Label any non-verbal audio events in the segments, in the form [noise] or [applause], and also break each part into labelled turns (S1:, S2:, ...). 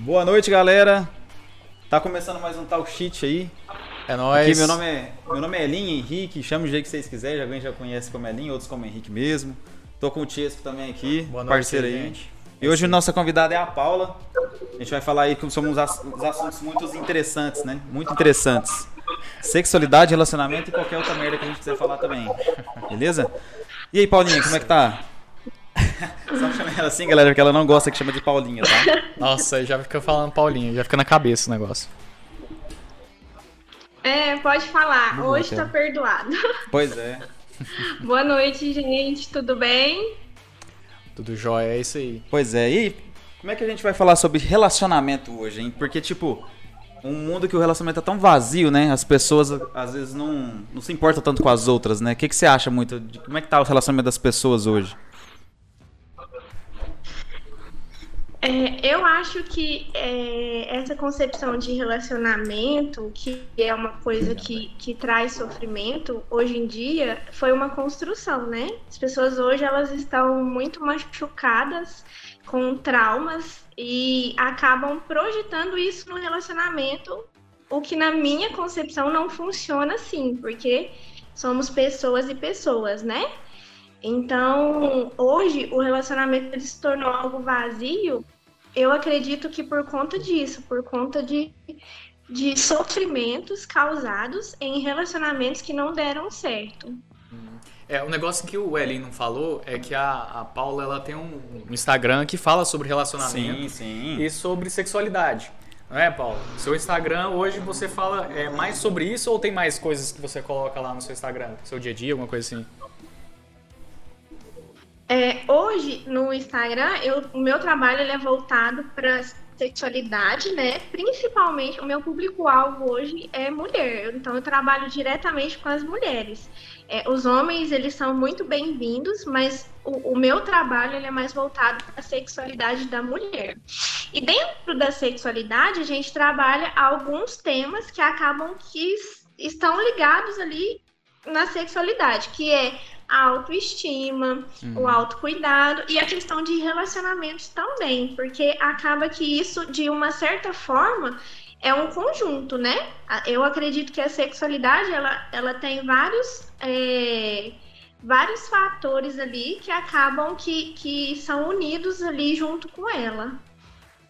S1: Boa noite, galera. Tá começando mais um Talk Shit aí.
S2: É nóis.
S1: Aqui meu nome é, meu nome é Elin Henrique, chame do jeito que vocês quiserem, alguém já conhece como Elin, outros como Henrique mesmo. Tô com o Tiesco também aqui,
S2: Boa noite,
S1: parceiro aí.
S2: gente.
S1: E hoje nossa convidada é a Paula. A gente vai falar aí sobre uns, ass- uns assuntos muito interessantes, né? Muito interessantes. Sexualidade, relacionamento e qualquer outra merda que a gente quiser falar também. Beleza? E aí, Paulinha, como é que tá? [laughs] Só chama ela assim, galera, porque ela não gosta que chama de Paulinha, tá? [laughs]
S2: Nossa, já fica falando Paulinho, já fica na cabeça o negócio.
S3: É, pode falar. Hoje tá perdoado. [laughs]
S1: Pois é.
S3: Boa noite, gente. Tudo bem?
S2: Tudo jóia, é isso aí.
S1: Pois é, e como é que a gente vai falar sobre relacionamento hoje, hein? Porque, tipo, um mundo que o relacionamento é tão vazio, né? As pessoas, às vezes, não, não se importam tanto com as outras, né? O que, que você acha muito? De, como é que tá o relacionamento das pessoas hoje?
S3: É, eu acho que é, essa concepção de relacionamento, que é uma coisa que, que traz sofrimento, hoje em dia, foi uma construção, né? As pessoas hoje elas estão muito machucadas, com traumas, e acabam projetando isso no relacionamento, o que na minha concepção não funciona assim, porque somos pessoas e pessoas, né? Então, hoje, o relacionamento ele se tornou algo vazio. Eu acredito que por conta disso, por conta de, de sofrimentos causados em relacionamentos que não deram certo.
S2: É, o negócio que o Elin não falou é que a, a Paula ela tem um, um Instagram que fala sobre relacionamento
S1: sim.
S2: e sobre sexualidade. Não é, Paula? Seu Instagram hoje você fala é, mais sobre isso ou tem mais coisas que você coloca lá no seu Instagram? Seu dia a dia, alguma coisa assim?
S3: É, hoje, no Instagram, eu- o meu trabalho é voltado para sexualidade, né? Principalmente, o meu público-alvo hoje é mulher. Então, eu trabalho diretamente com as mulheres. É, os homens, eles são muito bem-vindos, mas o, o meu trabalho ele é mais voltado para a sexualidade da mulher. E dentro da sexualidade, a gente trabalha alguns temas que acabam que estão ligados ali na sexualidade, que é a autoestima, o autocuidado e a questão de relacionamentos também, porque acaba que isso, de uma certa forma, é um conjunto, né? Eu acredito que a sexualidade, ela, ela tem vários, é, vários fatores ali que acabam que, que são unidos ali junto com ela.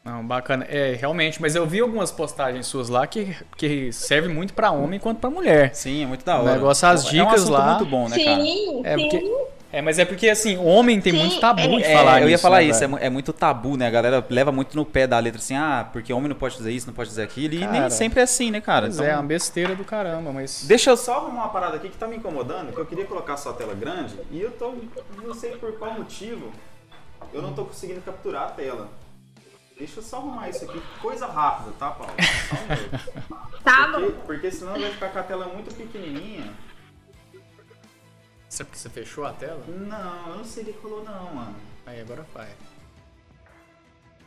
S2: Não, bacana. É, realmente, mas eu vi algumas postagens suas lá que, que serve muito pra homem quanto pra mulher.
S1: Sim, é muito da
S2: O
S1: hora.
S2: negócio, as
S1: é um
S2: dicas lá.
S1: muito bom, né, cara?
S3: sim,
S2: É, porque- É, mas é porque assim, o homem tem
S3: Sim,
S2: muito tabu de
S1: É,
S2: falar
S1: eu ia
S2: nisso,
S1: falar
S2: né,
S1: isso, é, é muito tabu, né? A galera leva muito no pé da letra assim, ah, porque homem não pode dizer isso, não pode dizer aquilo, e nem
S2: Cara,
S1: sempre é assim, né, cara? Então,
S2: é, uma besteira do caramba, mas.
S1: Deixa eu só arrumar uma parada aqui que tá me incomodando, que eu queria colocar sua tela grande e eu tô. não sei por qual motivo, eu não tô conseguindo capturar a tela. Deixa eu só arrumar isso aqui, coisa rápida, tá, Paulo? Só um minuto. [laughs]
S3: Tá
S1: porque,
S3: bom.
S1: porque senão vai ficar com a tela muito pequenininha.
S2: É porque você fechou a tela?
S1: Não, eu não sei o que rolou não, mano.
S2: Aí agora vai.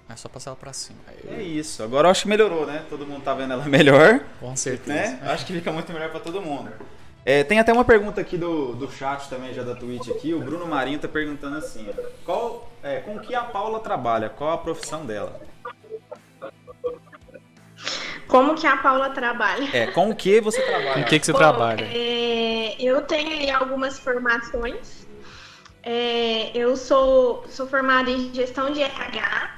S2: É só passar ela pra cima. Aí,
S1: É isso, agora eu acho que melhorou, né? Todo mundo tá vendo ela melhor.
S2: Com certeza.
S1: né? Acho que fica muito melhor pra todo mundo. É, tem até uma pergunta aqui do, do chat também, já da Twitch aqui. O Bruno Marinho tá perguntando assim: ó, qual, é, com que a Paula trabalha? Qual a profissão dela?
S3: Como que a Paula trabalha?
S1: É, com o que você [laughs]
S2: Com
S1: trabalha?
S2: o que, que você
S3: Bom,
S2: trabalha?
S3: é, eu tenho aí algumas formações. É, eu sou, sou formada em gestão de RH,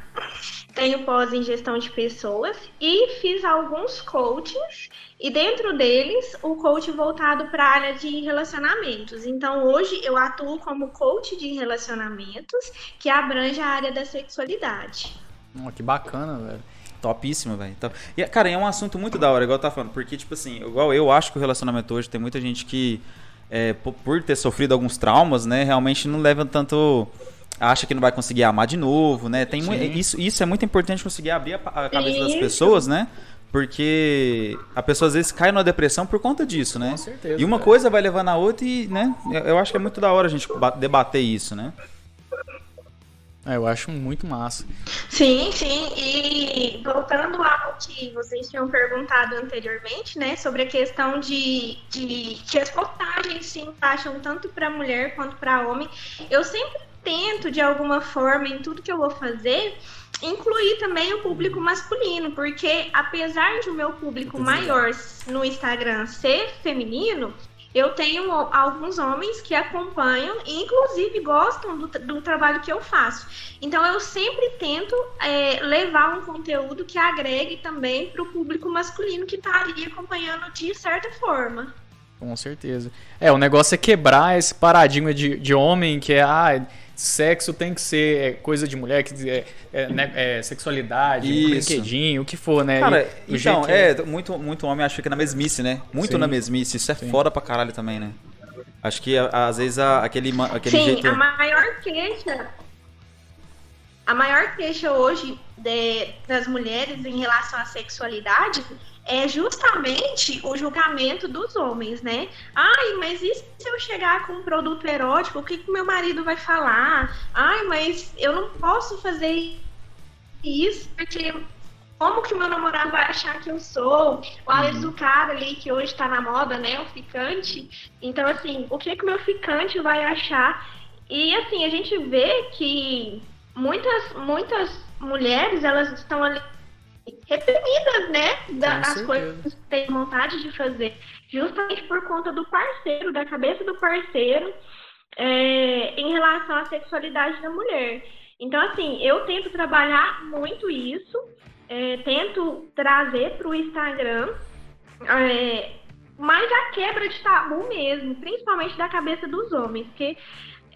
S3: tenho pós em gestão de pessoas e fiz alguns coachings. E dentro deles, o coach voltado para a área de relacionamentos. Então, hoje eu atuo como coach de relacionamentos, que abrange a área da sexualidade.
S2: Ó, que bacana, velho.
S1: Topíssimo, velho. E, cara, é um assunto muito da hora, igual tava falando, porque, tipo assim, igual eu acho que o relacionamento hoje tem muita gente que, é, po- por ter sofrido alguns traumas, né, realmente não leva tanto. Acha que não vai conseguir amar de novo, né? Tem mu-
S2: Sim.
S1: isso, isso é muito importante conseguir abrir a, a cabeça das pessoas, né? Porque a pessoa às vezes cai numa depressão por conta disso, né?
S2: Com certeza,
S1: E uma
S2: cara.
S1: coisa vai levando a outra e, né? Eu acho que é muito da hora a gente ba- debater isso, né?
S2: É, eu acho muito massa.
S3: Sim, sim. E voltando ao que vocês tinham perguntado anteriormente, né, sobre a questão de, de que as postagens se encaixam tanto para mulher quanto para homem, eu sempre tento, de alguma forma, em tudo que eu vou fazer, incluir também o público masculino, porque apesar de o meu público maior no Instagram ser feminino, eu tenho alguns homens que acompanham e, inclusive, gostam do, do trabalho que eu faço. Então, eu sempre tento é, levar um conteúdo que agregue também para o público masculino que está ali acompanhando de certa forma.
S2: Com certeza. É, o negócio é quebrar esse paradigma de, de homem que é. Ah, sexo tem que ser é, coisa de mulher, que é, é, né, é sexualidade, Isso. brinquedinho, o que for, né?
S1: Cara, e, então, é, muito, muito homem acha que é na mesmice, né? Muito Sim. na mesmice. Isso é Sim. foda pra caralho também, né? Acho que às vezes aquele, aquele
S3: Sim,
S1: jeito.
S3: A maior queixa. A maior queixa hoje de, das mulheres em relação à sexualidade é justamente o julgamento dos homens, né? Ai, mas e se eu chegar com um produto erótico, o que, que meu marido vai falar? Ai, mas eu não posso fazer isso porque como que meu namorado vai achar que eu sou? O Alex do cara ali, que hoje tá na moda, né? O ficante. Então, assim, o que que meu ficante vai achar? E, assim, a gente vê que muitas, muitas mulheres, elas estão ali reprimidas, né? Das coisas que têm vontade de fazer. Justamente por conta do parceiro, da cabeça do parceiro, é, em relação à sexualidade da mulher. Então, assim, eu tento trabalhar muito isso, é, tento trazer para o Instagram, é, mais a quebra de tabu mesmo, principalmente da cabeça dos homens, porque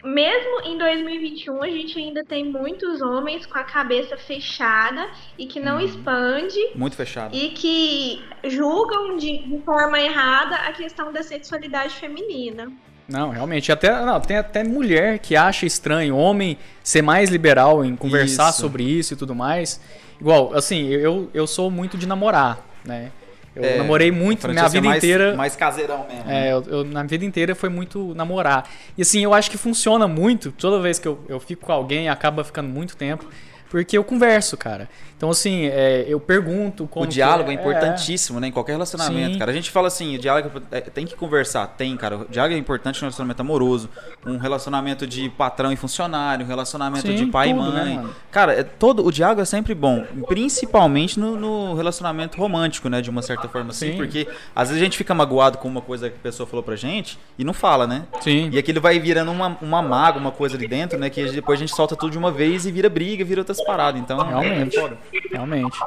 S3: mesmo em 2021, a gente ainda tem muitos homens com a cabeça fechada e que não uhum. expande.
S1: Muito fechado.
S3: E que julgam de, de, forma errada a questão da sexualidade feminina.
S2: Não, realmente. Até, não, tem até mulher que acha estranho homem ser mais liberal em conversar isso. sobre isso e tudo mais. Igual, assim, eu, eu sou muito de namorar, né? Eu é, namorei muito minha vida
S1: mais,
S2: inteira.
S1: Mais caseirão mesmo.
S2: É, eu, eu, na vida inteira foi muito namorar. E assim, eu acho que funciona muito. Toda vez que eu, eu fico com alguém, acaba ficando muito tempo. Porque eu converso, cara. Então, assim, é, eu pergunto como.
S1: O diálogo é, é importantíssimo, né? Em qualquer relacionamento, Sim. cara. A gente fala assim, o diálogo é, tem que conversar. Tem, cara. O diálogo é importante no relacionamento amoroso. Um relacionamento de patrão e funcionário, um relacionamento Sim, de pai tudo, e mãe. Né, cara, é, todo, o diálogo é sempre bom. Principalmente no, no, relacionamento romântico, né? De uma certa forma assim. Sim. Porque às vezes a gente fica magoado com uma coisa que a pessoa falou pra gente e não fala, né?
S2: Sim.
S1: E aquilo vai virando uma, uma mágoa, uma coisa ali dentro, né? Que depois a gente solta tudo de uma vez e vira briga, vira outras paradas. Então,
S2: realmente. É Realmente.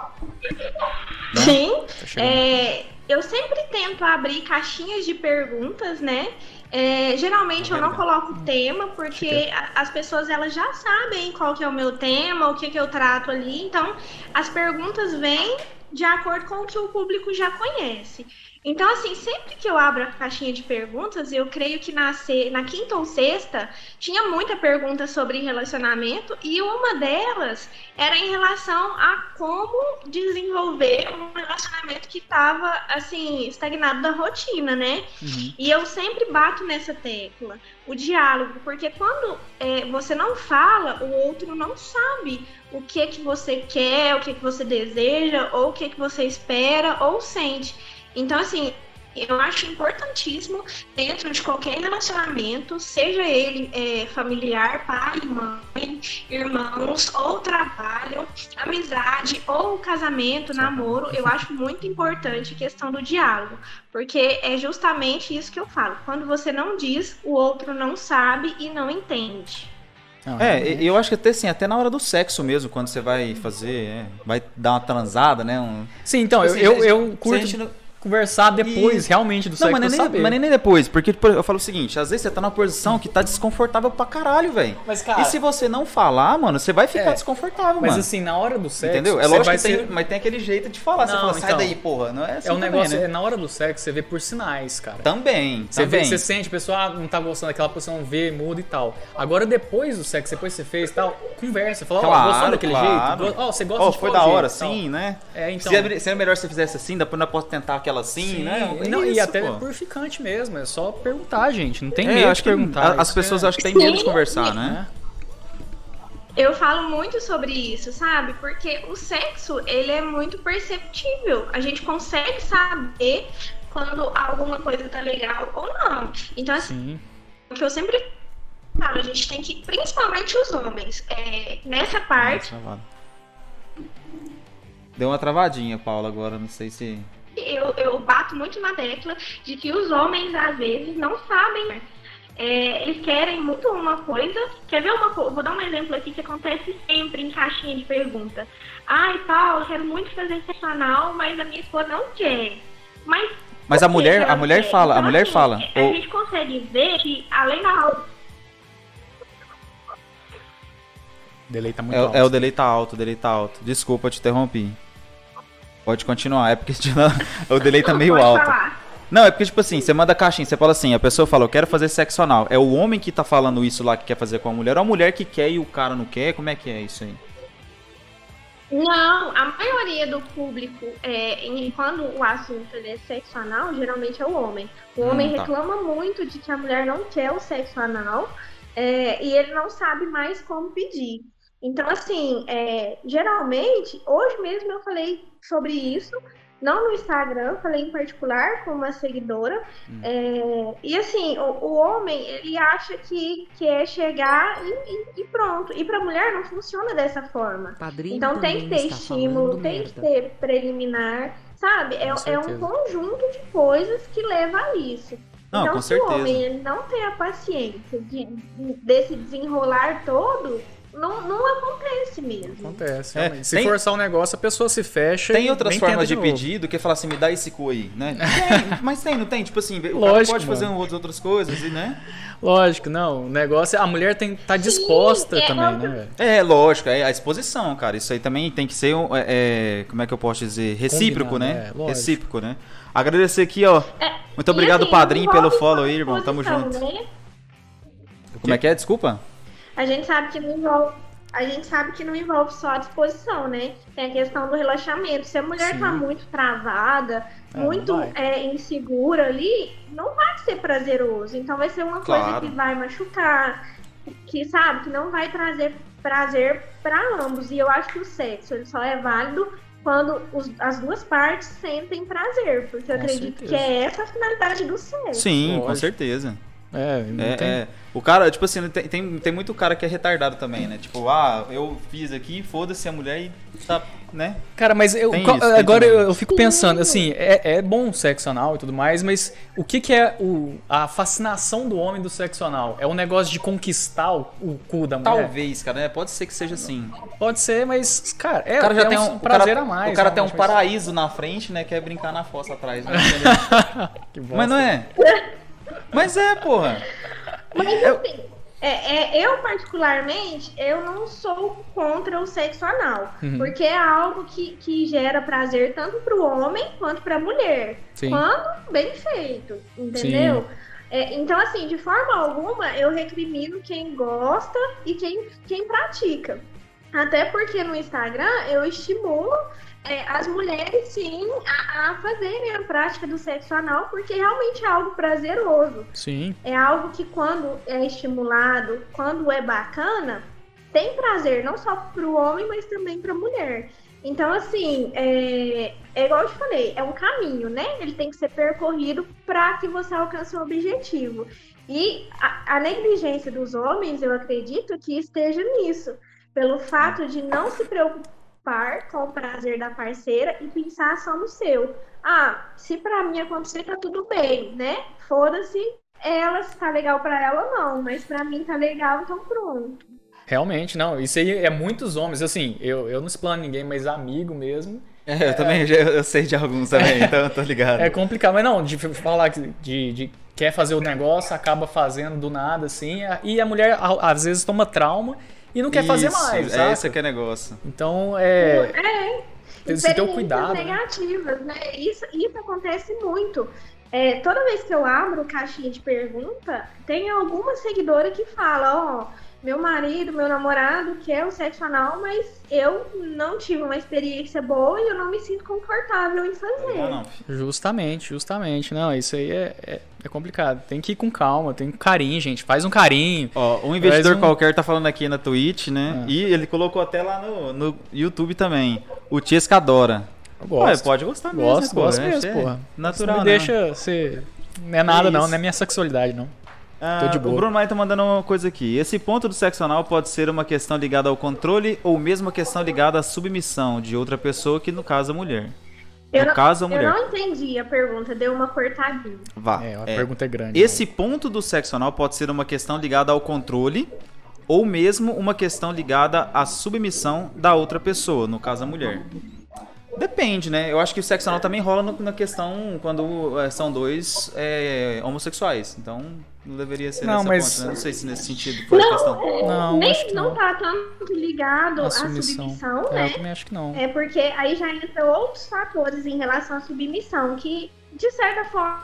S3: Né? Sim. Tá é, eu sempre tento abrir caixinhas de perguntas, né? É, geralmente é eu não coloco tema porque as pessoas elas já sabem qual que é o meu tema, o que, que eu trato ali. Então as perguntas vêm de acordo com o que o público já conhece. Então, assim, sempre que eu abro a caixinha de perguntas, eu creio que na, na quinta ou sexta tinha muita pergunta sobre relacionamento e uma delas era em relação a como desenvolver um relacionamento que estava, assim, estagnado da rotina, né? Uhum. E eu sempre bato nessa tecla, o diálogo, porque quando é, você não fala, o outro não sabe o que que você quer, o que que você deseja, ou o que que você espera ou sente. Então, assim, eu acho importantíssimo dentro de qualquer relacionamento, seja ele é, familiar, pai, mãe, irmãos, ou trabalho, amizade, ou casamento, namoro, eu acho muito importante a questão do diálogo, porque é justamente isso que eu falo. Quando você não diz, o outro não sabe e não entende.
S1: Não, é, eu acho que até assim, até na hora do sexo mesmo, quando você vai fazer, é, vai dar uma transada, né? Um...
S2: Sim, então, assim, eu, eu, eu curto conversar depois, e... realmente, do não, sexo.
S1: Mas nem, saber. mas nem depois, porque tipo, eu falo o seguinte, às vezes você tá numa posição que tá desconfortável pra caralho, velho. Mas, cara... E se você não falar, mano, você vai ficar é, desconfortável,
S2: mas,
S1: mano.
S2: Mas assim, na hora do sexo...
S1: Entendeu? É lógico que ser... tem, mas tem aquele jeito de falar. Não, você fala, sai então, daí, porra. Não é assim
S2: É um negócio, né? é na hora do sexo, você vê por sinais, cara.
S1: Também,
S2: você
S1: também.
S2: Vê, você sente, a pessoa ah, não tá gostando daquela posição, vê, muda e tal. Agora, depois do sexo, depois você fez e tal, conversa. Fala, ó, claro, oh, gostou daquele claro. jeito? Ó, oh, você gosta oh, de
S1: foi da hora, sim, né?
S2: É, então...
S1: Se é melhor se você fizesse assim, depois eu posso tentar aquela assim, né?
S2: Não, isso, e até pô. por ficante mesmo, é só perguntar, gente. Não tem é, medo de perguntar.
S1: as pessoas é. acho que têm medo de conversar, né?
S3: Eu falo muito sobre isso, sabe? Porque o sexo, ele é muito perceptível. A gente consegue saber quando alguma coisa tá legal ou não. Então, assim, Sim. o que eu sempre Claro, a gente tem que, principalmente os homens, é, nessa parte.
S1: Deu uma travadinha, Paula, agora, não sei se.
S3: Eu, eu bato muito na tecla de que os homens, às vezes, não sabem. É, eles querem muito uma coisa. Quer ver uma coisa? Vou dar um exemplo aqui que acontece sempre em caixinha de pergunta. Ai, Paulo, eu quero muito fazer sexo anal, mas a minha esposa não quer. Mas
S1: mas a mulher, a mulher fala, então, a mulher
S3: assim,
S1: fala.
S3: A ou... gente consegue ver que além da
S2: delay tá muito
S1: é,
S2: alto.
S1: É, o delay tá alto, o delay tá alto. Desculpa, eu te interrompi. Pode continuar, é porque [laughs] o delay tá meio alto. Falar. Não, é porque, tipo assim, você manda caixinha, você fala assim, a pessoa fala, eu quero fazer sexo anal. É o homem que tá falando isso lá que quer fazer com a mulher, ou a mulher que quer e o cara não quer? Como é que é isso aí?
S3: Não, a maioria do público, é, em, quando o assunto é sexo anal, geralmente é o homem. O homem hum, tá. reclama muito de que a mulher não quer o sexo anal é, e ele não sabe mais como pedir. Então, assim, é, geralmente, hoje mesmo eu falei sobre isso não no Instagram, falei em particular com uma seguidora. Hum. É, e assim, o, o, homem, ele acha que, que é chegar e, e, e pronto. E para mulher não funciona dessa forma. Padrinho então tem que ter estímulo, tem merda. que ter preliminar, sabe? É, é, um conjunto de coisas que leva a isso.
S1: Não,
S3: então,
S1: se certeza.
S3: o homem ele não tem a paciência de, desse desenrolar todo, não, não acontece mesmo.
S2: Acontece, é, Se tem, forçar um negócio, a pessoa se fecha.
S1: Tem outras formas de, de pedido que é falar assim, me dá esse cu aí, né? Tem, mas tem, não tem? Tipo assim, o Lógico, pode fazer mano. outras coisas, né?
S2: Lógico, não. O negócio é a mulher tem tá disposta Sim, é também, é, né?
S1: É, lógico, é a exposição, cara. Isso aí também tem que ser, é, é como é que eu posso dizer? Recíproco, né? É, Recíproco, né? Agradecer aqui, ó. É, Muito obrigado, assim, padrinho, pelo follow aí, irmão. Tamo junto. Né? Como é que é? Desculpa?
S3: A gente sabe que não envolve. A gente sabe que não envolve só a disposição, né? Tem a questão do relaxamento. Se a mulher tá Sim. tá muito travada, é, muito é, insegura ali, não vai ser prazeroso. Então vai ser uma claro. coisa que vai machucar, que sabe, que não vai trazer prazer para ambos. E eu acho que o sexo ele só é válido quando os, as duas partes sentem prazer, porque eu com acredito certeza. que é essa a finalidade do sexo.
S1: Sim, Lógico. com certeza.
S2: É, é, tem... é,
S1: O cara, tipo assim, tem, tem, tem muito cara que é retardado também, né? Tipo, ah, eu fiz aqui, foda-se a mulher e tá, né?
S2: Cara, mas eu, isso, agora eu, eu, fico pensando, assim, é, é bom o sexo anal e tudo mais, mas o que, que é o, a fascinação do homem do sexo anal? É o um negócio de conquistar o, o, cu da mulher?
S1: Talvez, cara, né? Pode ser que seja assim.
S2: Pode ser, mas, cara, é, o cara já é tem um, um prazer
S1: cara,
S2: a mais.
S1: O cara tem um paraíso na frente, né? Quer brincar na fossa atrás, né? [laughs] mas não é? [laughs] Mas é, porra.
S3: Mas assim, é, é, eu particularmente, eu não sou contra o sexo anal. Uhum. Porque é algo que, que gera prazer tanto para o homem quanto para a mulher. Sim. Quando bem feito, entendeu? É, então, assim, de forma alguma, eu recrimino quem gosta e quem, quem pratica. Até porque no Instagram eu estimulo é, as mulheres, sim, a, a, fazerem a prática do sexo anal, porque realmente é algo prazeroso.
S2: Sim.
S3: É algo que, quando é estimulado, quando é bacana, tem prazer, não só para o homem, mas também para a mulher. Então, assim, é, é igual eu te falei, é um caminho, né? Ele tem que ser percorrido para que você alcance o objetivo. E a, a negligência dos homens, eu acredito que esteja nisso, pelo fato de não se preocupar par com o prazer da parceira e pensar só no seu. Ah, se para mim acontecer, tá tudo bem, né? Foda-se ela se tá legal para ela ou não, mas para mim tá legal, então pronto.
S2: Realmente, não. Isso aí é muitos homens. Assim, eu, eu não explano ninguém, mas amigo mesmo.
S1: É, eu também eu, eu sei de alguns também, [laughs] então eu tô ligado.
S2: É complicado, mas não, de falar de, de quer fazer o negócio, acaba fazendo do nada, assim, e a mulher às vezes toma trauma e não quer Isso, fazer mais.
S1: É esse que é negócio.
S2: Então é.
S3: É. Você ter o cuidado. Né? negativas, né? Isso, isso acontece muito. É, toda vez que eu abro caixinha de pergunta, tem alguma seguidora que fala, ó, oh, meu marido, meu namorado quer o sexo anal, mas eu não tive uma experiência boa e eu não me sinto confortável em fazer. Não, não.
S2: Justamente, justamente. Não, isso aí é, é, é, complicado. Tem que ir com calma, tem carinho, gente. Faz um carinho.
S1: Ó, um investidor um... qualquer tá falando aqui na Twitch, né? É. E ele colocou até lá no, no YouTube também. O Tiesca adora.
S2: Gosto.
S1: pode gostar mesmo.
S2: Gosto, né, gosto mesmo, é porra. Natural, Isso não me deixa ser... Não é nada, não. Não é minha sexualidade, não.
S1: Ah, o Bruno Maia tá mandando uma coisa aqui. Esse ponto do sexo anal pode ser uma questão ligada ao controle ou mesmo uma questão ligada à submissão de outra pessoa, que no caso a mulher.
S3: Eu, no caso, a mulher. eu não entendi a pergunta, deu uma cortadinha.
S1: Vá.
S2: É, a é, pergunta é grande.
S1: Esse né? ponto do sexo anal pode ser uma questão ligada ao controle ou mesmo uma questão ligada à submissão da outra pessoa, no caso a mulher. Depende, né? Eu acho que o sexo anal também rola no, na questão quando é, são dois é, homossexuais. Então, não deveria ser
S2: não,
S1: nessa
S2: mas...
S1: ponte, né? Não sei se nesse sentido foi
S3: não,
S1: a questão.
S3: É, não, nem, não. não tá tanto ligado à submissão, submissão
S2: é,
S3: né?
S2: Eu também acho que não.
S3: É porque aí já entra outros fatores em relação à submissão, que de certa forma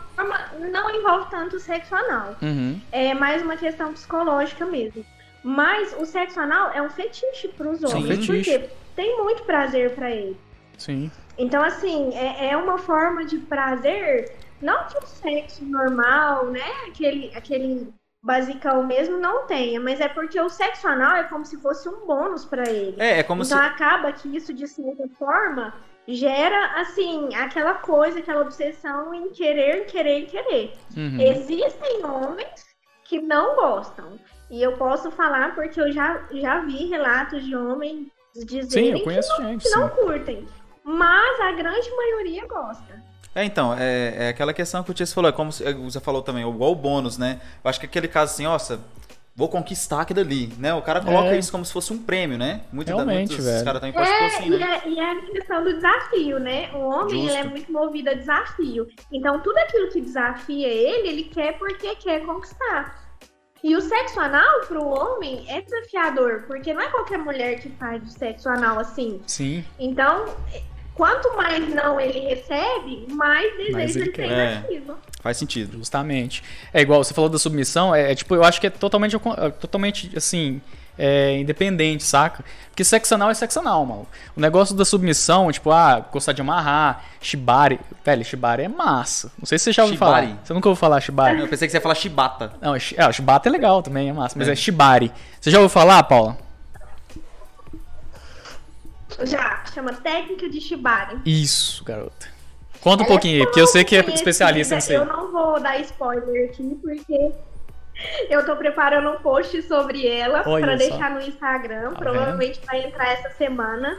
S3: não envolve tanto o sexo anal.
S2: Uhum.
S3: É mais uma questão psicológica mesmo. Mas o sexo anal é um fetiche para os homens, Sim, porque tem muito prazer para ele.
S2: Sim.
S3: Então, assim, é, é uma forma de prazer, não que o sexo normal, né? Aquele, aquele basicão mesmo não tenha, mas é porque o sexo anal é como se fosse um bônus para ele.
S1: É, é como
S3: então
S1: se...
S3: acaba que isso de certa forma gera assim aquela coisa, aquela obsessão em querer, querer, querer.
S2: Uhum.
S3: Existem homens que não gostam. E eu posso falar porque eu já, já vi relatos de homens dizerem
S2: sim,
S3: que, não,
S2: gente,
S3: que não curtem mas a grande maioria gosta.
S1: É, então, é, é aquela questão que o Tias falou, é como é, você falou também, igual o bônus, né? Eu acho que aquele caso assim, nossa, vou conquistar aquilo ali, né? O cara coloca é. isso como se fosse um prêmio, né?
S2: Muito Realmente, da, velho. Os
S3: caras também é, assim, né? E é, e é a questão do desafio, né? O homem, ele é muito movido a desafio. Então, tudo aquilo que desafia ele, ele quer porque quer conquistar. E o sexo anal para o homem é desafiador, porque não é qualquer mulher que faz o sexo anal assim.
S2: Sim.
S3: Então, quanto mais não ele recebe, mais desejo ele, tem é,
S1: Faz sentido.
S2: Justamente. É igual, você falou da submissão, é, é tipo, eu acho que é totalmente, é totalmente assim, é, independente, saca? Porque sexo anal é sexo anal, mano. O negócio da submissão, tipo, ah, gostar de amarrar, shibari. Velho, shibari é massa. Não sei se você já ouviu shibari. falar. Você nunca ouviu falar shibari?
S1: Eu pensei que você ia falar shibata.
S2: Não, é, o shibata é legal também, é massa. Mas é, é shibari. Você já ouviu falar, Paula?
S3: Já, chama técnica de Shibari.
S2: Isso, garota. Conta um Ela pouquinho aí, porque eu sei que é especialista nisso aí.
S3: Eu não vou dar spoiler aqui, porque [laughs] eu tô preparando um post sobre ela para deixar no Instagram. Tá provavelmente vendo? vai entrar essa semana.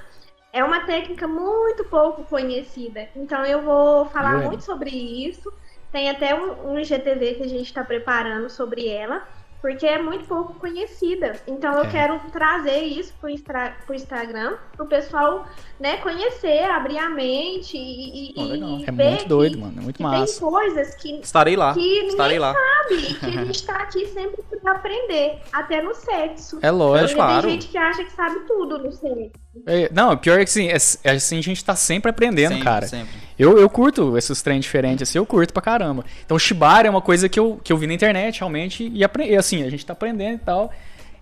S3: É uma técnica muito pouco conhecida. Então eu vou falar muito sobre isso. Tem até um, um IGTV que a gente está preparando sobre ela porque é muito pouco conhecida. Então eu é. quero trazer isso pro, Instra, pro Instagram, pro pessoal, né, conhecer, abrir a mente e,
S2: oh, e É muito doido, que, mano, é muito massa.
S3: Tem coisas que
S1: estarei lá,
S3: que
S1: estarei lá.
S3: sabe, que a [laughs] gente tá aqui sempre para aprender, até no sexo.
S2: É lógico, claro.
S3: Tem gente que acha que sabe tudo no sexo.
S2: É, não, pior é que assim, é, é, assim, a gente tá sempre aprendendo,
S1: sempre,
S2: cara.
S1: Sempre.
S2: Eu, eu curto esses trem diferentes, assim, eu curto pra caramba. Então, Shibari é uma coisa que eu, que eu vi na internet, realmente, e aprendi, assim, a gente tá aprendendo e tal.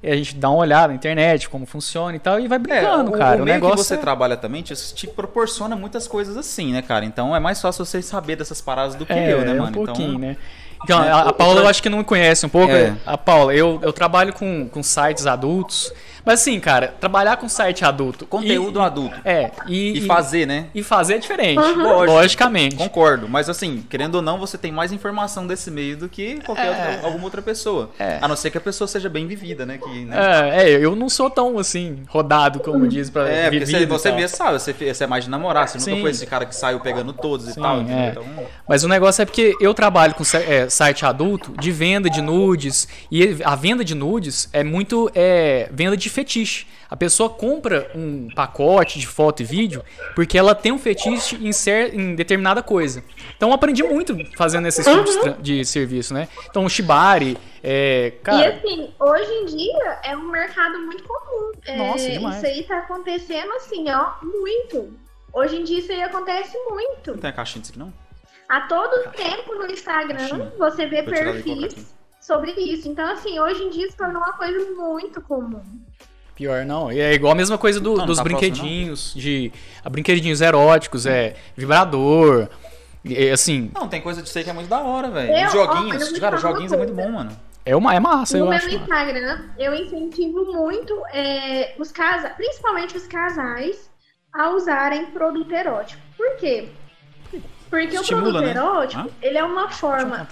S2: E a gente dá uma olhada na internet, como funciona e tal, e vai brincando,
S1: é, o,
S2: cara.
S1: O, o negócio que você é... trabalha também te, te, proporciona muitas coisas assim, né, cara? Então é mais fácil você saber dessas paradas do que
S2: é,
S1: eu, né, mano?
S2: Um pouquinho, então, né? Então, a, a Paula eu acho que não me conhece um pouco. É. A Paula, eu, eu trabalho com, com sites adultos. Mas assim, cara, trabalhar com site adulto.
S1: Conteúdo
S2: e,
S1: adulto.
S2: É.
S1: E, e, fazer, né?
S2: E fazer é diferente. Uhum. Logicamente.
S1: Concordo. Mas assim, querendo ou não, você tem mais informação desse meio do que qualquer é. outra, alguma outra pessoa. É. A não ser que a pessoa seja bem vivida, né? Que, né?
S2: É, é, eu não sou tão assim, rodado, como diz pra
S1: É, porque você, você mesmo sabe, você, você é mais de namorar, você Sim. nunca foi esse cara que saiu pegando todos Sim, e tal.
S2: É. Então... Mas o negócio é porque eu trabalho com é, site adulto de venda de nudes. E a venda de nudes é muito é, venda de fetiche. A pessoa compra um pacote de foto e vídeo porque ela tem um fetiche em, ser, em determinada coisa. Então eu aprendi muito fazendo esses uhum. tipos de serviço, né? Então o Shibari, é, cara...
S3: E assim, hoje em dia é um mercado muito comum.
S2: Nossa, é, demais.
S3: Isso aí tá acontecendo assim, ó, muito. Hoje em dia isso aí acontece muito.
S1: Não tem a caixinha disso aqui não?
S3: A todo tempo no Instagram caixinha. você vê perfis sobre isso. Então assim, hoje em dia se tornou uma coisa muito comum.
S2: Pior não. E é igual a mesma coisa do, não, dos tá brinquedinhos, próximo, de a brinquedinhos eróticos, é vibrador. E, assim.
S1: Não, tem coisa disso aí que é muito da hora, velho. Joguinhos, ó, cara, joguinhos é muito bom, mano.
S2: É uma é massa,
S3: no
S2: eu
S3: meu
S2: acho.
S3: No Instagram, eu incentivo muito é, os casais, principalmente os casais, a usarem produto erótico. Por quê? Porque Estimula, o produto né? erótico, ele é uma forma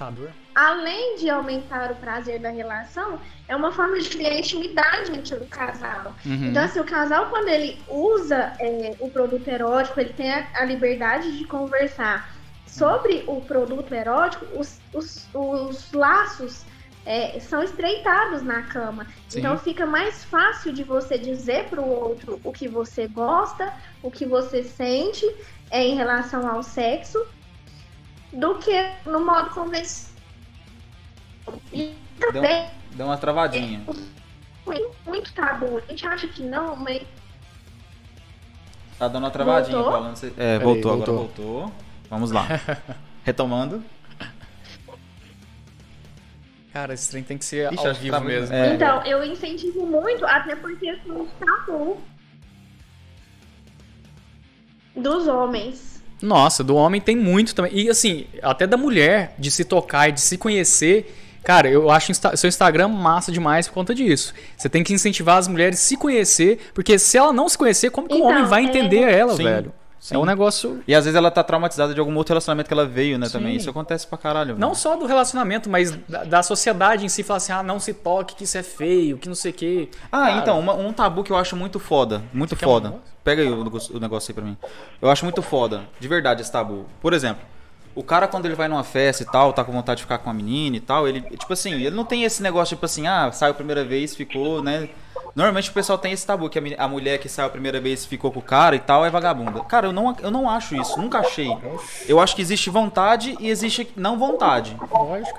S3: além de aumentar o prazer da relação, é uma forma de criar intimidade entre o casal. Uhum. Então, assim, o casal, quando ele usa é, o produto erótico, ele tem a, a, liberdade de conversar sobre o produto erótico, os, os, os laços é, são estreitados na cama. Sim. Então fica mais fácil de você dizer para o outro o que você gosta, o que você sente é, em relação ao sexo, do que no modo convencional.
S1: E também. Deu, deu uma travadinha.
S3: Muito, muito tabu. A gente acha que não, mas.
S1: Tá dando uma travadinha, voltou? falando. É, voltou, Aí, voltou, agora voltou. Vamos lá. [laughs] Retomando.
S2: Cara, esse trem tem que ser Ixi, ao vivo tá mesmo.
S3: É. Então, eu incentivo muito, até porque é um tabu dos homens.
S2: Nossa, do homem tem muito também. E assim, até da mulher, de se tocar e de se conhecer. Cara, eu acho seu Instagram massa demais por conta disso. Você tem que incentivar as mulheres a se conhecer, porque se ela não se conhecer, como que então, o homem vai entender é... ela, Sim. velho? Sim. É um negócio.
S1: E às vezes ela tá traumatizada de algum outro relacionamento que ela veio, né, Sim. também. Isso acontece pra caralho.
S2: Não só do relacionamento, mas da, da, sociedade em si, falar assim, ah, não se toque, que isso é feio, que não sei o quê.
S1: Ah, Cara, então, uma, um tabu que eu acho muito foda. Muito foda. Um Pega aí o, o negócio aí pra mim. Eu acho muito foda, de verdade, esse tabu. Por exemplo, o cara, quando ele vai numa festa e tal, tá com vontade de ficar com uma menina e tal, ele, tipo assim, ele não tem esse negócio, tipo assim, ah, saiu a primeira vez, ficou, né? Normalmente o pessoal tem esse tabu, que a, mulher que saiu a primeira vez ficou com o cara e tal é vagabunda. Cara, eu não, eu não acho isso, nunca achei. Eu acho que existe vontade e existe não vontade.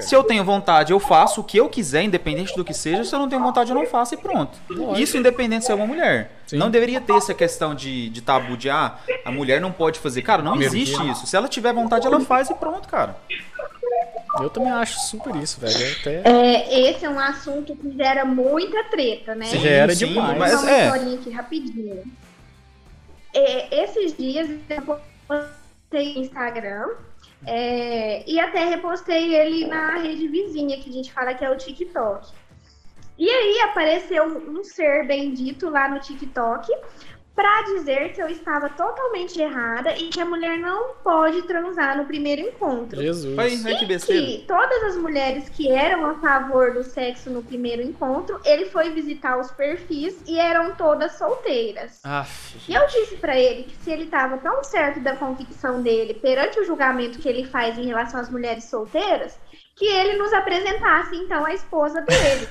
S1: Se eu tenho vontade, eu faço o que eu quiser, independente do que seja. Se eu não tenho vontade, eu não faço e pronto. Isso independente se é uma mulher. Sim. Não deveria ter essa questão de, de tabu de, ah, a mulher não pode fazer. Cara, não existe isso. Se ela tiver vontade, ela faz e pronto, cara.
S2: Eu também acho super isso, velho. Até...
S3: É, esse é um assunto que gera muita treta, né?
S2: Sim, gera Sim, demais.
S3: Mas, uma é. historinha aqui rapidinho. É, esses dias eu postei no Instagram é, e até repostei ele na rede vizinha, que a gente fala que é o TikTok. E aí apareceu um ser bendito lá no TikTok para dizer que eu estava totalmente errada e que a mulher não pode transar no primeiro encontro.
S2: Jesus.
S1: Ai, ai, que besteira.
S3: que todas as mulheres que eram a favor do sexo no primeiro encontro, ele foi visitar os perfis e eram todas solteiras.
S2: Aff.
S3: E eu disse para ele que se ele estava tão certo da convicção dele perante o julgamento que ele faz em relação às mulheres solteiras, que ele nos apresentasse então a esposa dele.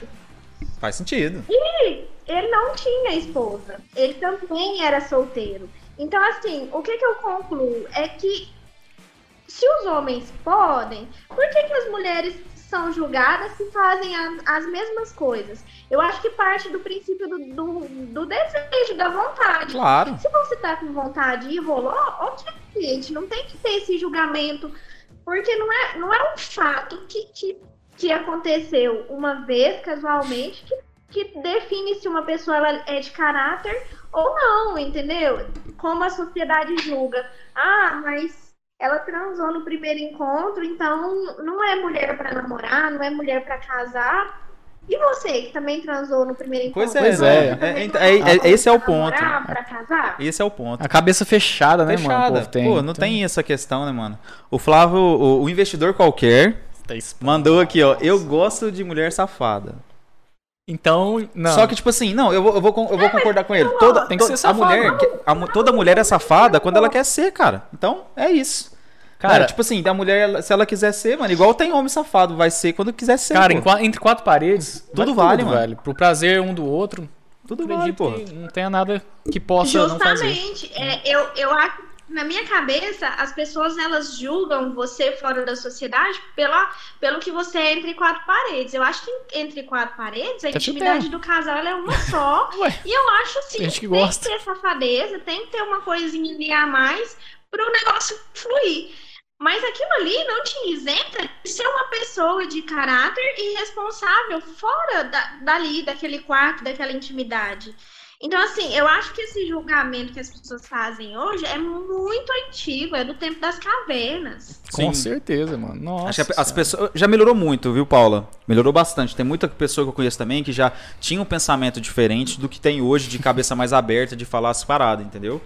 S1: Faz sentido.
S3: E ele não tinha esposa. Ele também era solteiro. Então, assim, o que, que eu concluo é que se os homens podem, por que, que as mulheres são julgadas se fazem a, as mesmas coisas? Eu acho que parte do princípio do, do, do, desejo, da vontade.
S1: Claro.
S3: Se você tá com vontade e rolou, ok, gente, não tem que ter esse julgamento, porque não é, não é um fato que, que, que aconteceu uma vez, casualmente, que que define se uma pessoa ela é de caráter ou não, entendeu? Como a sociedade julga. Ah, mas ela transou no primeiro encontro, então não é mulher para namorar, não é mulher para casar. E você que também transou no primeiro encontro?
S1: Pois é, é, é, é, é esse é o ponto.
S3: Pra casar?
S1: Esse é o ponto.
S2: A cabeça fechada, né, fechada. mano?
S1: Pô, tem, Pô, não tem. tem essa questão, né, mano? O Flávio, o, o investidor qualquer, tá mandou aqui, ó. Eu gosto de mulher safada.
S2: Então, não.
S1: Só que, tipo assim, não, eu vou, eu vou, eu vou concordar com ele. Toda, tem que ser safado, a mulher, a, toda mulher é safada quando ela quer ser, cara. Então, é isso. Cara, cara tipo assim, a mulher, se ela quiser ser, mano, igual tem homem safado, vai ser quando quiser ser.
S2: Cara, entre quatro paredes, tudo vale, tudo, mano. velho. Pro prazer um do outro.
S1: Tudo vale, pô.
S2: Não tenha nada que possa Justamente, não fazer.
S3: Justamente. É, eu, eu acho na minha cabeça, as pessoas elas julgam você fora da sociedade pela, pelo que você é entre quatro paredes. Eu acho que entre quatro paredes, a intimidade do casal é uma só. [laughs] e eu acho assim, tem, que, tem que ter safadeza, tem que ter uma coisinha ali a mais para o negócio [laughs] fluir. Mas aquilo ali não te isenta de ser uma pessoa de caráter e responsável fora da, dali, daquele quarto, daquela intimidade. Então, assim, eu acho que esse julgamento que as pessoas fazem hoje é muito antigo, é do tempo das cavernas.
S2: Com certeza, mano. Nossa.
S1: Acho que as pessoas já melhorou muito, viu, Paula? Melhorou bastante. Tem muita pessoa que eu conheço também que já tinha um pensamento diferente do que tem hoje de cabeça mais aberta de falar as paradas, entendeu?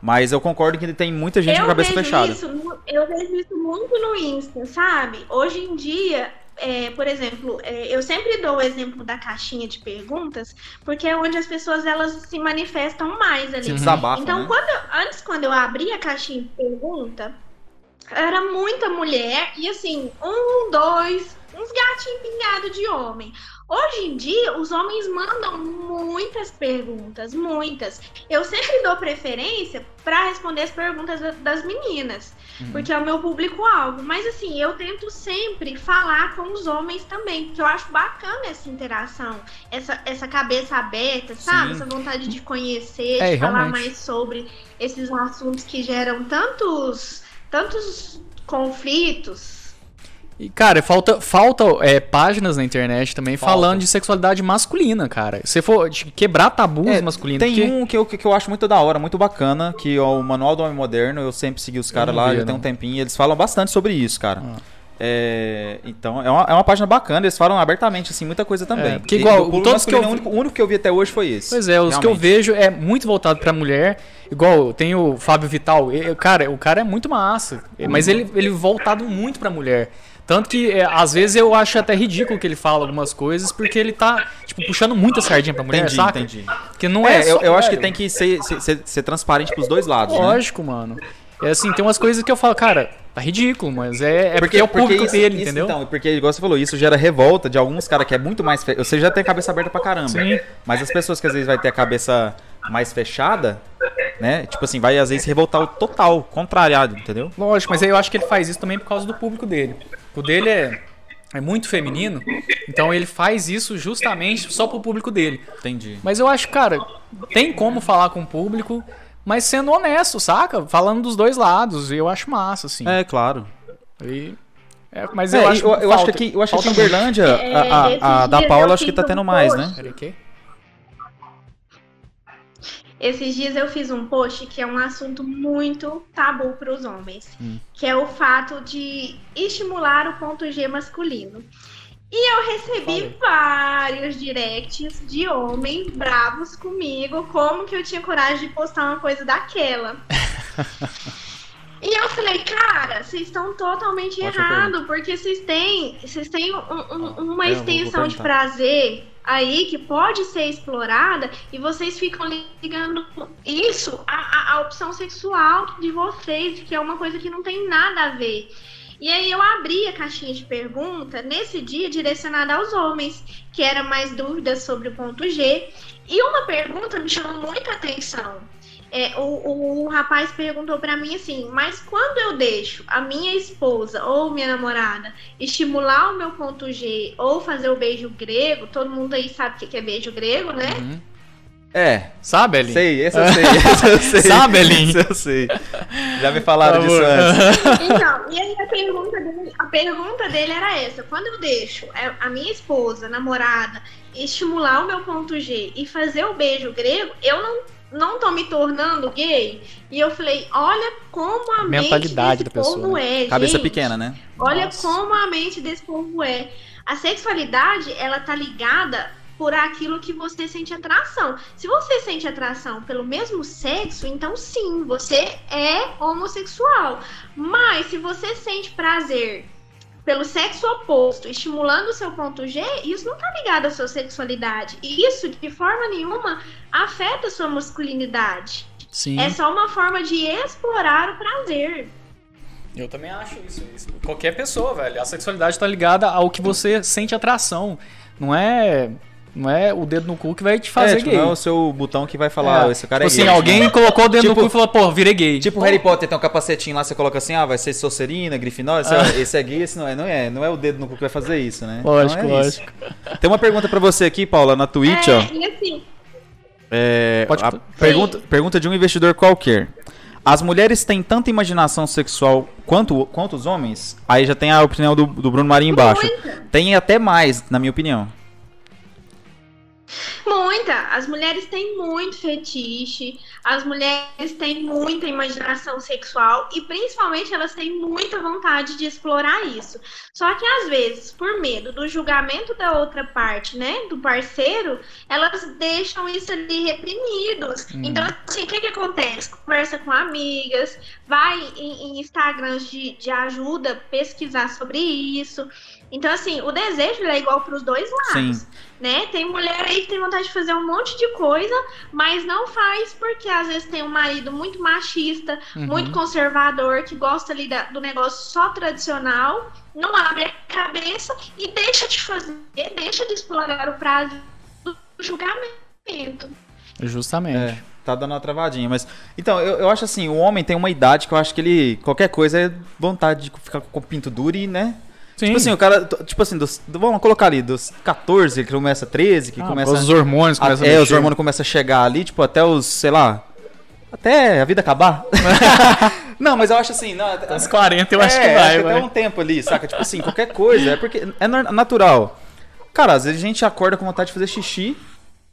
S1: Mas eu concordo que tem muita gente eu com a cabeça fechada.
S3: Isso, eu vejo isso muito no Insta, sabe? Hoje em dia, é, por exemplo, é, eu sempre dou o exemplo da caixinha de perguntas, porque é onde as pessoas elas se manifestam mais ali.
S1: Desabafa,
S3: então,
S1: né?
S3: quando eu- antes, quando eu abri a caixinha de pergunta, era muita mulher e assim, um, dois, uns gatinhos pingados de homem. Hoje em dia, os homens mandam muitas perguntas, muitas. Eu sempre dou preferência para responder as perguntas da- das meninas, porque é o meu público-alvo. Mas assim, eu tento sempre falar com os homens também, porque eu acho bacana essa interação, essa, essa cabeça aberta, sabe?
S1: Sim.
S3: Essa vontade de conhecer,
S2: É,
S3: de falar
S2: realmente.
S3: mais sobre esses assuntos que geram tantos, tantos conflitos.
S2: E, cara, falta, falta é, páginas na internet também
S1: Falta.
S2: falando de sexualidade masculina, cara. Se for de quebrar tabus
S1: É,
S2: masculinos.
S1: Tem
S2: porque-
S1: um que eu, que eu acho muito da hora, muito bacana, que é o Manual do Homem Moderno. Eu sempre segui os caras lá,
S2: vi,
S1: já tem um tempinho. e Eles falam bastante sobre isso, cara.
S2: Ah.
S1: É, então, é uma, é uma página bacana. Eles falam abertamente, assim, muita coisa também.
S2: É, porque igual, todos que eu
S1: o, único, o único que eu vi até hoje foi esse.
S2: Pois é, os que eu
S1: realmente.
S2: vejo é muito voltado pra mulher. Igual tem o Fábio Vital. cara, o cara é muito massa. Mas ele, ele voltado muito pra mulher. Tanto que, é, às vezes, eu acho até ridículo que ele fala algumas coisas, porque ele tá, tipo, puxando muita sardinha pra mulher,
S1: Entendi,
S2: saca?
S1: entendi.
S2: Porque não é,
S1: É, eu, eu acho que tem que ser, ser, ser- transparente pros dois lados, né?
S2: Lógico, mano. É assim, tem umas coisas que eu falo, cara, tá ridículo, mas é, é porque, é o público
S1: isso-
S2: dele,
S1: isso,
S2: entendeu?
S1: Então, porque, igual você falou, isso gera revolta de alguns caras que é muito mais. Fe... Você já tem a cabeça aberta pra caramba.
S2: Sim.
S1: Mas as pessoas que às vezes vai ter a cabeça mais fechada, né? Tipo assim, vai às vezes revoltar o total, contrariado, entendeu?
S2: Lógico, mas aí eu acho que ele faz isso também por causa do público dele. O dele é, é muito feminino, então ele faz isso justamente só pro público dele.
S1: Entendi.
S2: Mas eu acho, cara, tem como falar com o público, mas sendo honesto, saca? Falando dos dois lados, e eu acho massa, assim.
S1: É, claro.
S2: E- é, mas
S1: É,
S2: eu acho
S1: eu, eu acho que aqui, eu acho que aqui em. Uberlândia,
S3: É,
S1: a, a- a
S3: esses
S1: da Paula acho que tá tendo mais, né?
S2: Peraí?
S3: Esses dias eu fiz um post que é um assunto muito tabu para os homens,
S1: Hum.
S3: que é o fato de estimular o ponto G masculino. E eu recebi vários directs de homens bravos comigo, como que eu tinha coragem de postar uma coisa daquela. [laughs] E eu falei, cara, vocês estão totalmente errados, porque vocês têm, vocês têm um- um- uma
S1: É,
S3: extensão de prazer aí que pode ser explorada e vocês ficam ligando isso à, à- opção sexual de vocês, que é uma coisa que não tem nada a ver. E aí eu abri a caixinha de pergunta nesse dia direcionada aos homens, que era mais dúvidas sobre o ponto G. E uma pergunta me chamou muita atenção. É, o, o rapaz perguntou pra mim assim, mas quando eu deixo a minha esposa ou minha namorada estimular o meu ponto G ou fazer o beijo grego, todo mundo aí sabe o que é beijo grego, né?
S2: Uhum.
S1: É,
S2: Sabe, Elin?
S1: sei, esse eu sei, esse eu sei. [laughs]
S2: Sabe, Elin?
S1: Esse eu sei. Já me falaram
S2: Por
S1: disso
S2: favor.
S1: antes. [laughs] [laughs]
S3: Então, e aí a pergunta, dele, a pergunta dele era essa: quando eu deixo é, a minha esposa, namorada, estimular o meu ponto G e fazer o beijo grego, eu não, não tô me tornando gay? E eu falei: olha como a
S2: Mentalidade
S3: mente desse
S2: da pessoa,
S3: povo é.
S1: Cabeça
S3: gente.
S1: pequena, né?
S3: Olha
S2: Nossa.
S3: como a mente desse povo é. A sexualidade, ela tá ligada por aquilo que você sente atração. Se você sente atração pelo mesmo sexo, então sim, você é homossexual. Mas se você sente prazer pelo sexo oposto, estimulando o seu ponto G, isso não tá ligado à sua sexualidade. E isso, de forma nenhuma, afeta a sua masculinidade.
S2: Sim.
S3: É só uma forma de explorar o prazer.
S2: Eu também acho isso, isso. Qualquer pessoa, velho. A sexualidade tá ligada ao que você sente atração. Não é. Não é o dedo no cu que vai te fazer
S1: é, tipo,
S2: gay.
S1: não é o seu botão que vai falar,
S2: É.
S1: esse cara
S2: tipo
S1: é
S2: assim,
S1: gay.
S2: alguém colocou o dedo
S1: Tipo-
S2: no cu e falou, pô, virei gay.
S1: Tipo o Harry Potter tem um capacetinho lá, você coloca assim, ah, vai ser Sonserina, Grifinória, esse, é, esse é gay, esse não é. Não é, não é o dedo no cu que vai fazer isso, né?
S2: Lógico,
S1: Então é isso.
S2: lógico.
S1: Tem uma pergunta pra você aqui, Paula, na Twitch,
S3: é,
S1: ó.
S3: e assim,
S1: É,
S2: Pode-
S1: a pergunta, pergunta de um investidor qualquer. As mulheres têm tanta imaginação sexual quanto, quanto os homens? Aí já tem a opinião do, do Bruno Marinho embaixo. Tem até mais, na minha opinião.
S3: Muita. As mulheres têm muito fetiche, as mulheres têm muita imaginação sexual e principalmente elas têm muita vontade de explorar isso. Só que às vezes, por medo do julgamento da outra parte, né, do parceiro, elas deixam isso ali reprimidos.
S2: Hum.
S3: Então, assim, o que que acontece? Conversa com amigas, vai em, em Instagrams de, de ajuda pesquisar sobre isso. Então, assim, o desejo é igual para os dois lados. Sim. Né? Tem mulher aí que tem vontade de fazer um monte de coisa, mas não faz porque às vezes tem um marido muito machista, uhum. muito conservador, que gosta ali da, do negócio só tradicional, não abre a cabeça e deixa de fazer, deixa de explorar o prazo do julgamento.
S2: Justamente.
S1: É, tá dando uma travadinha, mas. Então, eu, eu acho assim, o homem tem uma idade que eu acho que ele. Qualquer coisa é vontade de ficar com o pinto duro e, né? Sim. Tipo assim, o cara, tipo assim, dos, vamos colocar ali, dos 14, que começa 13, que ah, começa.
S2: Os hormônios
S1: começam a, É, os hormônios começam a chegar ali, tipo, até os, sei lá. Até a vida acabar. [laughs] não, mas eu acho assim. Não,
S2: até uns 40 eu é, acho que vai, acho que
S1: até um tempo ali, saca? Tipo assim, qualquer coisa. É porque é natural. Cara, às vezes a gente acorda com vontade de fazer xixi.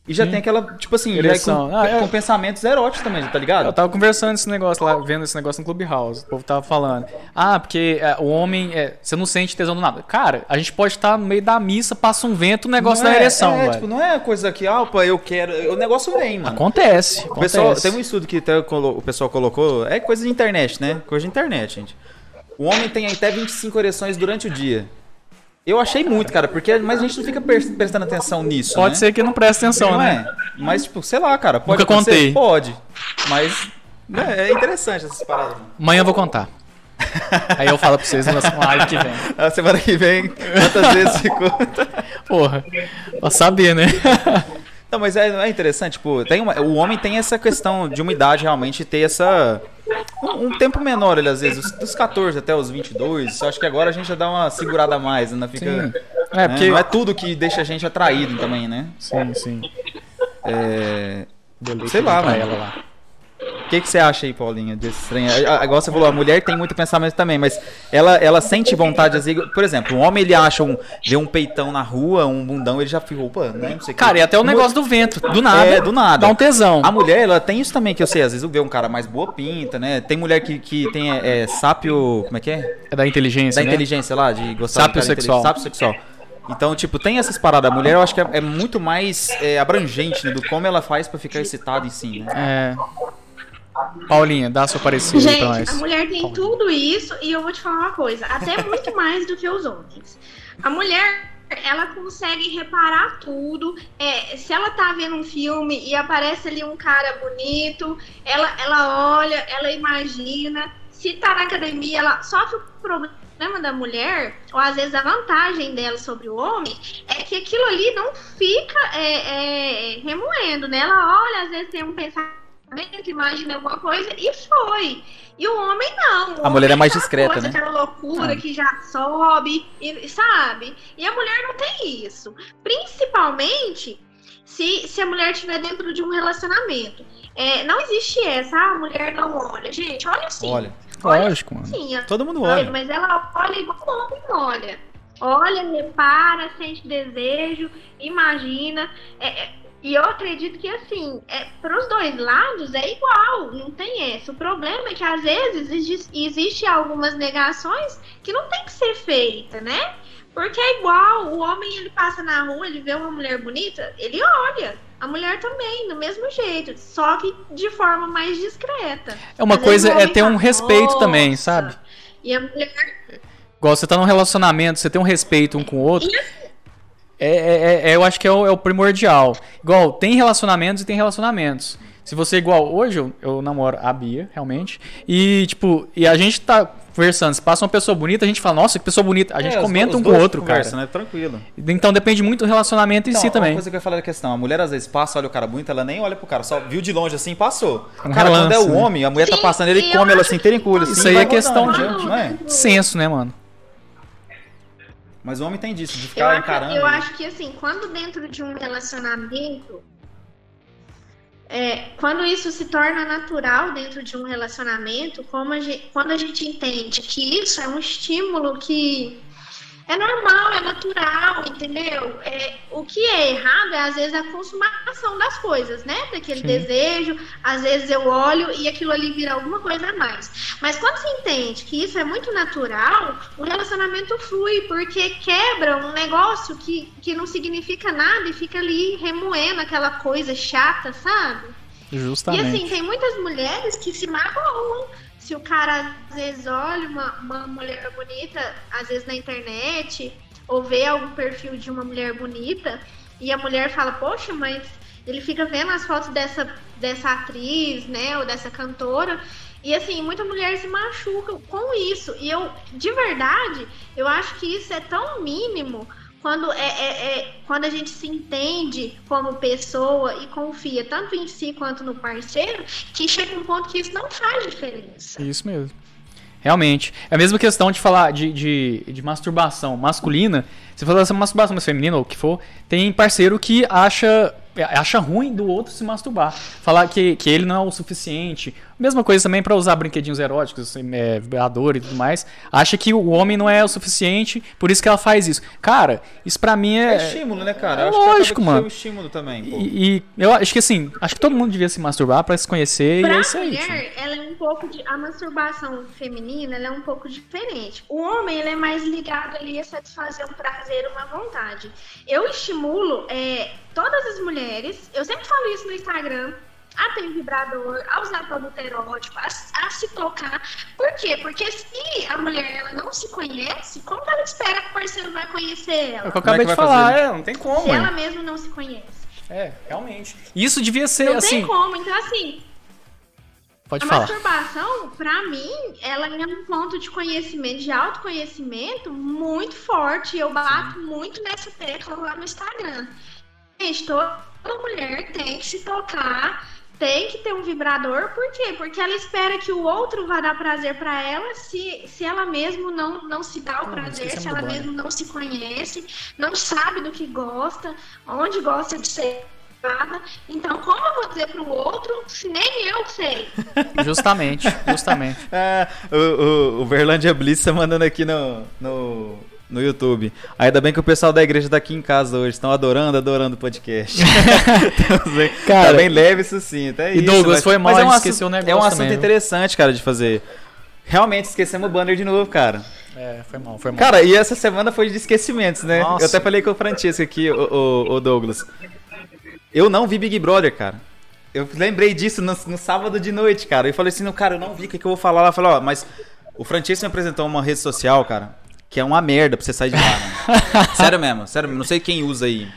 S1: E já Sim. tem aquela, tipo assim, é com, ah, é. com, pensamentos eróticos também, tá ligado?
S2: Eu tava conversando esse negócio lá, vendo esse negócio no Clubhouse. O povo tava falando. Ah, porque é, o homem, é, você não sente tesão do nada. Cara, a gente pode estar no meio da missa, passa um vento, o negócio não da é, ereção, é,
S1: tipo, não é coisa que, ah, opa, eu quero. O negócio vem, mano.
S2: Acontece.
S1: O pessoal, tem um estudo que o pessoal colocou. É coisa de internet, né? Coisa de internet, gente. O homem tem até 25 ereções durante o dia. Eu achei muito, cara, porque mas a gente não fica prestando atenção nisso.
S2: Pode
S1: né?
S2: ser que não preste atenção, né?
S1: É. Mas, tipo, sei lá, cara. Pode
S2: Nunca contei.
S1: Pode. Mas né, é interessante essas paradas.
S2: Amanhã eu vou contar. [laughs] Aí eu falo pra vocês na semana que vem.
S1: A semana que vem, quantas vezes se conta?
S2: Porra, pra saber, né?
S1: Não, mas é, é interessante, tipo, tem uma, o homem tem essa questão de uma idade realmente ter essa. Um, um, tempo menor, ele às vezes, dos 14 até os 22. Eu acho que agora a gente já dá uma segurada a mais, né? Fica, sim. É, né? porque... Não é tudo que deixa a gente atraído também, né?
S2: Sim, sim.
S1: É... Sei lá, mano. Ela lá. O que, que você acha aí, Paulinha, desse estranho? Agora você falou, a mulher tem muito pensamento também, mas ela, ela sente vontade, vezes, por exemplo, um homem ele acha um, vê um peitão na rua, um bundão, ele já fica, opa, né?
S2: Cara, que. e até o negócio do vento, do nada.
S1: É, do nada.
S2: Dá um tesão.
S1: A mulher, ela tem isso também, que eu sei, às vezes vê um cara mais boa pinta, né? Tem mulher que, que tem é, é sápio, como é que é?
S2: É da inteligência,
S1: Da
S2: né?
S1: inteligência lá, de gostar
S2: sápio sexual.
S1: Sápio sexual. Então, tipo, tem essas paradas. A mulher, eu acho que é, é muito mais é, abrangente, né? Do como ela faz para ficar excitada em si, né?
S2: É. Paulinha, dá sua parecida
S3: Gente, pra nós. a mulher tem Paulinha. tudo isso e eu vou te falar uma coisa, até [laughs] muito mais do que os homens. A mulher ela consegue reparar tudo. É, se ela tá vendo um filme e aparece ali um cara bonito, ela, ela olha, ela imagina. Se tá na academia, ela sofre o problema da mulher, ou às vezes a vantagem dela sobre o homem, é que aquilo ali não fica é, é, remoendo, né? Ela olha, às vezes tem um pensamento que imagina alguma coisa e foi. E o homem não. O
S1: a mulher é mais discreta, coisa,
S3: né? Aquela loucura ah. que já sobe, e, sabe? E a mulher não tem isso. Principalmente se, se a mulher estiver dentro de um relacionamento. É, não existe essa, ah, a mulher não olha. Gente, olha sim.
S1: Olha.
S2: olha Lógico, mano.
S1: Sim, Todo mundo olha.
S3: Mas ela olha igual o homem olha. Olha, repara, sente desejo, imagina. É, é e eu acredito que, assim, é, para os dois lados é igual, não tem essa. O problema é que, às vezes, existe, existe algumas negações que não tem que ser feita, né? Porque é igual, o homem, ele passa na rua, ele vê uma mulher bonita, ele olha. A mulher também, do mesmo jeito, só que de forma mais discreta.
S2: É uma Às coisa, é ter um respeito também, sabe?
S3: E a mulher...
S2: Igual você tá num relacionamento, você tem um respeito um com o outro... E é, é, é, eu acho que é o, é o, primordial. Igual, tem relacionamentos e tem relacionamentos. Se você, igual, hoje eu, eu, namoro a Bia, realmente. E, tipo, e a gente tá conversando. Se passa uma pessoa bonita, a gente fala, nossa, que pessoa bonita. A gente é, comenta os, um com o outro, cara.
S1: né? Tranquilo.
S2: Então depende muito do relacionamento então, em si também. Uma
S1: coisa que eu ia falar da questão: a mulher às vezes passa, olha o cara bonito, ela nem olha pro cara, só viu de longe assim passou. Um cara, relance, quando é o né? homem, a mulher tá Sim, tá passando, ele come ela assim, inteira em assim.
S2: Isso aí é questão de. Não é? Senso, né, mano?
S1: Mas o homem tem disso, de ficar
S3: eu
S1: encarando.
S3: Acho, eu acho que assim, quando dentro de um relacionamento. É, quando isso se torna natural dentro de um relacionamento, como a gente, quando a gente entende que isso é um estímulo que é normal, é natural, entendeu? É, o que é errado é, às vezes, a consumação das coisas, né? Daquele Sim. desejo. Às vezes eu olho e aquilo ali vira alguma coisa a mais. Mas quando você entende que isso é muito natural, o relacionamento flui, porque quebra um negócio que, que não significa nada e fica ali remoendo aquela coisa chata, sabe?
S2: Justamente.
S3: E assim, tem muitas mulheres que se magoam se o cara às vezes olha uma, uma mulher bonita, às vezes na internet, ou vê algum perfil de uma mulher bonita e a mulher fala, poxa, mas ele fica vendo as fotos dessa, dessa atriz, né, ou dessa cantora, e assim, muita mulher se machuca com isso. E eu, de verdade, eu acho que isso é tão mínimo quando, é, é, é, quando a gente se entende como pessoa e confia tanto em si quanto no parceiro, que chega um ponto que isso não faz diferença.
S2: Isso mesmo. Realmente. É a mesma questão de falar de, de, de masturbação masculina. Você fala essa masturbação mais feminina ou o que for, tem parceiro que acha acha ruim do outro se masturbar. Falar que, que ele não é o suficiente. Mesma coisa também para usar brinquedinhos eróticos, assim, é, vibrador e tudo mais. Acha que o homem não é o suficiente, por isso que ela faz isso. Cara, isso pra mim é.
S1: É estímulo, né, cara?
S2: É
S1: acho
S2: lógico,
S1: que
S2: mano.
S1: um estímulo também. Pô.
S2: E, e eu acho que assim, acho que todo mundo devia se masturbar para se conhecer
S3: pra
S2: e é isso aí.
S3: mulher,
S2: tio.
S3: ela é um pouco de. A masturbação feminina ela é um pouco diferente. O homem ele é mais ligado ali a satisfazer um prazer, uma vontade. Eu estimulo é, todas as mulheres, eu sempre falo isso no Instagram, a ter vibrador, a usar produto erótico, a, a se tocar. Por quê? Porque se a mulher ela não se conhece, como que ela espera que o parceiro vai conhecer
S2: É
S3: ela?
S2: o que eu
S1: é
S2: acabei
S1: que
S2: de falar,
S1: fazer?
S2: é, não tem como.
S3: Se ela
S2: é.
S3: mesma não se conhece.
S2: É, realmente. Isso devia ser
S3: Não
S2: assim.
S3: tem como. Então, assim,
S2: Pode
S3: a
S2: falar.
S3: masturbação, pra mim, ela é um ponto de conhecimento, de autoconhecimento muito forte. Eu bato muito nessa tecla lá no Instagram. Gente, toda mulher tem que se tocar, tem que ter um vibrador. Por quê? Porque ela espera que o outro vá dar prazer pra ela se, se ela mesmo não, não se dá o
S2: Ah,
S3: prazer, se ela mesmo não se conhece, não sabe do que gosta, onde gosta de ser. amada. Então, como eu vou dizer pro outro se nem eu sei? [laughs]
S2: Justamente, justamente. [laughs]
S1: É, o, o, o Verlândia tá mandando aqui no, no, no YouTube. Ainda bem que o pessoal da igreja tá aqui em casa hoje. Estão adorando, adorando o podcast. Então, [laughs] assim,
S2: Cara,
S1: tá bem leve isso sim. Até
S2: e
S1: isso,
S2: Douglas,
S1: mas-
S2: foi mal,
S1: mas
S2: gente
S1: um
S2: esqueceu
S1: assunto-
S2: o
S1: É um
S2: negócio
S1: assunto
S2: também,
S1: interessante, cara, de fazer. Realmente esquecemos o banner de novo, cara.
S2: É, foi mal, foi mal.
S1: Cara, e essa semana foi de esquecimentos, né?
S2: Nossa.
S1: Eu até falei com o Francisco aqui, o, o, o Douglas. Eu não vi Big Brother, cara. Eu lembrei disso no, no sábado de noite, cara. Eu falei assim, não, cara, eu não vi, o que, que eu vou falar lá? Eu falei, ó, mas o Francisco me apresentou uma rede social, cara, que é uma merda pra você sair de lá, mano. [laughs] sério mesmo, sério mesmo. Não sei quem usa aí.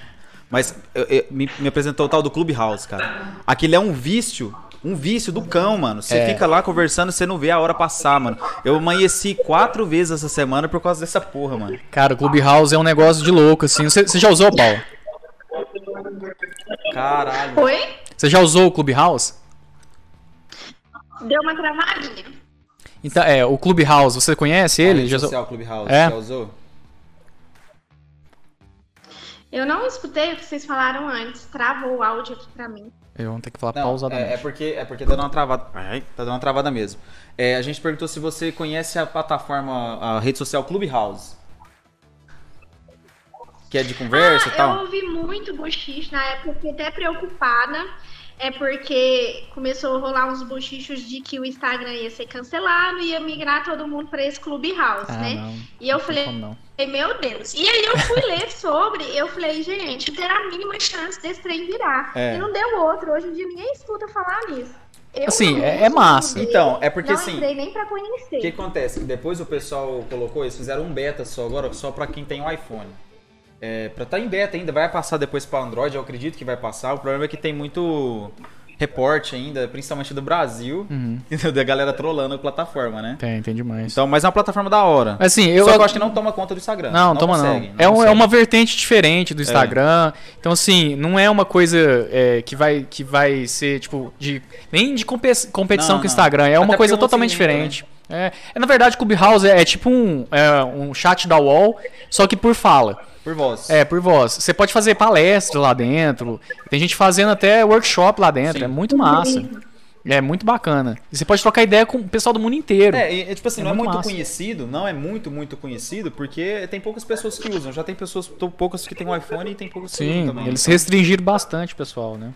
S1: Mas eu- eu- me, me apresentou o tal do Clubhouse, cara. Aquilo é um vício. Um vício do cão, mano. Você
S2: É.
S1: fica lá conversando, você não vê a hora passar, mano. Eu amanheci quatro vezes essa semana por causa dessa porra, mano.
S2: Cara, o Clubhouse é um negócio de louco, assim. Você, você já usou, Paulo?
S1: Caralho.
S3: Oi?
S2: Você já usou o Clubhouse?
S3: Deu uma travadinha.
S2: Então, é, o Clubhouse, você conhece ele?
S1: Rede
S2: Já usou-
S1: social Clubhouse,
S2: É?
S1: já usou?
S3: Eu não escutei o que vocês falaram antes. Travou o áudio aqui pra mim.
S2: Eu vou ter que falar
S1: Não,
S2: pausadamente.
S1: é, é porque é porque tá dando uma travada. Ai, tá dando uma travada mesmo. É, a gente perguntou se você conhece a plataforma, a rede social Clubhouse. Que é de conversa
S3: ah,
S1: e tal.
S3: Eu ouvi muito bochicho na época, eu fiquei até preocupada. É porque começou a rolar uns bochichos de que o Instagram ia ser cancelado e ia migrar todo mundo pra esse Clubhouse,
S2: Ah,
S3: né?
S2: não.
S3: E eu
S2: Não
S3: falei,
S2: não.
S3: meu Deus. E aí eu fui ler sobre, eu falei, gente, terá a mínima chance desse trem virar.
S1: É.
S3: E não deu outro. Hoje em dia ninguém escuta falar nisso. Eu
S2: Assim,
S3: não
S2: é- é massa.
S3: não
S1: Então, é porque
S3: não
S1: assim,
S3: entrei nem pra conhecer.
S1: O que acontece? Que depois o pessoal colocou, eles fizeram um beta só agora, só pra quem tem um iPhone. É, pra estar em beta ainda, vai passar depois pra Android, eu acredito que vai passar. O problema é que tem muito reporte ainda, principalmente do Brasil,
S2: Uhum. [laughs]
S1: da galera trolando a plataforma, né?
S2: Tem, tem demais.
S1: Então, mas é uma plataforma da hora.
S2: Assim, eu,
S1: Só que eu acho que não toma conta do Instagram.
S2: Não, toma
S1: consegue,
S2: não. É, um- é
S1: consegue.
S2: uma vertente diferente do Instagram. Então, assim, não é uma coisa é, que, vai, que vai ser, tipo, de. Nem de compe- competição
S1: Não,
S2: com o
S1: não.
S2: Instagram. É
S1: Até
S2: uma coisa
S1: é
S2: totalmente diferente. É, é, na verdade, o Clubhouse é, é tipo um, é, um chat da UOL, só que por fala.
S1: Por voz.
S2: É, por voz. Você pode fazer palestra lá dentro. Tem gente fazendo até workshop lá dentro.
S1: Sim.
S2: É muito massa. É muito bacana. E você pode trocar ideia com o pessoal do mundo inteiro.
S1: É, e, tipo assim,
S2: É
S1: não é
S2: muito
S1: muito
S2: massa.
S1: conhecido, não é muito, muito conhecido, porque tem poucas pessoas que usam. Já tem pessoas, poucas que tem um iPhone e tem poucas que usam
S2: Sim,
S1: também.
S2: eles
S1: Então,
S2: restringiram bastante, pessoal, né?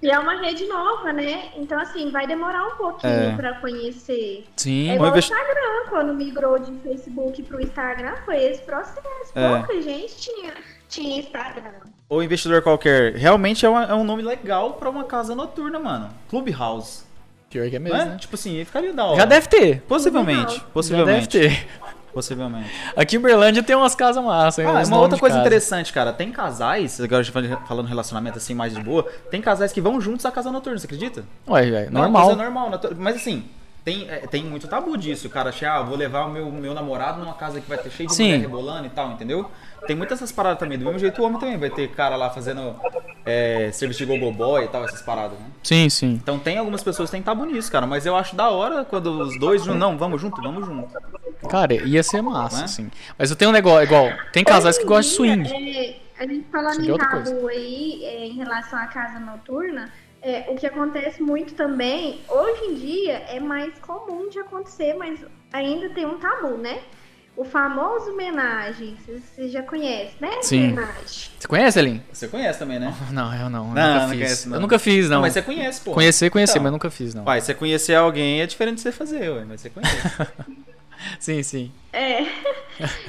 S3: E é uma rede nova, né? Então, assim, vai demorar um pouquinho
S1: É.
S3: pra conhecer.
S2: Sim.
S3: É igual o Instagram, quando migrou de Facebook pro Instagram, foi esse processo.
S1: É.
S3: Pouca gente tinha, tinha Instagram.
S1: Ou investidor qualquer. Realmente é, uma- é um nome legal pra uma casa noturna, mano. Clubhouse.
S2: Pior que é mesmo,
S1: é?
S2: né?
S1: Tipo assim, ficaria da hora.
S2: Já deve ter.
S1: Possivelmente. Possivelmente.
S2: Já deve ter.
S1: Possivelmente.
S2: Aqui em Berlândia tem umas casas massas.
S1: Ah, uma outra coisa casa. interessante, cara. Tem casais, agora falando relacionamento assim mais de boa, tem casais que vão juntos à casa noturna, você acredita?
S2: Ué, é normal.
S1: É normal, mas assim, tem, é, tem muito tabu disso. Cara acha, ah, vou levar o meu, meu namorado numa casa que vai ter cheio de Sim. mulher rebolando e tal, entendeu? Tem muitas essas paradas também. Do mesmo jeito o homem também vai ter cara lá fazendo é, serviço de gogo boy e tal, essas paradas, né?
S2: Sim, sim.
S1: Então tem algumas pessoas que têm tabu nisso, cara. Mas eu acho da hora quando os dois, não, vamos junto, vamos junto.
S2: Cara, ia ser massa, né? sim. Mas eu tenho um negócio, igual, tem casais que gostam de swing.
S3: É, a gente falando em tabu aí, é, em relação à casa noturna, é, o que acontece muito também, hoje em dia, é mais comum de acontecer, mas ainda tem um tabu, né? O famoso homenagem, você já conhece, né?
S2: Sim. Homenagem. Você conhece, Elin?
S1: Você conhece também, né? [laughs]
S2: Não, eu não. Eu
S1: não, nunca
S2: não
S1: fiz. Conhece, não.
S2: Eu nunca fiz, não. não.
S1: Mas você conhece, pô.
S2: Conhecer, conhecer, então, mas nunca fiz, não.
S1: Pai, você conhecer alguém é diferente de você fazer, ué, mas você conhece. [laughs] [laughs]
S2: sim, sim.
S3: É.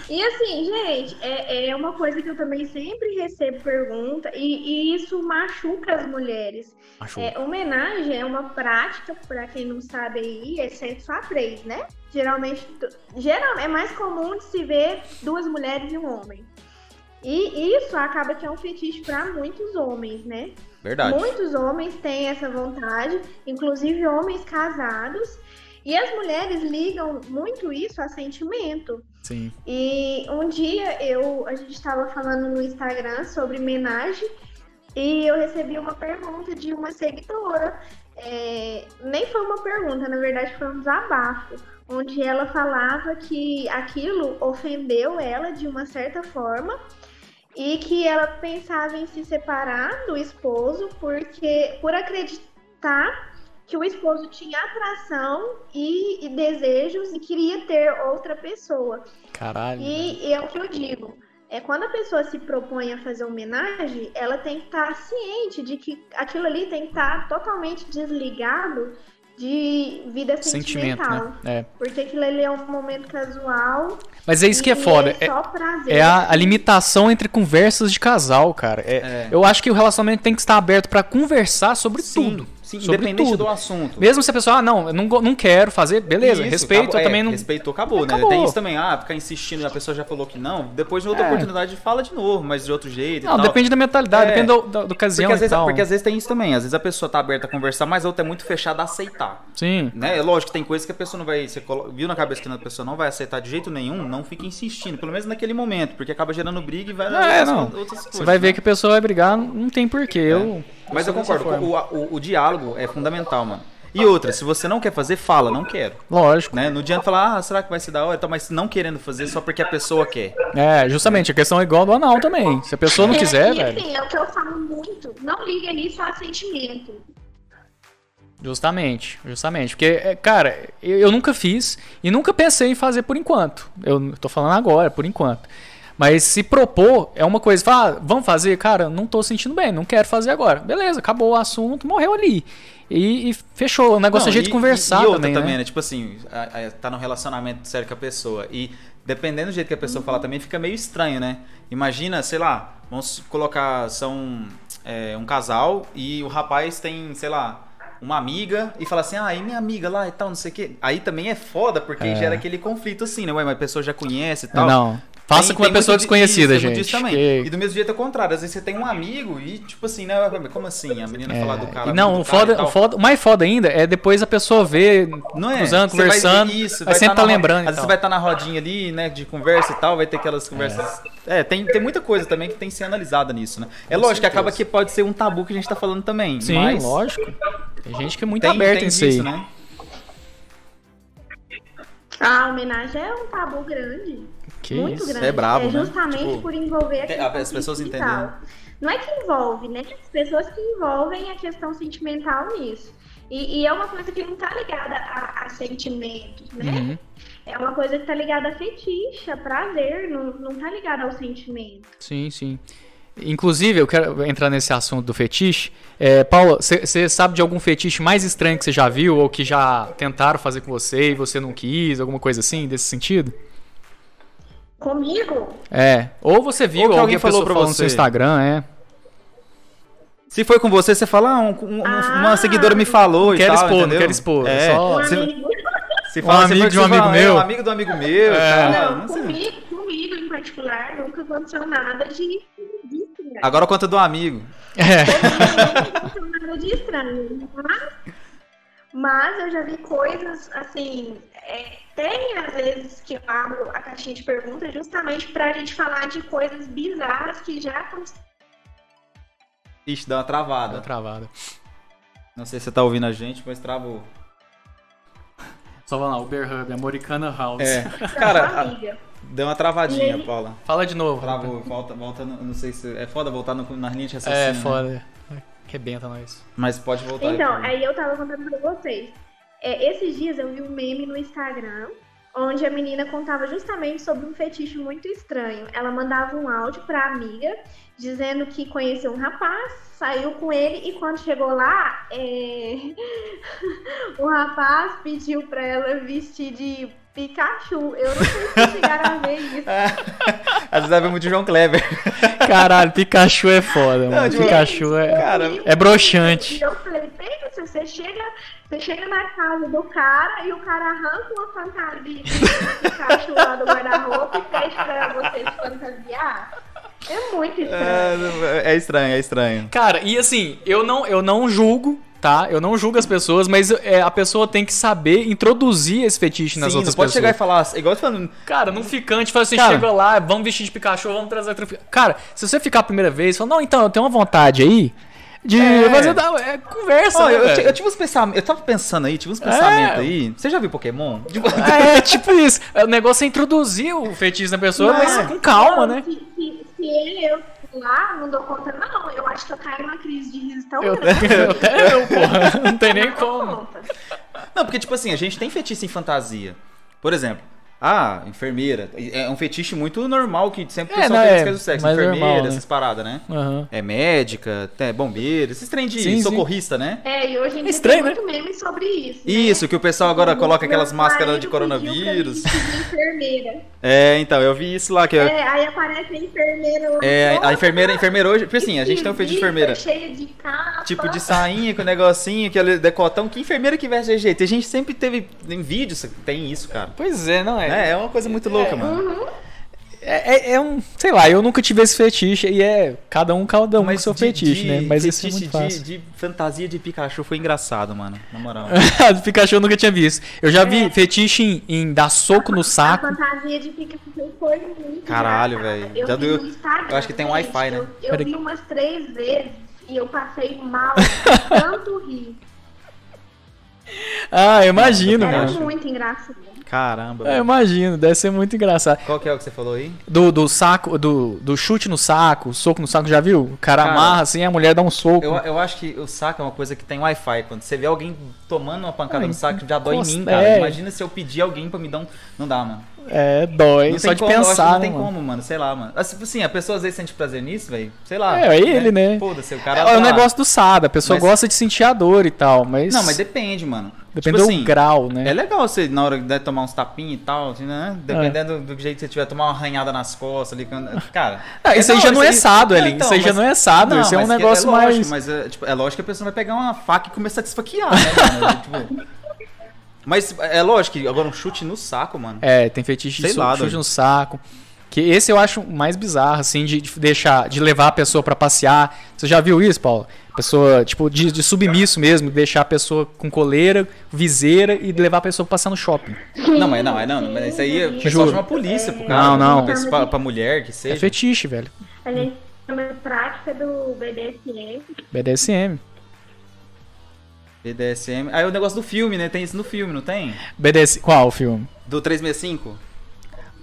S3: E assim, gente, é, é uma coisa que eu também sempre recebo pergunta e, e isso machuca as mulheres. Machuca. É, homenagem é uma prática, para quem não sabe aí, é sexo a três, né? Geralmente, geral, é mais comum de se ver duas mulheres e um homem. E isso acaba que é um fetiche para muitos homens, né?
S1: Verdade.
S3: Muitos homens têm essa vontade, inclusive homens casados. E as mulheres ligam muito isso a sentimento.
S2: Sim.
S3: E um dia eu a gente estava falando no Instagram sobre homenagem e eu recebi uma pergunta de uma seguidora. É, nem foi uma pergunta, na verdade foi um desabafo onde ela falava que aquilo ofendeu ela de uma certa forma e que ela pensava em se separar do esposo porque por acreditar que o esposo tinha atração e, e desejos e queria ter outra pessoa.
S2: Caralho.
S3: E, e, é o que eu digo. É quando a pessoa se propõe a fazer homenagem, ela tem que estar ciente de que aquilo ali tem que estar totalmente desligado de vida Sentimento, sentimental. Né? É. Porque aquilo ali é um momento casual.
S2: Mas é isso que é foda. É, é a, a, limitação entre conversas de casal, cara. É, é. Eu acho que o relacionamento tem que estar aberto para conversar sobre Sim. tudo.
S1: Sim, independente tudo. do assunto.
S2: Mesmo se a pessoa, ah, não, eu não, não quero fazer, beleza, isso, respeito, acabou, eu também é, não.
S1: Respeitou, acabou, né? Tem isso também, ah, ficar insistindo e a pessoa já falou que não, depois de outra é. oportunidade fala de novo, mas de outro jeito.
S2: Não, depende da mentalidade, é. depende do, do, do ocasião.
S1: Porque às, vezes, porque às vezes tem isso também, às vezes a pessoa tá aberta a conversar, mas a outra é muito fechada a aceitar.
S2: Sim.
S1: Né? É lógico que tem coisas que a pessoa não vai. Você viu na cabeça que a pessoa não vai aceitar de jeito nenhum, não fica insistindo, pelo menos naquele momento, porque acaba gerando briga e vai.
S2: É, não. Outras coisas, você vai ver né? que a pessoa vai brigar, não tem porquê. Eu.
S1: Mas eu concordo, o, o, o, diálogo é fundamental, mano. E outra, se você não quer fazer, fala, não quero.
S2: Lógico.
S1: Né? Não adianta falar, ah, será que vai ser da hora? Então, mas não querendo fazer só porque a pessoa quer.
S2: É, justamente, a questão é igual do anal também. Se a pessoa não é, quiser,
S3: e,
S2: velho.
S3: Assim, é o que eu falo muito. Não liga nisso a sentimento.
S2: Justamente, justamente. Porque, é, cara, eu, eu, nunca fiz e nunca pensei em fazer por enquanto. Eu tô falando agora, por enquanto. Mas se propor é uma coisa, fala, ah, vamos fazer, cara, não tô sentindo bem, não quero fazer agora. Beleza, acabou o assunto, morreu ali. E, e fechou. O negócio não, é jeito de conversar e, e outra também, também né? né?
S1: Tipo assim, tá no relacionamento sério com a pessoa. E dependendo do jeito que a pessoa uhum. fala também, fica meio estranho, né? Imagina, sei lá, vamos colocar, são é, um casal e o rapaz tem, sei lá, uma amiga e fala assim, ah, e minha amiga lá e tal, não sei o quê. Aí também é foda, porque é. gera aquele conflito assim, né? Ué, mas a pessoa já conhece e tal.
S2: Não. Faça com uma pessoa desconhecida, disso, gente.
S1: Também. Que... E do mesmo jeito é o contrário. Às vezes você tem um amigo e, tipo assim, né? Como assim? A menina é... falar do cara.
S2: Não,
S1: o,
S2: foda, o, foda, o mais foda ainda é depois a pessoa ver, não é? cruzando, conversando. Vai, isso, vai sempre tá, tá lembrando. Às
S1: vezes você vai estar tá na rodinha ali, né? De conversa e tal, vai ter aquelas conversas. É, é tem, tem muita coisa também que tem que ser analisada nisso, né? É com lógico certeza. que acaba que pode ser um tabu que a gente tá falando também.
S2: Sim,
S1: mas...
S2: lógico. Tem gente que é muito aberta em isso aí. Né?
S3: A homenagem é um tabu grande. Que muito isso? grande.
S1: É brabo,
S3: é justamente né? tipo, por envolver a questão as pessoas entendem. Não é que envolve, né? As pessoas que envolvem a questão sentimental nisso. E, e é uma coisa que não está ligada a, a, sentimentos, né? Uhum. É uma coisa que está ligada a fetiche, a prazer, não, não tá ligada ao sentimento.
S2: Sim, sim. Inclusive, eu quero entrar nesse assunto do fetiche. É, Paula, você sabe de algum fetiche mais estranho que você já viu ou que já tentaram fazer com você e você não quis, alguma coisa assim, desse sentido?
S3: Comigo?
S2: É. Ou você viu, ou alguém falou pra você no seu Instagram, é.
S1: Se foi com você, você fala, ah, um, um, ah, uma seguidora me falou
S2: e
S1: quero
S2: tal, expor,
S1: entendeu?
S2: Não quero expor,
S1: é. Só... [laughs] Você, Se fala,
S2: um amigo de um amigo
S1: fala,
S2: meu.
S1: É, um amigo do amigo meu.
S2: É.
S3: Não,
S1: não
S3: comigo, comigo em particular, nunca aconteceu nada de, de estranho.
S1: Agora conta do amigo.
S2: É.
S3: Nunca aconteceu nada de estranho. Mas, mas eu já vi coisas assim. é, tem às vezes que eu abro a caixinha de perguntas justamente pra gente falar de coisas bizarras que já aconteceram.
S1: Ixi, deu uma travada.
S2: travado.
S1: Não sei se você tá ouvindo a gente, mas travou.
S2: Só vamos lá, Uber Hub, Americana House.
S1: É. [laughs] Cara, a- deu uma travadinha,
S3: E-
S1: Paula.
S2: Fala de novo.
S1: Travou, volta, volta, no- não sei se. É foda voltar no, na linha de
S2: É,
S1: raciocínio. né?
S2: Rebenta nós.
S1: Mas pode voltar aí,
S3: Então,
S1: Paula.
S3: aí eu tava contando pra vocês. É, esses dias eu vi um meme no Instagram onde a menina contava justamente sobre um fetiche muito estranho. Ela mandava um áudio pra amiga dizendo que conheceu um rapaz, saiu com ele e quando chegou lá, é, [laughs] o rapaz pediu pra ela vestir de Pikachu. Eu não sei se chegaram a ver isso.
S1: Às vezes é muito João Kleber.
S2: Caralho, Pikachu é foda, mano.
S1: tipo,
S2: Pikachu é.
S1: Cara,
S2: É broxante.
S3: Eu falei, pensa, você chega, você chega na casa do cara e o cara arranca uma fantasia de Pikachu lá do guarda-roupa e pede pra você se fantasiar. É muito estranho.
S1: é, é estranho, é estranho.
S2: Cara, e assim, eu não, eu não julgo, tá? Eu não julgo as pessoas, mas é, a pessoa tem que saber introduzir esse fetiche nas
S1: Sim,
S2: outras
S1: não pode
S2: pessoas.
S1: chegar e falar, igual você falando,
S2: Cara, não ficante, fala assim,
S1: Cara.
S2: chega lá, vamos vestir de Pikachu, vamos trazer. Cara, se você ficar a primeira vez, fala, não, então, eu tenho uma vontade aí de
S1: É.
S2: fazer... É, conversa, né,
S1: eu, eu, eu tive uns pensamentos, eu tava pensando aí, tive uns pensamentos aí. Você já viu Pokémon? [laughs] Tipo,
S2: É, tipo isso. O negócio é introduzir o fetiche na pessoa,
S3: Não,
S2: mas com calma, né?
S3: Se, se, se ele eu lá, não dou conta, não. Eu acho que eu caio numa crise de riso tão
S2: Eu,
S3: grande.
S2: eu, eu, porra. Não tem nem
S3: Não dou
S2: como.
S3: conta.
S1: Não, porque, tipo assim, a gente tem fetiche em fantasia. Por exemplo, ah, enfermeira. É um fetiche muito normal que sempre o
S2: É,
S1: pessoal tem
S2: é
S1: caso do sexo.
S2: mais
S1: Enfermeira,
S2: normal, né?
S1: essas paradas, né?
S2: Aham.
S1: É médica, é bombeiro, esses trem de
S2: Sim, sim.
S1: socorrista, né?
S3: É, e hoje em dia
S2: estranho,
S3: tem muito meme sobre isso. né?
S1: Isso, que o pessoal agora coloca aquelas máscaras de coronavírus.
S3: enfermeira.
S1: É, então, eu vi isso lá, que
S3: É, aí aparece a enfermeira. lá
S1: é, a enfermeira, a enfermeira hoje, porque assim, a gente tem um fetiche de enfermeira.
S3: Cheia de capa.
S1: Tipo de sainha com negocinho, aquele decotão. Que enfermeira que veste desse jeito? A gente sempre teve em vídeos, tem isso, cara.
S2: Pois é, não é.
S1: É, é uma coisa muito louca, mano.
S3: Uhum.
S2: É, é- é um. Sei lá, eu nunca tive esse fetiche e é cada um, cada um com seu
S1: de-
S2: fetiche,
S1: de
S2: né? Mas isso é muito fácil.
S1: de, de fantasia de Pikachu foi engraçado, mano. Na moral. [laughs]
S2: Do Pikachu eu nunca tinha visto. Eu já vi
S3: É.
S2: fetiche em, em dar soco no
S3: A
S2: saco.
S3: fantasia de Pikachu foi muito
S1: Caralho, velho.
S3: Eu
S1: Já
S3: vi
S1: deu-
S3: no Instagram,
S1: eu acho que tem
S3: gente,
S1: Wi-Fi, né?
S3: Eu, eu vi umas três vezes e eu passei mal [laughs] tanto rir.
S2: Ah, eu imagino,
S3: Era
S2: mano.
S3: muito engraçado.
S1: Caramba,
S2: É, eu imagino, deve ser muito engraçado.
S1: Qual que é o que você falou aí?
S2: Do, do saco, do, do chute no saco, soco no saco, já viu? O cara,
S1: Cara,
S2: amarra assim, a mulher dá um soco.
S1: Eu, eu acho que o saco é uma coisa que tem Wi-Fi. Quando você vê alguém tomando uma pancada
S2: Ah,
S1: no saco, já dói em mim, cara.
S2: é.
S1: Imagina se eu pedir alguém pra me dar um. Não dá, mano.
S2: É, dói.
S1: Não
S2: só de
S1: como,
S2: pensar,
S1: não tem
S2: né, mano?
S1: como, mano. Sei lá, mano. Assim, Assim, a pessoa às vezes sente prazer nisso, velho. Sei lá.
S2: É, é ele, né?
S1: Foda-se, o cara.
S2: É,
S1: tá
S2: o
S1: lá.
S2: negócio do SAD, a pessoa
S1: Mas-
S2: gosta de sentir a dor e tal, mas.
S1: Não, mas depende, mano.
S2: Depende
S1: Tipo
S2: do
S1: assim,
S2: grau, né?
S1: É legal você, na hora de tomar uns tapinhos e tal, assim, né? Dependendo do jeito que você tiver, tomar uma arranhada nas costas ali. Cara.
S2: Ah, isso aí já não é sado,
S1: Não,
S2: Elin.
S1: então,
S2: Isso aí já não é sado. Isso é um
S1: que-
S2: negócio
S1: é
S2: mais.
S1: lógico, Mas é, tipo, é lógico que a pessoa vai pegar uma faca e começar a te esfaquear, né, mano? [laughs] tipo, mas é lógico que agora um chute no saco, mano.
S2: É, tem fetiche de
S1: Sei lá,
S2: chute no saco. Que esse eu acho mais bizarro, assim, de, de deixar, de levar a pessoa pra passear. Você já viu isso, Paulo? Pessoa, tipo, de, de submisso mesmo, deixar a pessoa com coleira, viseira e levar a pessoa pra passear no shopping.
S1: Não, mas não, mas não, mas isso aí pessoal
S2: Juro.
S1: chama a polícia pro cara.
S2: Não, não.
S1: Pra, pra, pra mulher que
S2: É
S1: seja.
S2: fetiche, velho.
S3: A gente chama de prática do BDSM.
S2: BDSM.
S1: BDSM. Aí o negócio do filme, né? Tem isso no filme, não tem?
S2: BDS... Qual o filme?
S1: Do 365?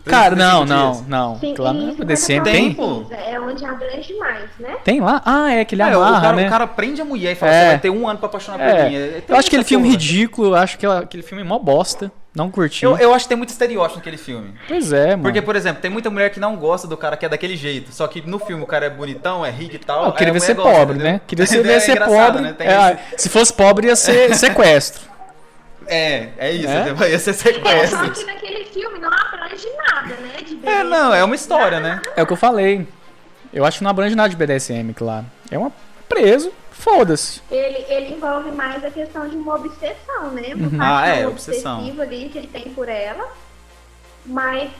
S2: Cara, não,
S1: 365
S2: não, não.
S3: Sim, e
S2: no
S3: isso
S2: BDSM tem?
S3: pesquisa, É onde abrange mais, né?
S2: Tem lá? Ah, é que ele
S1: É,
S2: amarra,
S1: o, cara,
S2: né?
S1: o cara prende a mulher e fala,
S2: É.
S1: você vai ter um ano pra apaixonar por mim.
S2: É, eu acho aquele filme ridículo, eu acho que aquele filme é mó bosta. Não curti.
S1: Eu, eu acho que tem muito estereótipo naquele filme.
S2: Pois é, mano.
S1: Porque, por exemplo, tem muita mulher que não gosta do cara que é daquele jeito. Só que no filme o cara é bonitão, é rico e tal.
S2: Eu queria ver ser
S1: gosta,
S2: pobre,
S1: entendeu?
S2: né? Queria ser, [laughs]
S1: É
S2: ser pobre.
S1: né? Tem
S2: É,
S1: esse-
S2: Se fosse pobre, ia ser [laughs] sequestro.
S1: É, é isso.
S2: É?
S1: Ia ser
S3: É, só
S1: sequestro.
S3: que naquele filme não abrange nada, né? De
S1: É, não, é uma história, né?
S2: É o que eu falei. Eu acho que não abrange nada de BDSM, claro. É uma preso, foda-se.
S3: Ele, ele envolve mais a questão de uma obsessão, né?
S1: Uma
S3: uhum.
S1: Ah, é, obsessão.
S3: ali que ele tem por ela. Mas,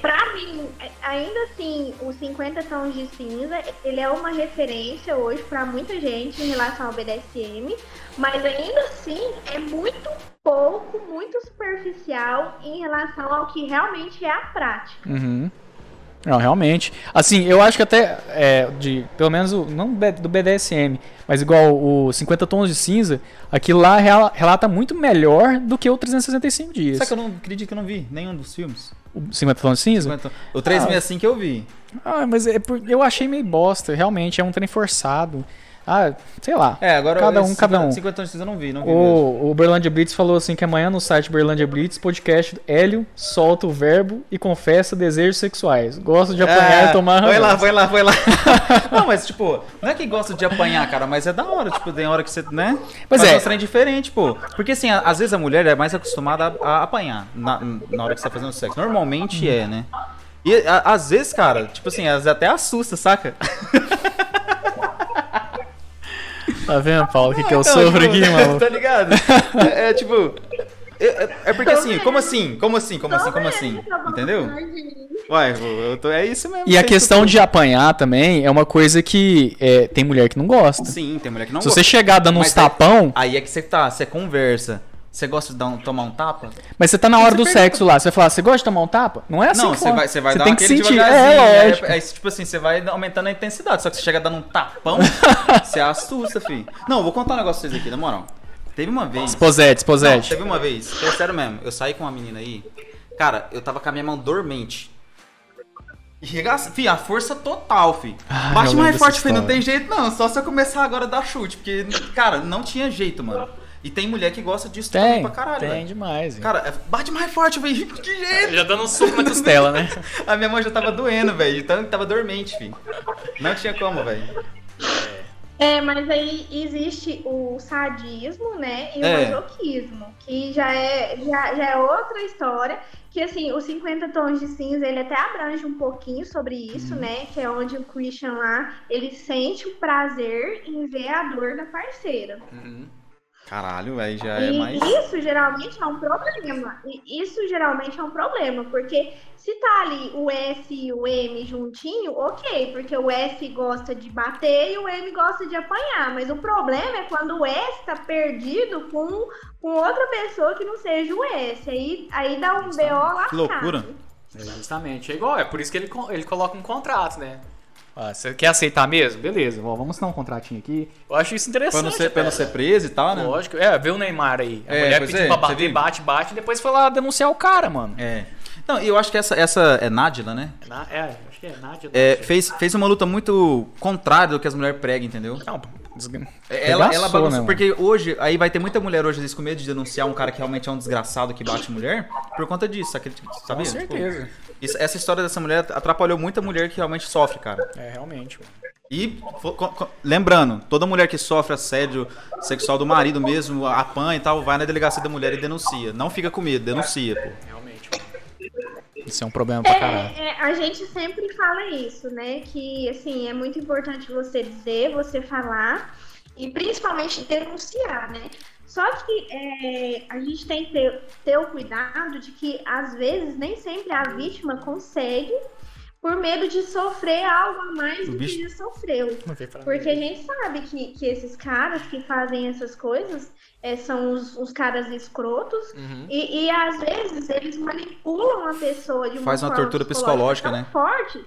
S3: pra mim, ainda assim, os 50 Tons de Cinza, ele é uma referência hoje para muita gente em relação ao BDSM, mas ainda assim é muito pouco, muito superficial em relação ao que realmente é a prática.
S2: Uhum. Não, realmente. Assim, eu acho que até, é, de, pelo menos, não do BDSM, mas igual o 50 Tons de Cinza, aquilo lá relata muito melhor do que o 365 Dias.
S1: Sabe que eu não acredito que eu não vi nenhum dos filmes?
S2: O 50 Tons de Cinza?
S1: 50, o 365 ah, eu vi.
S2: Ah, mas é eu achei meio bosta, realmente, é um trem forçado. Ah, sei lá.
S1: É, agora
S2: cada um, 50, cada um.
S1: 50 anos eu não vi, não vi.
S2: O, o Berlandia Blitz falou assim que amanhã no site Berlandia Blitz, podcast Hélio solta o verbo e confessa desejos sexuais. Gosto de apanhar é, e tomar
S1: Foi lá, foi lá, foi lá. [laughs] não, mas tipo, não é que gosta de apanhar, cara, mas é da hora, tipo, tem hora que você, né?
S2: Mas é.
S1: Um diferente, pô. Porque assim, às vezes a mulher é mais acostumada a, a apanhar na, na hora que você tá fazendo sexo. Normalmente é, né? E a, às vezes, cara, tipo assim, às vezes até assusta, saca? [laughs]
S2: Tá vendo, Paulo? O que, que eu sofro tipo, aqui, [laughs] mano?
S1: tá ligado? É, é tipo. É, é, porque assim, como assim? Como assim? Como assim? Como assim? Entendeu? Ué, eu tô, é isso mesmo.
S2: E a questão de apanhar também é uma coisa que é, tem mulher que não gosta.
S1: Sim, tem mulher que não
S2: Se
S1: gosta.
S2: Se você chegar dando uns tapão.
S1: Aí é que você tá, você conversa. Você gosta de um, tomar um tapa?
S2: Mas você tá na hora do pergunta. sexo lá, você vai falar, você gosta de tomar um tapa? Não é assim
S1: Não,
S2: você
S1: vai, você vai
S2: você
S1: dar
S2: tem
S1: que
S2: sentir.
S1: É, lógico. É, é, tipo assim, você vai aumentando a intensidade. Só que você chega dando um tapão, [laughs] você assusta, filho. Não, vou contar um negócio pra vocês aqui, na moral. Teve uma vez.
S2: Esposete, esposete.
S1: Não, teve uma vez, é sério mesmo. Eu saí com uma menina aí. Cara, eu tava com a minha mão dormente. Fih, a força total, fi. Ah, Bate mais forte, fi. Não tem jeito, não. Só se eu começar agora a dar chute. Porque, cara, não tinha jeito, mano. E tem mulher que gosta disso
S2: tem, também
S1: pra caralho,
S2: Tem
S1: véio.
S2: demais.
S1: Cara, é, bate mais forte, velho. [laughs] Que jeito.
S2: Já dando um suco na [laughs] costela, né?
S1: a minha mão já tava doendo, velho. Então tava dormente, filho. Não tinha como, velho.
S3: É, mas aí existe o sadismo, né? E o é. masoquismo, que já é, já, já é outra história. Que assim, os 50 tons de cinza, ele até abrange um pouquinho sobre isso, uhum. né? Que é onde o Christian lá, ele sente o prazer em ver a dor da parceira.
S1: Uhum. Caralho, velho, já é mais.
S3: Isso geralmente é um problema. Isso geralmente é um problema, porque se tá ali o S e o M juntinho, ok, porque o S gosta de bater e o M gosta de apanhar. Mas o problema é quando o S tá perdido com, com outra pessoa que não seja o S. Aí, aí dá um BO lá.
S1: Que loucura.
S2: É justamente. É igual, é por isso que ele, ele coloca um contrato, né? Ah, você quer aceitar mesmo? Beleza, vamos assinar um contratinho aqui. Eu acho isso interessante.
S1: Pra não ser, pra não ser preso e tal, né?
S2: Lógico. É, vê o Neymar aí. A é, mulher pediu é, pra bater, bate, bate, e depois foi lá denunciar o cara, mano.
S1: É. Não, e eu acho que essa, essa é Nádila, né?
S2: É, é acho que é Nádila.
S1: É, fez, fez uma luta muito contrária do que as mulheres pregam, entendeu? Não, ela, ela bagunça, né, porque hoje, aí vai ter muita mulher hoje com medo de denunciar um cara que realmente é um desgraçado que bate mulher por conta disso, sabia?
S2: Com certeza.
S1: Isso, essa história dessa mulher atrapalhou muita mulher que realmente sofre, cara.
S2: É, realmente.
S1: E lembrando, toda mulher que sofre assédio sexual do marido mesmo, apanha e tal, vai na delegacia da mulher e denuncia. Não fica com medo, denuncia, pô.
S2: Realmente. Isso é um problema pra caralho.
S3: É, é, a gente sempre fala isso, né? Que, assim, é muito importante você dizer, você falar e principalmente denunciar, né? Só que é, a gente tem que ter, ter o cuidado de que, às vezes, nem sempre a vítima consegue por medo de sofrer algo a mais do que já sofreu. Porque a gente sabe que, que esses caras que fazem essas coisas é, são os, os, caras escrotos uhum. e, e, às vezes eles manipulam a pessoa de uma
S1: Faz uma tortura psicológica, né?
S3: forte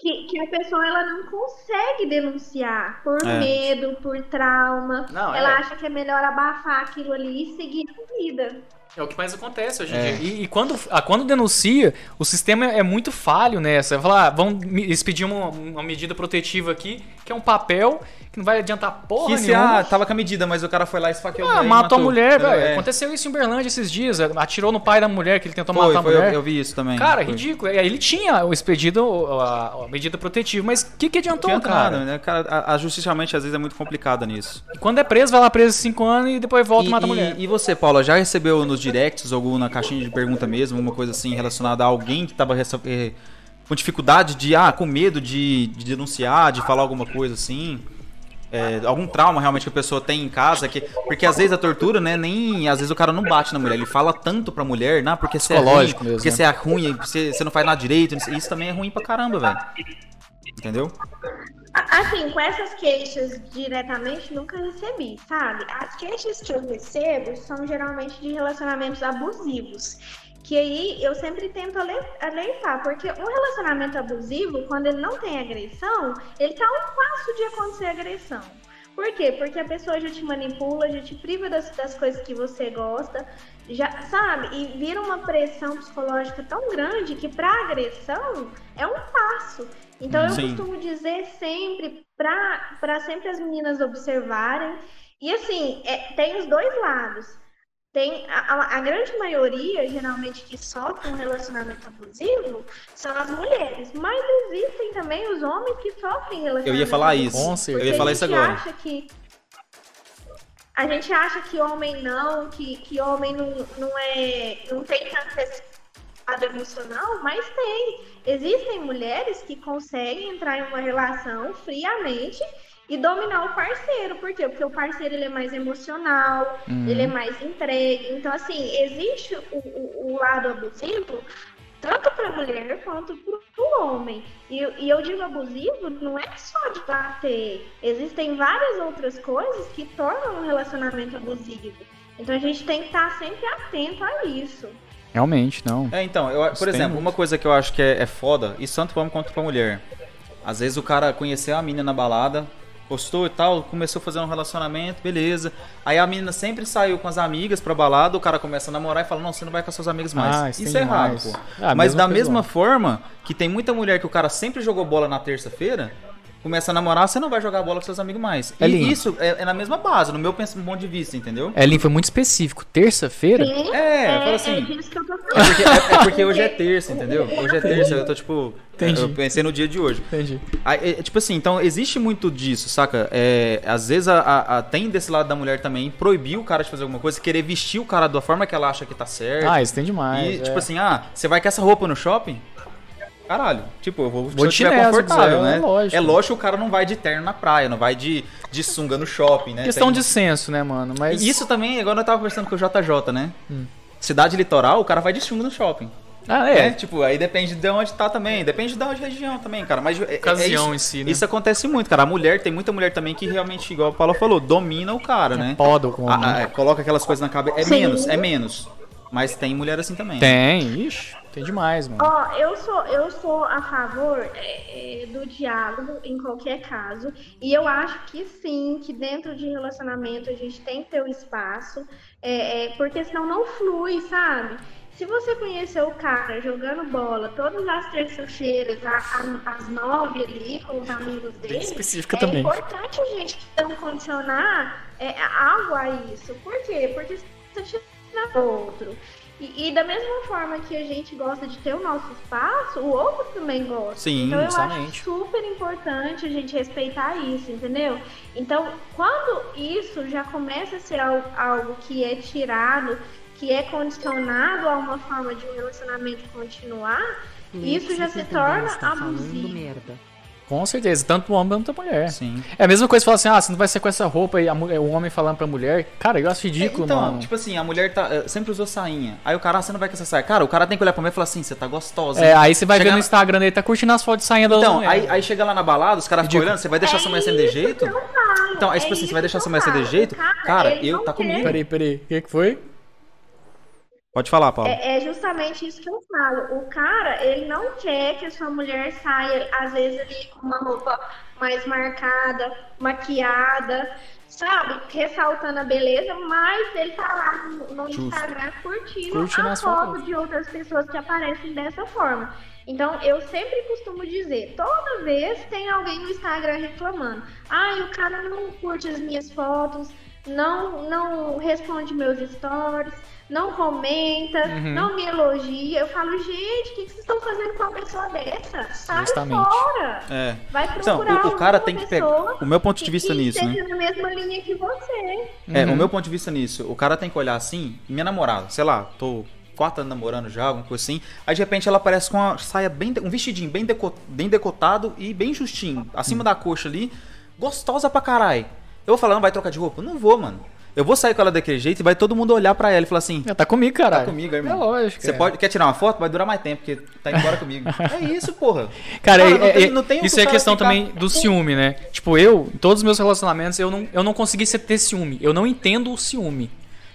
S3: que, que, a pessoa ela não consegue denunciar por é. medo, por trauma. Não, ela é. acha que é melhor abafar aquilo ali e seguir a vida.
S2: É o que mais acontece hoje em é. dia. E, e, quando, a, quando denuncia, o sistema é muito falho nessa. Falar, ah, vão expedir uma, uma medida protetiva aqui, que é um papel que não vai adiantar porra que nenhuma.
S1: Ah, tava com a medida, mas o cara foi lá e esfaqueou
S2: ah, matou, matou a mulher, velho. É. Aconteceu isso em Uberlândia esses dias. Atirou no pai da mulher, que ele tentou foi, matar foi, a mulher.
S1: Eu, eu, vi isso também.
S2: Cara,
S1: foi.
S2: ridículo. Ele tinha o expedido, a, a medida protetiva, mas o que, que adiantou,
S1: não
S2: cara?
S1: Nada, né? cara a, a justiça realmente às vezes é muito complicada nisso.
S2: E quando é preso, vai lá preso cinco anos e depois volta e, e mata a mulher.
S1: E você, Paula, já recebeu nos directs ou na caixinha de pergunta mesmo, alguma coisa assim relacionada a alguém que tava eh, com dificuldade de, ah, com medo de, de denunciar, de falar alguma coisa assim? É, algum trauma realmente que a pessoa tem em casa, que, porque às vezes a tortura, né, nem, às vezes o cara não bate na mulher, ele fala tanto pra mulher, não, porque você é ruim, mesmo, porque né? você é ruim, você, você não faz nada direito, isso também é ruim pra caramba, velho. Entendeu?
S3: Assim, com essas queixas diretamente, nunca recebi, sabe? As queixas que eu recebo são geralmente de relacionamentos abusivos. Que aí eu sempre tento alertar, porque um relacionamento abusivo, quando ele não tem agressão, ele tá um passo de acontecer agressão. Por quê? Porque a pessoa já te manipula, já te priva das, das coisas que você gosta, já sabe? E vira uma pressão psicológica tão grande que para agressão é um passo. Então eu Sim. costumo dizer sempre para sempre as meninas observarem. E assim, é, tem os dois lados. Tem a, a, grande maioria, geralmente, que sofre um relacionamento abusivo são as mulheres. Mas existem também os homens que sofrem relacionamento
S1: Eu ia falar isso. Eu ia falar isso agora.
S3: Acha que, a gente acha que homem não, que, que homem não, não, é, não tem tanta lado emocional, mas tem. Existem mulheres que conseguem entrar em uma relação friamente e dominar o parceiro. Por quê? Porque o parceiro ele é mais emocional, uhum. ele é mais entregue. Então, assim, existe o, o, o lado abusivo tanto para a mulher quanto para o homem. E, e, eu digo abusivo não é só de bater. Existem várias outras coisas que tornam um relacionamento abusivo. Então a gente tem que estar sempre atento a isso.
S2: Realmente, não.
S1: É, então, eu, por exemplo, uma coisa que eu acho que é, é foda, e tanto para homem quanto para mulher. Às vezes o cara conheceu a menina na balada, postou e tal, começou a fazer um relacionamento, beleza. Aí a menina sempre saiu com as amigas pra balada, o cara começa a namorar e fala, não, você não vai com as suas amigas mais. Ah, isso, isso é errado, pô. Ah, Mas da mesma forma que tem muita mulher que o cara sempre jogou bola na terça-feira, começa a namorar, você não vai jogar bola com seus amigos mais. É e isso é, é, na mesma base, no meu ponto de vista, entendeu?
S2: Elin foi muito específico. Terça-feira?
S1: É, é, fala assim. É, é, porque, é, é, porque, hoje é terça, entendeu? Hoje é terça, eu tô tipo. Entendi. Eu pensei no dia de hoje.
S2: Entendi.
S1: Aí, é, tipo assim, então existe muito disso, saca? É, às vezes a, a, a, tem desse lado da mulher também proibir o cara de fazer alguma coisa, querer vestir o cara da forma que ela acha que tá certo.
S2: Ah, isso tem demais.
S1: E, tipo assim, ah, você vai com essa roupa no shopping? Caralho. Tipo, eu vou, vou te confortável, né? É lógico. é lógico que o cara não vai de terno na praia, não vai de, de sunga no shopping, né?
S2: Questão Tem... de senso, né, mano? Mas...
S1: Isso também, agora eu tava conversando com o JJ, né? Hum. Cidade litoral, o cara vai de sunga no shopping.
S2: Ah, é.
S1: é. Tipo, aí depende de onde tá também. Depende de onde região também, cara. Mas
S2: é, Ocasião
S1: é isso,
S2: em si, né?
S1: Isso acontece muito, cara. A mulher, tem muita mulher também que realmente, igual o Paulo falou, domina o cara, né?
S2: Poda o
S1: ah, é, Coloca aquelas coisas na cabeça. É Sim. menos, é menos. Mas tem mulher assim também.
S2: Tem, ixi. Tem demais, mano.
S3: Ó, eu sou, eu sou a favor é, é, do diálogo em qualquer caso. E eu acho que sim, que dentro de relacionamento a gente tem que ter o um espaço. É, é, porque senão não flui, sabe? Se você conheceu o cara jogando bola todas as terças-feiras, às nove ali, com os amigos dele,
S2: específica
S3: é
S2: também.
S3: importante a gente não condicionar é, algo a isso. Por quê? Porque você tira outro. E, e, da mesma forma que a gente gosta de ter o nosso espaço, o outro também gosta.
S1: Sim,
S3: então eu
S1: somente.
S3: acho super importante a gente respeitar isso, entendeu? Então, quando isso já começa a ser algo, algo que é tirado, que é condicionado a uma forma de um relacionamento continuar, isso já se torna abusivo. Merda.
S2: Com certeza, tanto o homem quanto a mulher.
S1: Sim.
S2: É a mesma coisa que falar assim, ah, você não vai ser com essa roupa e a, o homem falando pra mulher. Cara, eu acho ridículo,
S1: é, então,
S2: mano.
S1: tipo assim, a mulher tá, eh, sempre usou sainha. Aí o cara, ah, você não vai com essa saia. Cara, o cara tem que olhar pra mim e falar assim, você tá gostosa.
S2: É, aí você vai ver no Instagram dele, tá curtindo as fotos de sainha da
S1: Então, aí, aí chega lá na balada, os caras ficam olhando, você vai deixar é sua mulher ser de jeito? Então, aí tipo assim, você vai deixar sua mulher ser de jeito? Cara, eu, tá comigo.
S2: Peraí, peraí, o que que foi?
S1: Pode falar, Paulo.
S3: É, é, justamente isso que eu falo. O cara, ele não quer que a sua mulher saia, às vezes, ali com uma roupa mais marcada, maquiada, sabe? Ressaltando a beleza, mas ele tá lá no, Instagram curtindo, curtindo a foto de outras pessoas que aparecem dessa forma. Então, eu sempre costumo dizer, toda vez tem alguém no Instagram reclamando. Ai, o cara não curte as minhas fotos, não, não responde meus stories não comenta, uhum. não me elogia. Eu falo, gente, o que, vocês estão fazendo com uma pessoa dessa? Sai Justamente. fora.
S1: É.
S3: Vai procurar
S1: então, o, o cara tem que pegar. O meu ponto de vista
S3: que,
S1: nisso,
S3: que
S1: né?
S3: na mesma linha que você.
S1: É, uhum. o meu ponto de vista nisso, o cara tem que olhar assim, minha namorada, sei lá, tô quatro anos namorando já, alguma coisa assim. Aí de repente ela aparece com uma saia bem, um vestidinho bem, deco, bem decotado e bem justinho, acima uhum. da coxa ali gostosa pra caralho. Eu vou falar, não vai trocar de roupa? Não vou, mano. Eu vou sair com ela daquele jeito e vai todo mundo olhar pra ela e falar assim.
S2: Tá comigo, cara.
S1: Tá comigo, irmão.
S2: É lógico.
S1: Você
S2: é.
S1: pode, quer tirar uma foto? Vai durar mais tempo, porque tá embora [laughs] comigo. É isso, porra.
S2: Cara,
S1: Cara,
S2: é-
S1: não
S2: é-
S1: tem- não tem
S2: isso é questão
S1: ficar-
S2: também do ciúme, né? Tipo, eu, em todos os meus relacionamentos, eu não, eu não consegui ser- ter ciúme. Eu não entendo o ciúme.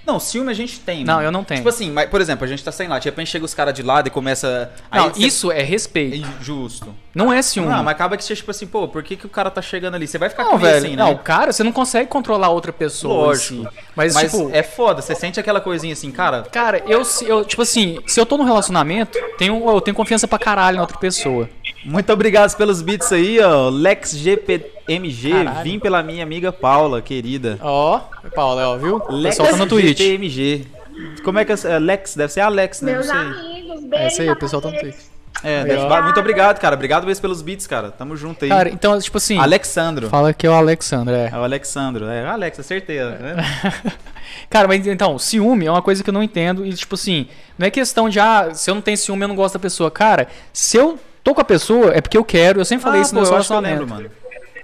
S1: Não, ciúme a gente tem.
S2: Não,
S1: mano.
S2: eu não tenho.
S1: Tipo assim, mas, por exemplo, a gente tá sem lá, de repente chega os caras de lado e começa.
S2: Não, isso é
S1: É
S2: respeito.
S1: injusto.
S2: Não é ciúme.
S1: Não, mas acaba que você, tipo assim, pô, por que, que o cara tá chegando ali? Você vai ficar
S2: Não,
S1: com
S2: velho.
S1: assim, né?
S2: Não, cara, você não consegue controlar outra pessoa. em
S1: Lógico.
S2: si. Mas,
S1: Mas
S2: tipo,
S1: é foda, você sente aquela coisinha assim, cara.
S2: cara, eu, eu, tipo assim, se eu tô num relacionamento, tenho, eu tenho confiança pra caralho na outra pessoa.
S1: Muito obrigado pelos beats aí, ó. Lex GPMG,
S2: Caralho.
S1: vim pela minha amiga Paula, querida.
S2: Ó, Paulo, ó, viu?
S1: Lex
S2: pessoal tá no Twitch.
S1: GPMG. Como é que é? é Lex? Deve ser Alex, né?
S3: Meus
S1: Não sei.
S3: amigos,
S2: É
S3: beijo.
S2: isso aí, o pessoal tá no Twitch.
S1: É, muito obrigado, cara. Obrigado mesmo pelos beats, cara. Tamo junto aí.
S2: Cara, então, tipo assim,
S1: Alexandro.
S2: fala que é o Alexandre, é.
S1: É o Alexandro. É, Alex, acertei. ó, Né? [laughs]
S2: Cara, mas então, ciúme é uma coisa que eu não entendo. E, tipo assim, não é questão de, ah, se eu não tenho ciúme, eu não gosto da pessoa. Cara, se eu tô com a pessoa, é porque eu quero. Eu sempre falei isso
S1: pô,
S2: no
S1: eu que eu
S2: relacionamento.
S1: lembro, mano.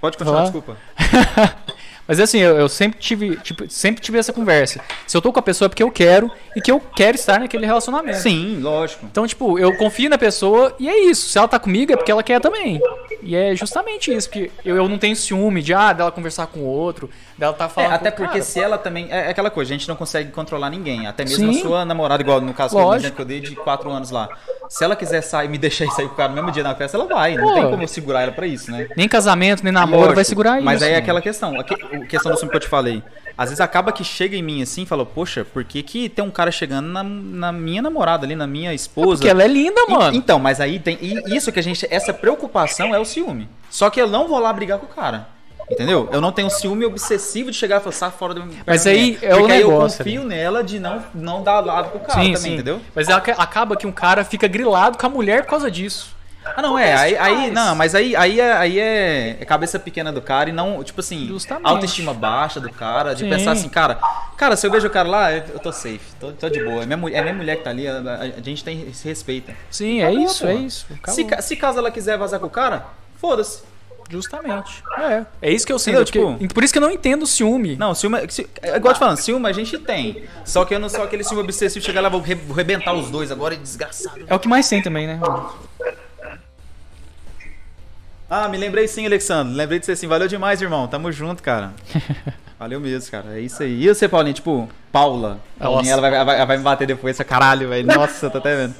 S1: Pode continuar, desculpa. [laughs]
S2: Mas assim, eu, eu sempre tive, tipo, sempre tive essa conversa. Se eu tô com a pessoa é porque eu quero e que eu quero estar naquele relacionamento.
S1: Sim, lógico.
S2: Então, tipo, eu confio na pessoa e é isso. Se ela tá comigo é porque ela quer também. E é justamente isso, porque eu, eu não tenho ciúme de, ah, dela conversar com o outro, dela tá
S1: É,
S2: falando
S1: até
S2: com o
S1: porque
S2: cara.
S1: se ela também. É aquela coisa, a gente não consegue controlar ninguém. Até mesmo
S2: Sim.
S1: a sua namorada, igual no caso
S2: Lógico.
S1: que eu dei de 4 anos lá. Se ela quiser sair, me deixar ir sair com o cara no mesmo dia na festa, ela vai. Não
S2: Pô.
S1: tem como eu segurar ela pra isso, né?
S2: Nem casamento, nem namoro
S1: Lógico,
S2: vai segurar isso.
S1: Mas aí é aquela questão, a que- a questão do filme que eu te falei. Às vezes acaba que chega em mim assim e fala, poxa, por que, que tem um cara chegando na, na minha namorada ali, na minha esposa?
S2: Porque ela é linda,
S1: E-
S2: mano.
S1: Então, mas aí tem. e isso que a gente. Essa preocupação é o ciúme. Só que eu não vou lá brigar com o cara. Entendeu? Eu não tenho ciúme obsessivo de chegar e falar, sai fora do
S2: Mas
S1: perto
S2: aí
S1: minha.
S2: é o
S1: Porque aí eu
S2: negócio
S1: confio nela de não, não dar lado pro cara
S2: sim,
S1: também,
S2: sim.
S1: entendeu?
S2: Mas ela- acaba que um cara fica grilado com a mulher por causa disso.
S1: Ah, não, é. Aí, aí não, mas aí, aí, é, aí é, é cabeça pequena do cara e não, tipo assim,
S2: Justamente.
S1: autoestima baixa do cara, de
S2: Sim.
S1: pensar assim, cara, cara, se eu vejo o cara lá, eu tô safe, tô, tô de boa. É minha, mulher- é minha mulher que tá ali, a, a- a gente tem, se respeita.
S2: Sim, é
S1: Acabou,
S2: isso,
S1: pô.
S2: é isso.
S1: Se, se caso ela quiser vazar com o cara, foda-se.
S2: Justamente. É. É isso que eu sinto.
S1: Entendeu? Tipo-
S2: por isso que eu não entendo o ciúme.
S1: Não, ciúme, ci- é igual eu te falando, ciúme a gente tem. Só que eu não sou aquele ciúme obsessivo, chegar lá, vou re- vou rebentar os dois agora, desgraçado.
S2: É o que mais tem também, né?
S1: Ah, me lembrei sim, Alexandre. Lembrei de você sim. Valeu demais, irmão. Tamo junto, cara. [laughs] Valeu mesmo, cara. É isso aí. E você, Paulinho? Tipo, Paula. Paulinha, ela vai, vai- ela vai me bater depois. Essa caralho, velho. Nossa, tô até vendo.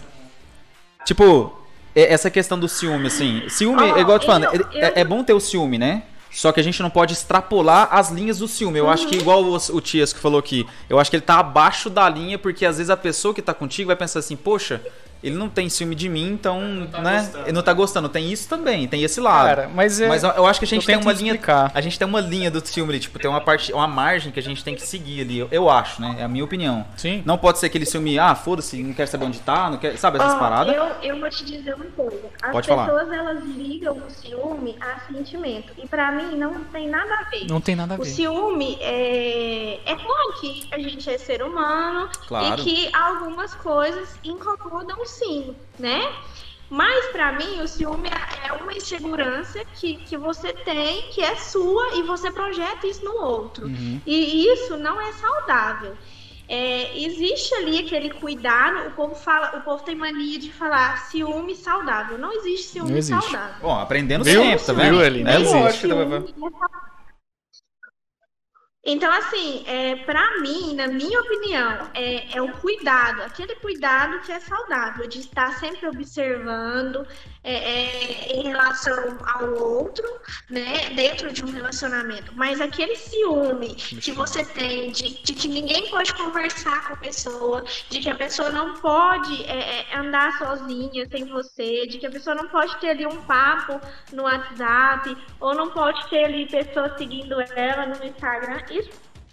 S1: Tipo, essa questão do ciúme, assim. Ciúme,
S3: Ó,
S1: igual eu te falando,
S3: eu-
S1: é, é- é bom ter o ciúme, né? Só que a gente não pode extrapolar as linhas do ciúme. Eu acho que, igual o, o Tias que falou aqui, eu acho que ele tá abaixo da linha, porque às vezes a pessoa que tá contigo vai pensar assim, poxa, ele não tem ciúme de mim, então, né? Ele não tá gostando. Tem isso também, tem esse lado.
S2: Cara, mas é.
S1: Mas eu- acho que a gente tem uma linha.
S2: explicar.
S1: A gente tem uma linha do filme ali, tipo, tem uma parte, uma margem que a gente tem que seguir ali. Eu, eu acho, né? É a minha opinião.
S2: Sim.
S1: Não pode ser aquele filme, ah, foda-se, não quer saber onde tá, não quer. Sabe essas
S3: Ó,
S1: paradas?
S3: Eu, eu vou te dizer uma coisa. As
S1: Pode falar.
S3: pessoas elas ligam o ciúme a sentimento. E pra mim não tem nada a ver.
S2: Não tem nada a
S3: O
S2: ver.
S3: ciúme é, é claro que a gente é ser humano
S1: Claro.
S3: e que algumas coisas incomodam sim, né? Mas pra mim o ciúme é é uma insegurança que, que você tem, que é sua e você projeta isso no outro.
S2: Uhum.
S3: E isso não é saudável. É, existe ali aquele cuidado, o povo fala, o povo tem mania de falar ciúme saudável. Não existe ciúme
S2: Não existe.
S3: saudável.
S1: Bom, aprendendo
S2: Viu?
S1: sempre, tá
S2: Viu
S1: vendo?
S2: ali,
S1: É
S2: não existe.
S1: lógico. tá?
S3: Ciúme é saudável. Então, assim, é, para mim, na minha opinião, é, é o cuidado, aquele cuidado que é saudável, de estar sempre observando é, é, em relação ao outro, né, dentro de um relacionamento. Mas aquele ciúme que você tem de, de que ninguém pode conversar com a pessoa, de que a pessoa não pode é, é, andar sozinha sem você, de que a pessoa não pode ter ali um papo no WhatsApp, ou não pode ter ali pessoas seguindo ela no Instagram, isso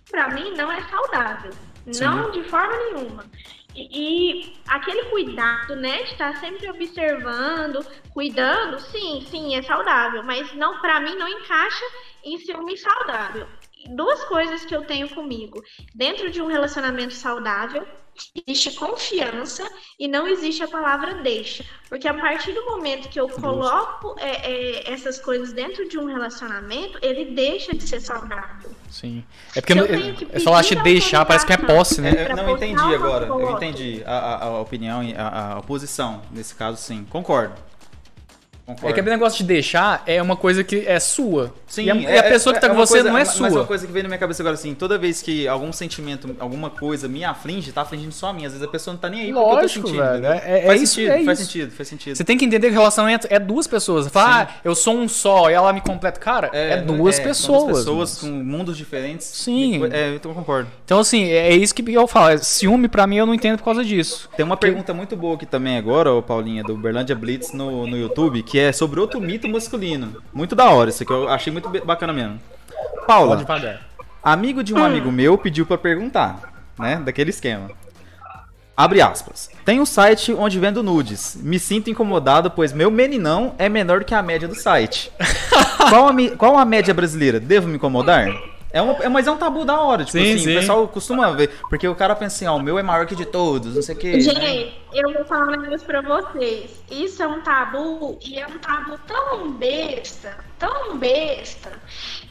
S3: pra mim não é saudável. Não de forma nenhuma. E, e aquele cuidado, né, de estar sempre observando, cuidando, sim, sim, é saudável, mas não para mim não encaixa em ciúme saudável. duas coisas que eu tenho comigo. Dentro de um relacionamento saudável, existe confiança e não existe a palavra deixa. Porque a partir do momento que eu coloco é, é, essas coisas dentro de um relacionamento, ele deixa de ser saudável.
S2: Sim. É porque eu, eu, eu só acho deixar, parece que é posse, né?
S1: É, não, entendi agora. Eu entendi a, a, a opinião, a, a posição. Nesse caso, sim. Concordo.
S2: Concordo. É que aquele negócio de deixar é uma coisa que é sua. Sim, e a, é, e a pessoa que tá é com você
S1: coisa,
S2: não é sua.
S1: Mas uma coisa que vem na minha cabeça agora, assim, toda vez que algum sentimento, alguma coisa me aflige, tá afligindo só a mim. Às vezes a pessoa não tá nem aí
S2: Lógico, porque eu tô sentindo. Velho, é, é,
S1: faz
S2: isso,
S1: sentido,
S2: é
S1: faz
S2: isso.
S1: sentido, faz sentido.
S2: Você tem que entender que o relacionamento é duas pessoas. Fala, ah, eu sou um só e ela me completa. Cara, é, duas pessoas. Duas
S1: pessoas com mundos diferentes.
S2: Sim.
S1: É, então eu concordo.
S2: Então, assim, é isso que eu falo. Ciúme, pra mim, eu não entendo por causa disso.
S1: Tem uma pergunta muito boa aqui também agora, ô Paulinha, do Berlândia Blitz no, no YouTube, que é sobre outro mito masculino. Muito da hora, isso aqui eu achei muito bacana mesmo. Paula, amigo de um amigo meu pediu para perguntar, né? Daquele esquema. Abre aspas. Tem um site onde vendo nudes. Me sinto incomodado, pois meu meninão é menor que a média do site. [laughs] qual, a, qual a média brasileira? Devo me incomodar? É uma, é, mas é um tabu da hora, tipo sim, assim, sim. o pessoal costuma ver, porque o cara pensa assim, ó, o meu é maior que de todos, não sei o que.
S3: Gente, né? eu vou falar um negócio pra vocês. Isso é um tabu e é um tabu tão besta, tão besta.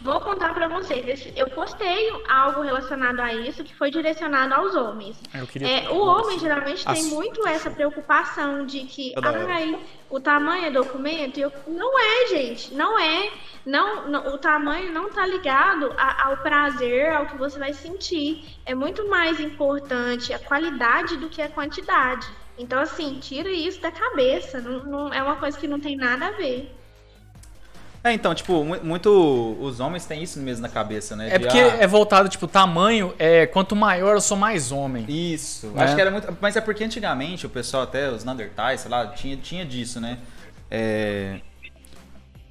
S3: Vou contar pra vocês. Eu postei algo relacionado a isso que foi direcionado aos homens. É, o homem geralmente tem muito essa preocupação de que, ai, o tamanho é documento. Eu, não é, gente, não é. Não, não, o tamanho não está ligado a, ao prazer, ao que você vai sentir. É muito mais importante a qualidade do que a quantidade. Então, assim, tira isso da cabeça. Não, não, é uma coisa que não tem nada a ver.
S1: É, então, tipo, muito. Os homens têm isso mesmo na cabeça, né?
S2: É porque ah, é voltado, tipo, tamanho, é quanto maior eu sou mais homem.
S1: Isso. Né? Acho que era muito. Mas é porque antigamente o pessoal, até os Neandertais, sei lá, tinha, tinha disso, né? É,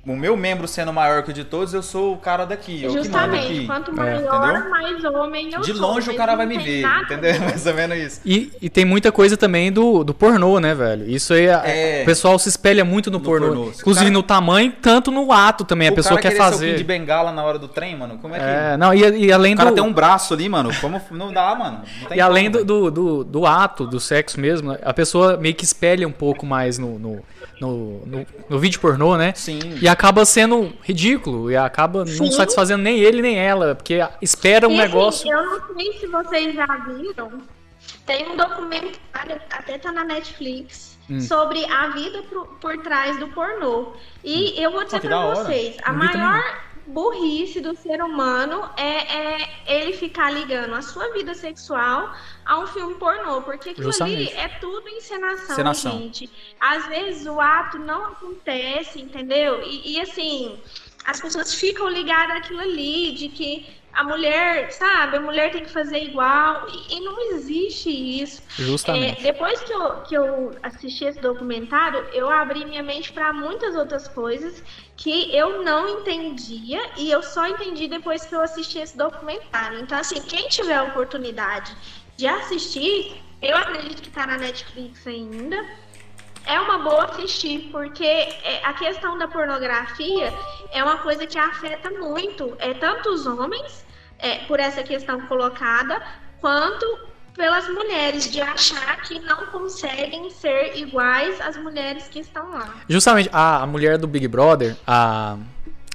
S1: o meu membro sendo maior que o de todos, eu sou o cara daqui.
S3: Justamente, quanto maior, é, mais homem eu
S1: De longe
S3: sou,
S1: o cara vai me ver, nada. entendeu? [laughs] Mais ou menos isso.
S2: E, e tem muita coisa também do, do pornô, né, velho? Isso aí, é, o pessoal se espelha muito no, no pornô. pornô. Inclusive cara, no tamanho, tanto no ato também. A pessoa quer fazer.
S1: de bengala na hora do trem, mano, como é que.
S2: É, não, e, e além
S1: o cara tem um braço ali, mano, como não dá, mano.
S2: e além do, do, do, do, ato, do sexo mesmo, a pessoa meio que espelha um pouco mais no, no no, no, no, vídeo pornô, né?
S1: Sim.
S2: E acaba sendo ridículo e acaba Sim. não satisfazendo nem ele nem ela, porque espera um e, assim, negócio.
S3: eu não sei se vocês já viram, tem um documentário, até tá na Netflix, hum. sobre a vida por, por, trás do pornô. E hum. eu vou dizer oh, pra vocês, a maior burrice do ser humano é, é, ele ficar ligando a sua vida sexual a um filme pornô, porque aquilo Justamente. ali é tudo encenação, encenação, gente. Às vezes o ato não acontece, entendeu? E, e assim, as pessoas ficam ligadas àquilo ali, de que a mulher, sabe, a mulher tem que fazer igual, e, e não existe isso.
S2: Justamente.
S3: É, depois que eu, que eu assisti esse documentário, eu abri minha mente para muitas outras coisas que eu não entendia, e eu só entendi depois que eu assisti esse documentário. Então, assim, quem tiver a oportunidade de assistir, eu acredito que está na Netflix ainda é uma boa assistir, porque é, a questão da pornografia é uma coisa que afeta muito é, tanto os homens é, por essa questão colocada, quanto pelas mulheres, de achar que não conseguem ser iguais às mulheres que estão lá.
S2: Justamente, a, a mulher do Big Brother, a,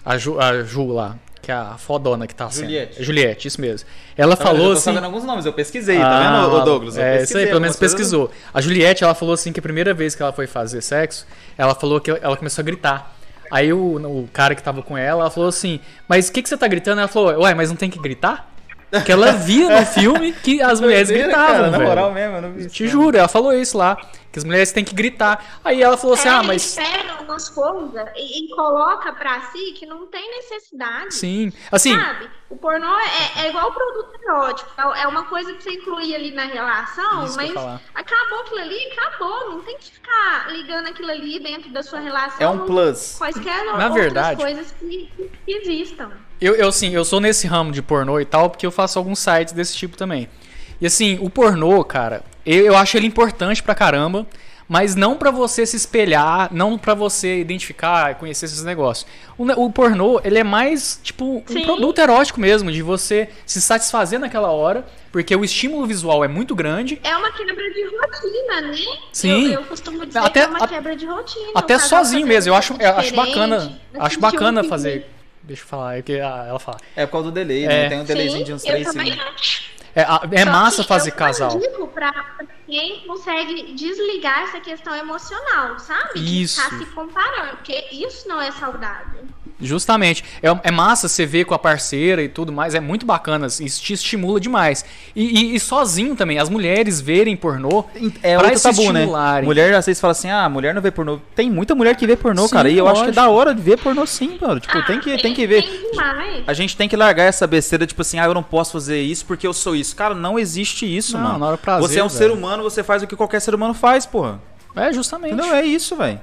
S2: a, Ju, a Ju lá, que é a fodona que tá
S1: Juliette.
S2: sendo. Juliette, isso mesmo. Ela tá falou eu tô assim.
S1: sabendo alguns nomes, eu pesquisei, ah, tá vendo, Douglas? Eu
S2: é, isso aí, pelo menos pesquisou. A Juliette, ela falou assim que a primeira vez que ela foi fazer sexo, ela falou que ela começou a gritar. Aí o, o cara que tava com ela, ela falou assim: Mas o que, que você tá gritando? Ela falou: Ué, mas não tem que gritar? Porque ela via no filme que as mulheres gritavam, cara, velho. Na
S1: moral mesmo, eu não vi
S2: Te juro, ela falou isso lá. Que as mulheres têm que gritar. Aí ela falou assim:
S3: é,
S2: ah, mas.
S3: Pega umas coisas e, e, coloca pra si que não tem necessidade.
S2: Sim. Assim.
S3: Sabe? O pornô é, é igual o produto erótico. É, é uma coisa que você inclui ali na relação, mas acabou aquilo ali, acabou. Não tem que ficar ligando aquilo ali dentro da sua relação.
S1: É um plus.
S3: Quaisquer
S2: na outras verdade,
S3: coisas que, que existam.
S2: Eu, eu, sim, eu sou nesse ramo de pornô e tal, porque eu faço alguns sites desse tipo também. E assim, o pornô, cara, eu, eu acho ele importante pra caramba, mas não para você se espelhar, não para você identificar, conhecer esses negócios. O, o, pornô, ele é mais tipo um Sim. produto erótico mesmo, de você se satisfazer naquela hora, porque o estímulo visual é muito grande.
S3: É uma quebra de rotina, né?
S2: Sim.
S3: Eu, eu costumo dizer até, que é uma quebra de rotina.
S2: Até sozinho mesmo, eu acho, eu acho bacana, acho bacana fazer. Deixa eu falar, é que ela fala.
S1: É por causa do delay, né? é. né? Tem um delayzinho Sim, de uns 3 segundos.
S2: É, é massa fazer casal.
S3: Eu pra quem consegue desligar essa questão emocional, sabe?
S2: Isso.
S3: De tá se comparando, porque isso não é saudável.
S2: Justamente. É, é, massa você ver com a parceira e tudo mais. É muito bacana. Isso te estimula demais. E, e, e sozinho também. As mulheres verem pornô.
S1: É outro tabu, né? Mulher, às vezes, fala assim: ah, mulher não vê pornô. Tem muita mulher que vê pornô, sim, cara. E eu lógico. acho que é da hora de ver pornô sim, mano. Tipo, ah, tem, que, tem, tem que ver. Tem a gente tem que largar essa besteira, tipo assim, ah, eu não posso fazer isso porque eu sou isso. Cara, não existe isso, não, mano.
S2: Prazer,
S1: você é um velho. ser humano, você faz o que qualquer ser humano faz, porra.
S2: É, justamente.
S1: Não, é isso, velho.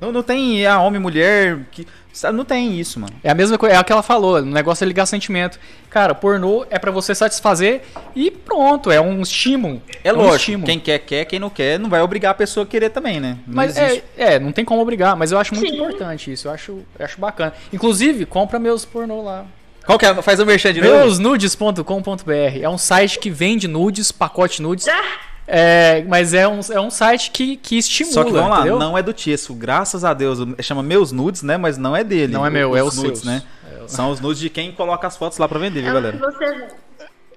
S1: Não, não tem a ah, homem mulher que. Não tem isso, mano.
S2: É a mesma coisa, é o que ela falou, o negócio é ligar sentimento. Cara, pornô é para você satisfazer e pronto, é um estímulo.
S1: É, é lógico, um estímulo. quem quer, quer, quem não quer, não vai obrigar a pessoa a querer também, né?
S2: Não mas é, é, não tem como obrigar, mas eu acho muito Sim. importante isso, eu acho, eu acho bacana. Inclusive, compra meus pornô lá.
S1: Qual que é? Faz o merchan de
S2: novo? Meusnudes.com.br. É um site que vende nudes, pacote nudes. Ah! É, mas é um, é um site que, que estimula. Só que vamos lá, entendeu?
S1: não é do Tiesso, graças a Deus. Chama Meus Nudes, né? Mas não é dele.
S2: Não é meu,
S1: os
S2: é os
S1: nudes,
S2: seus.
S1: né? É, São os nudes de quem coloca as fotos lá pra vender, viu, é galera?
S3: Você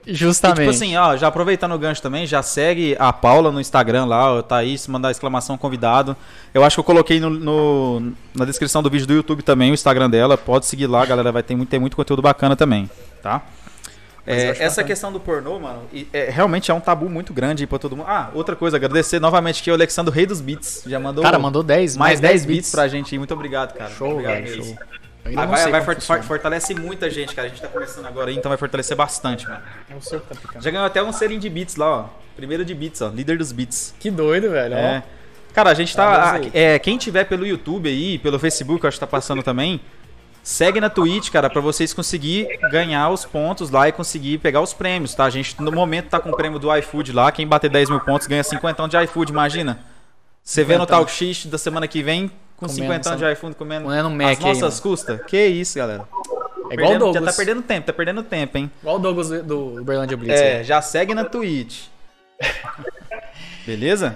S2: Justamente. E,
S1: tipo assim, ó, já aproveitando o gancho também, já segue a Paula no Instagram lá, o Thaís, mandar exclamação convidado. Eu acho que eu coloquei no, no, na descrição do vídeo do YouTube também o Instagram dela. Pode seguir lá, galera. Vai ter muito, ter muito conteúdo bacana também, tá? É, essa bacana. questão do pornô, mano, é, realmente é um tabu muito grande pra todo mundo. Ah, outra coisa, agradecer novamente aqui o Alexandre Rei dos Beats. Já mandou.
S2: Cara, mandou 10,
S1: mais 10 beats pra gente. Muito obrigado, cara.
S2: Show,
S1: obrigado
S2: velho, show.
S1: Ah, vai, vai fort, fortalece muita gente, cara. A gente tá começando agora aí, então vai fortalecer bastante, mano.
S2: É o seu que tá
S1: ficando. Já ganhou até um selinho de beats lá, ó. Primeiro de beats, ó. Líder dos beats.
S2: Que doido, velho.
S1: É. Cara, a gente tá. É, quem tiver pelo YouTube aí, pelo Facebook, eu acho que tá passando também. Segue na Twitch, cara, para vocês conseguir ganhar os pontos lá e conseguir pegar os prêmios, tá? A gente no momento tá com o prêmio do iFood lá. Quem bater 10 mil pontos ganha 50 de iFood, imagina. Você vê no Talk X da semana que vem com comendo 50 de iFood comendo,
S2: comendo Mac
S1: as nossas custas. Que isso, galera.
S2: É igual o Douglas.
S1: Já tá perdendo tempo, tá perdendo tempo, hein?
S2: Igual o Douglas do Berlândia Blitz.
S1: É, já segue na Twitch. Beleza?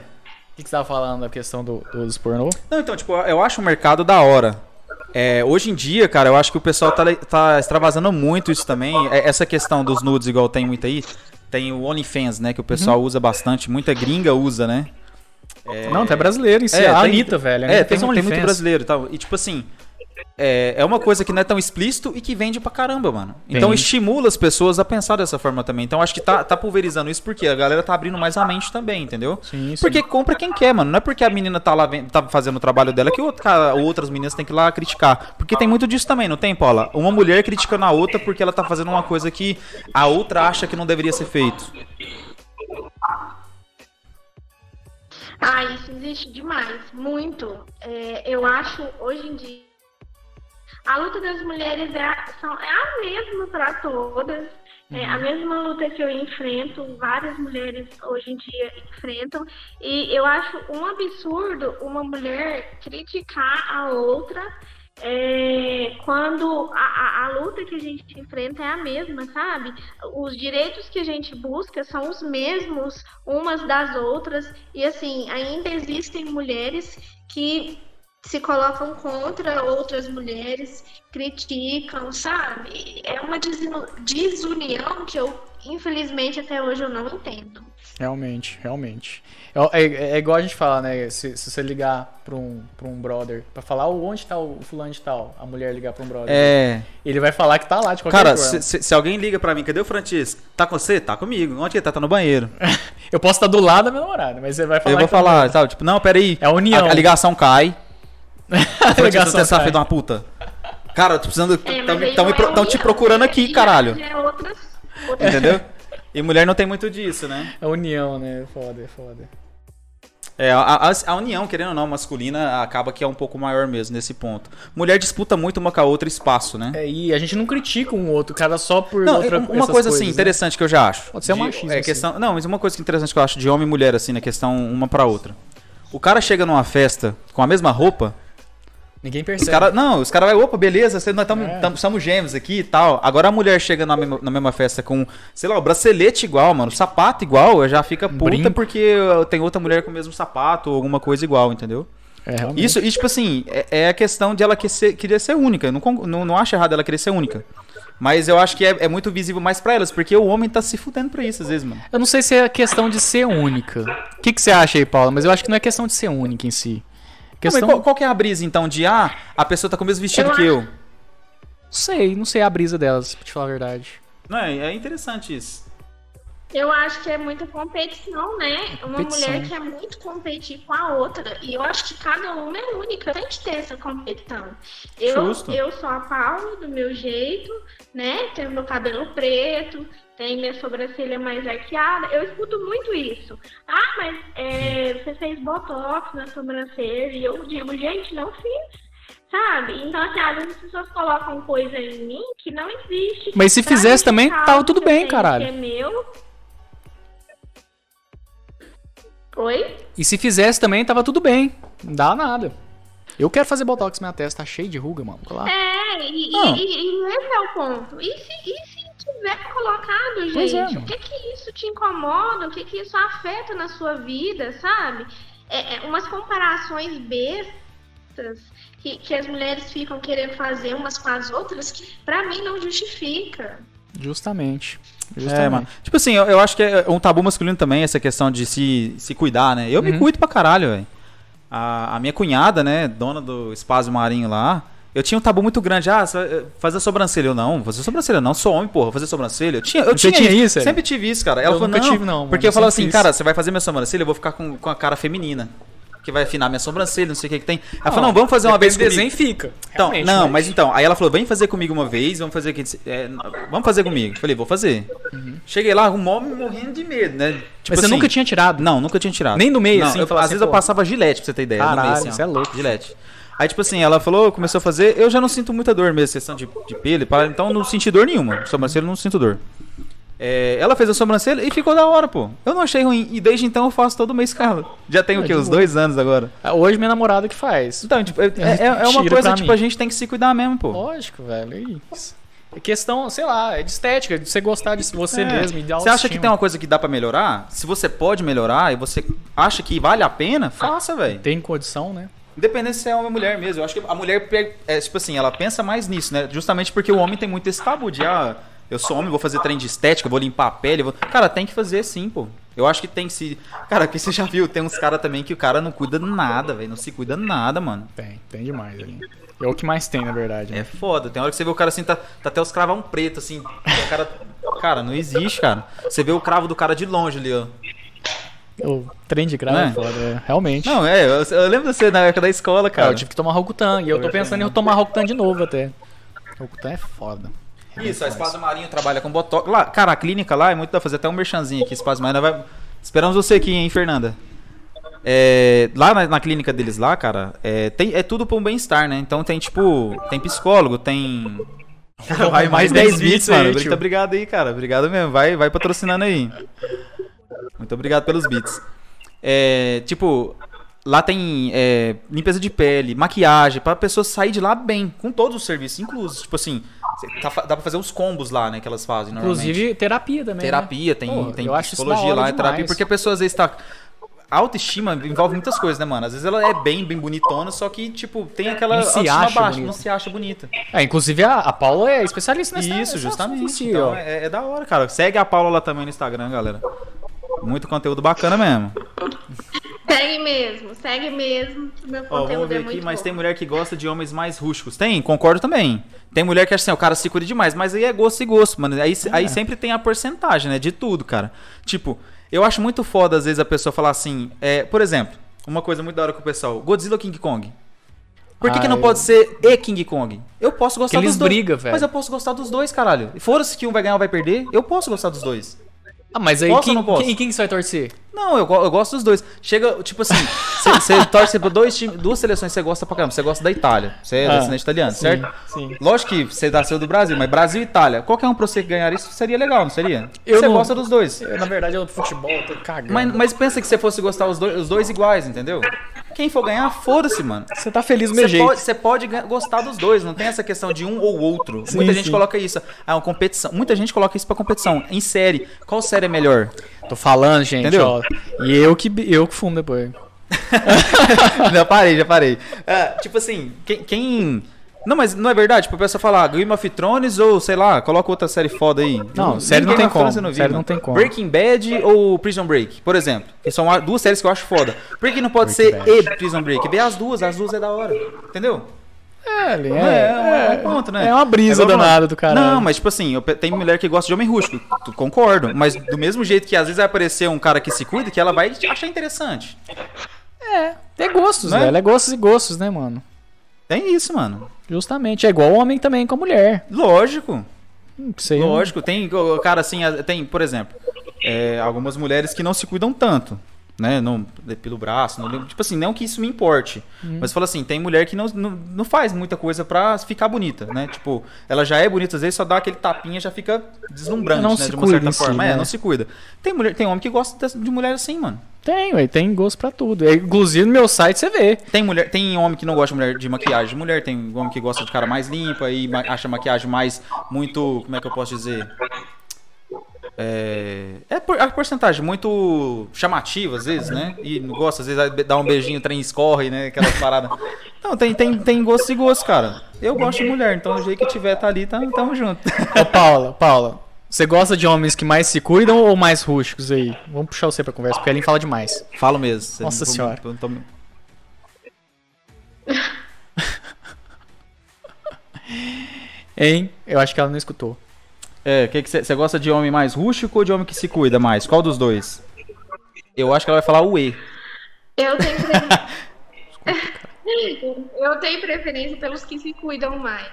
S2: O que, que você tava falando da questão do, dos pornô?
S1: Não, então, tipo, eu acho o mercado da hora. É, hoje em dia, cara, eu acho que o pessoal tá, tá extravasando muito isso também. É, essa questão dos nudes, igual tem muito aí. Tem o OnlyFans, né? Que o pessoal uhum. usa bastante. Muita gringa usa, né?
S2: É... Não, até brasileiro em si. É, a Anitta, velho. A
S1: Anitta é, tem, tem muito brasileiro e tal. E tipo assim, é, é uma coisa que não é tão explícito e que vende pra caramba, mano. Então Bem... estimula as pessoas a pensar dessa forma também. Então acho que tá, tá pulverizando isso porque a galera tá abrindo mais a mente também, entendeu?
S2: Sim, sim.
S1: Porque compra quem quer, mano. Não é porque a menina tá lá tá fazendo o trabalho dela que outra, outras meninas têm que ir lá criticar. Porque tem muito disso também, não tem, Paula? Uma mulher criticando a outra porque ela tá fazendo uma coisa que a outra acha que não deveria ser feito.
S3: Ah, isso existe demais, muito. É, eu acho hoje em dia a luta das mulheres é a, são, é a mesma para todas. É a uhum. mesma luta que eu enfrento, várias mulheres hoje em dia enfrentam, e eu acho um absurdo uma mulher criticar a outra é, quando a, a, a, luta que a gente enfrenta é a mesma, sabe? Os direitos que a gente busca são os mesmos umas das outras, e assim, ainda existem mulheres que se colocam contra outras mulheres, criticam, sabe? É uma desunião que eu, infelizmente, até hoje eu não entendo.
S2: Realmente, realmente. É, é, é igual a gente fala, né? Se, se, você ligar pra um, pra um brother pra falar oh, onde tá o fulano de tal, a mulher ligar pra um brother,
S1: é...
S2: ele vai falar que tá lá de qualquer
S1: Cara, forma. Se, se, alguém liga pra mim, cadê o Francisco? Tá com você? Tá comigo. Onde ele tá? Tá no banheiro. [laughs]
S2: eu posso estar do lado da minha namorada, mas você vai falar.
S1: Eu vou falar, tá, tipo, não, peraí.
S2: É a união.
S1: A, a ligação cai. Ligação ter essa filha de uma puta. Cara, eu tô precisando. Estão é, te procurando aqui, caralho. É Entendeu? E mulher não tem muito disso, né?
S2: A união, né? Foda, foda.
S1: É, a, a, a, união, querendo ou não, masculina, acaba que é um pouco maior mesmo nesse ponto. Mulher disputa muito uma com a outra espaço, né?
S2: É, e a gente não critica um outro, cara, só por não, outra,
S1: uma coisa assim, coisas, assim, né? interessante que eu já acho.
S2: Pode ser
S1: um
S2: machismo.
S1: É, questão, assim. Não, mas uma coisa interessante que eu acho de homem e mulher, assim, na questão uma pra outra. O cara chega numa festa com a mesma roupa,
S2: Ninguém
S1: os
S2: percebe.
S1: cara, não, os caras vai, opa, beleza, você- nós tamo,
S2: É.
S1: somos gêmeos aqui e tal. Agora a mulher chega na mesma, na mesma festa com, sei lá, o bracelete igual, mano, o sapato igual, já fica puta
S2: brinco.
S1: porque tem outra mulher com o mesmo sapato ou alguma coisa igual, entendeu?
S2: É, realmente.
S1: Isso, e tipo assim, é, é a questão de ela que ser, querer ser única. Eu não, não, não acho errado ela querer ser única. Mas eu acho que é, é muito visível mais pra elas, porque o homem tá se fudendo pra isso às vezes, mano.
S2: Eu não sei se é questão de ser única. O que, que você acha aí, Paula? Mas eu acho que não é questão de ser única em si.
S1: Não,
S2: Questão.
S1: mas qual, qual que é a brisa então de, ah, a pessoa tá com o mesmo vestido
S3: Eu
S1: que eu?
S2: Sei, não sei a brisa delas, pra te falar a verdade.
S1: Não, é, é interessante isso.
S3: Eu acho que é muita competição, né? Uma
S2: Competição.
S3: mulher quer muito competir com a outra. E eu acho que cada uma é única. Tem que ter essa competição. Eu,
S1: Justo.
S3: eu sou a Paula, do meu jeito, né? Tenho meu cabelo preto, tenho minha sobrancelha mais arqueada. Eu escuto muito isso. Ah, mas é, você fez botox na sobrancelha. E eu digo, gente, não fiz. Sabe? Então, assim, às vezes as pessoas colocam coisa em mim que não existe.
S2: Mas se fizesse também,
S3: justificar
S2: tava tudo bem, caralho.
S3: Que é meu. Oi?
S2: E se fizesse também, tava tudo bem. Não dá nada. Eu quero fazer botox na minha testa, tá cheio de ruga, mano. Lá.
S3: É, e,
S1: Não.
S3: e, e esse é o ponto. E se, e se tiver colocado, gente?
S2: é,
S3: o que que isso te incomoda? O que que isso afeta na sua vida, sabe? É, é umas comparações bestas que, que as mulheres ficam querendo fazer umas com as outras que pra mim não justifica.
S2: Justamente.
S1: É,
S2: Justamente.
S1: mano. Tipo assim, eu, eu acho que é um tabu masculino também essa questão de se, se cuidar, né? Eu me
S2: Uhum.
S1: cuido pra caralho, velho. A, a minha cunhada, né, dona do espaço marinho lá, eu tinha um tabu muito grande. Ah, eh, fazer sobrancelha. Eu não, fazer sobrancelha não, sou homem, porra, fazer sobrancelha. Eu tinha, eu
S2: Você
S1: tinha,
S2: tinha isso, Eli?
S1: Sempre tive isso, cara. Ela
S2: Eu
S1: falou,
S2: nunca
S1: não,
S2: tive, não,
S1: porque eu falava assim,
S2: fiz.
S1: cara, você vai fazer minha sobrancelha, eu vou ficar com, com a cara feminina. Que vai afinar minha sobrancelha, não sei o que que tem. Ela falou, não, vamos fazer uma vez comigo.
S2: desenho fica.
S1: Então, não, mas então, aí ela falou, vem fazer comigo uma vez, vamos fazer aqui, é, vamos fazer comigo. Falei, vou fazer. Cheguei lá, um homem morrendo de medo, né? Tipo
S2: Uhum. Mas você
S1: assim,
S2: nunca tinha tirado?
S1: Não, nunca tinha tirado.
S2: Nem do meio,
S1: Não,
S2: assim,
S1: eu- às
S2: assim,
S1: vezes eu
S2: pô.
S1: passava gilete, pra você ter ideia. no
S2: Caralho,
S1: meio, assim,
S2: é louco.
S1: Gilete. Aí, tipo assim, ela falou, começou a fazer, eu já não sinto muita dor mesmo, questão de, de pelo e pá, então não senti dor nenhuma. Sobrancelha eu não sinto dor. É, ela fez a sobrancelha e ficou da hora, pô. Eu não achei ruim. E desde então eu faço todo mês com ela. Já tem o
S2: Ah,
S1: quê? Uns
S2: boa.
S1: dois anos agora.
S2: Ah, Hoje minha namorada que faz.
S1: Então, tipo, é, é- é uma coisa, tipo,
S2: mim.
S1: a gente tem que se cuidar mesmo, pô.
S2: Lógico, velho. é isso. É questão, sei lá, é de estética, de você gostar de você
S1: É.
S2: mesmo. e de
S1: Você acha que tem uma coisa que dá pra melhorar? Se você pode melhorar e você acha que vale a pena, faça, velho.
S2: Tem condição, né?
S1: Independente se é homem ou mulher mesmo. Eu acho que a mulher, é, tipo assim, ela pensa mais nisso, né? Justamente porque o homem tem muito esse tabu de, ah, eu sou homem, vou fazer trem de estética, vou limpar a pele. Vou... Cara, tem que fazer sim, pô. Eu acho que tem que se. Cara, que você já viu, tem uns caras também que o cara não cuida nada, velho. Não se cuida nada, mano.
S2: Tem, tem demais ali. É o que mais tem, na verdade.
S1: É
S2: né?
S1: foda. Tem hora que você vê o cara assim, tá, tá até os cravão preto, assim. O cara. Cara, não existe, cara. Você vê o cravo do cara de longe ali, ó.
S2: O trem de grau
S1: Não
S2: é
S1: é?
S2: foda, é, realmente.
S1: Não, é, eu, eu lembro de você na época da escola,
S2: Cara,
S1: cara.
S2: eu tive que tomar Rokutan. E eu tô pensando em eu tomar Rokutan de novo até. Rokutan é foda.
S1: Isso, a Espaço Marinho trabalha com botox. Lá, cara, a clínica lá é muito da fazer até um merchanzinho aqui, Espaço Marinho. Vai... Esperamos você aqui, hein, Fernanda. É, lá na, na clínica deles lá, cara, é, tem, é tudo pra um bem-estar, né? Então tem, tipo, tem psicólogo, tem. [laughs] Vai mais 10 bits,
S2: aí,
S1: mano.
S2: tio.
S1: Muito obrigado aí, cara. Obrigado mesmo. Vai, vai patrocinando aí. Muito obrigado pelos bits. É, tipo, lá tem é, limpeza de pele, maquiagem, pra pessoa sair de lá bem, com todos os serviços inclusos. Tipo assim, tá dá pra fazer os combos lá, né, que elas fazem normalmente.
S2: Inclusive, terapia também. né?
S1: terapia, tem,
S2: Pô,
S1: tem psicologia lá, é terapia, porque a pessoa às vezes tá. A autoestima envolve muitas coisas, né, mano? Às vezes ela é bem, bem bonitona, só que, tipo, tem aquela
S2: Não se acha
S1: baixa,
S2: bonita.
S1: não se acha bonita.
S2: É, inclusive a, a Paula é especialista nessa
S1: Isso, justamente.
S2: assunto
S1: Então, é, é da hora, cara. Segue a Paula lá também no Instagram, galera. Muito conteúdo bacana mesmo.
S3: Segue mesmo, segue mesmo. meu
S1: Ó,
S3: conteúdo
S1: vamos ver
S3: é
S1: aqui,
S3: muito
S1: mas
S3: bom.
S1: tem mulher que gosta de homens mais rústicos. Tem, concordo também. Tem mulher que acha assim, o cara se cuida demais, mas aí é gosto e gosto, mano. Aí, aí sempre tem a porcentagem, né? De tudo, cara. Tipo, eu acho muito foda, às vezes, a pessoa falar assim, é, por exemplo, uma coisa muito da hora com o pessoal, Godzilla ou King Kong? Por que, que não pode ser e King Kong? Eu posso gostar
S2: Que eles
S1: dos dois.
S2: brigam, velho.
S1: Mas eu posso gostar dos dois, caralho. E Fora-se que um vai ganhar ou vai perder, eu posso gostar dos dois.
S2: Ah, mas aí
S1: Posso ou
S2: quem,
S1: não posso?
S2: quem, quem que você vai torcer?
S1: Não, eu, eu gosto dos dois. Chega, tipo assim, [laughs] você torce pra dois time, duas seleções você gosta pra caramba. Você gosta da Itália. Você é
S2: Ah,
S1: descendente italiano,
S2: sim,
S1: certo?
S2: sim.
S1: Lógico que você nasceu do Brasil, mas Brasil e Itália. Qualquer um pra você ganhar isso seria legal, não seria?
S2: Eu
S1: Você gosta dos dois.
S2: Eu, na verdade, eu futebol, eu tô cagando.
S1: Mas, mas pensa que você fosse gostar os dois, os dois iguais, entendeu? Quem for ganhar, foda-se, mano.
S2: Você tá feliz do meu
S1: Você
S2: jeito.
S1: pode, você pode gostar dos dois, não tem essa questão de um ou outro.
S2: Sim,
S1: Muita gente
S2: sim.
S1: coloca isso. Ah, uma competição. Muita gente coloca isso pra competição. Em série. Qual série é melhor?
S2: Tô falando, gente,
S1: Entendeu?
S2: ó. E eu que, eu que fumo depois. [laughs]
S1: já parei, já parei. É, tipo assim, quem, quem- Não, mas não é verdade? Tipo, a pessoa falar Game of Thrones ou, sei lá, coloca outra série foda aí.
S2: Não, série não tem como,
S1: não vi,
S2: série
S1: mano.
S2: não tem como.
S1: Breaking Bad ou Prison Break, por exemplo. Que são duas séries que eu acho foda. Por que não pode
S2: Breaking
S1: ser e Prison Break? Vê as duas, as duas é da hora. Entendeu?
S2: É,
S1: É,
S2: é,
S1: é, um ponto, né?
S2: é uma brisa
S1: É
S2: danada do cara.
S1: Não, mas tipo assim, eu tem mulher que gosta de homem rústico, concordo. Mas do mesmo jeito que às vezes vai aparecer um cara que se cuida, que ela vai achar interessante.
S2: É, é gostos,
S1: Né?
S2: velho. É gostos e gostos, né, mano?
S1: Tem isso, mano.
S2: Justamente. É igual homem também com a mulher.
S1: Lógico.
S2: Hum, Sei,
S1: Lógico, tem, o- cara, assim, tem, por exemplo, é, algumas mulheres que não se cuidam tanto, né? Não, pelo braço, não, tipo assim, não que isso me importe.
S2: Hum.
S1: Mas fala assim, tem mulher que não, não, não faz muita coisa pra ficar bonita, né? Tipo, ela já é bonita, às vezes só dá aquele tapinha já fica deslumbrante,
S2: Não
S1: né?
S2: se
S1: De uma certa
S2: em si,
S1: forma. É,
S2: né?
S1: não se cuida. Tem, mulher, tem homem que gosta de, mulher assim, mano.
S2: Tem, ué, tem gosto pra tudo. É, Inclusive no meu site você vê.
S1: Tem mulher, tem homem que não gosta de mulher de maquiagem de mulher, tem homem que gosta de cara mais limpa e ma- acha maquiagem mais muito, como é que eu posso dizer? É, é por- a porcentagem muito chamativa às vezes, né? E não gosta, às vezes dá um beijinho, o trem escorre, né? Aquela parada. Não, tem, tem, tem gosto e gosto, cara. Eu gosto de mulher, então do jeito que tiver tá ali, tá, tamo junto. [laughs]
S2: Ô, Paula, Paula, você gosta de homens que mais se cuidam ou mais rústicos aí? Vamos puxar você pra conversa, porque a Aline fala demais.
S1: Falo mesmo. Você
S2: Nossa
S1: não-
S2: senhora.
S1: não tô- [laughs]
S2: Hein? Eu acho que ela não escutou.
S1: É, que que você você gosta de homem mais rústico ou de homem que se cuida mais? Qual dos dois? Eu acho que ela vai falar o E.
S3: Eu tenho, [laughs] pre- eu tenho preferência pelos que se cuidam mais.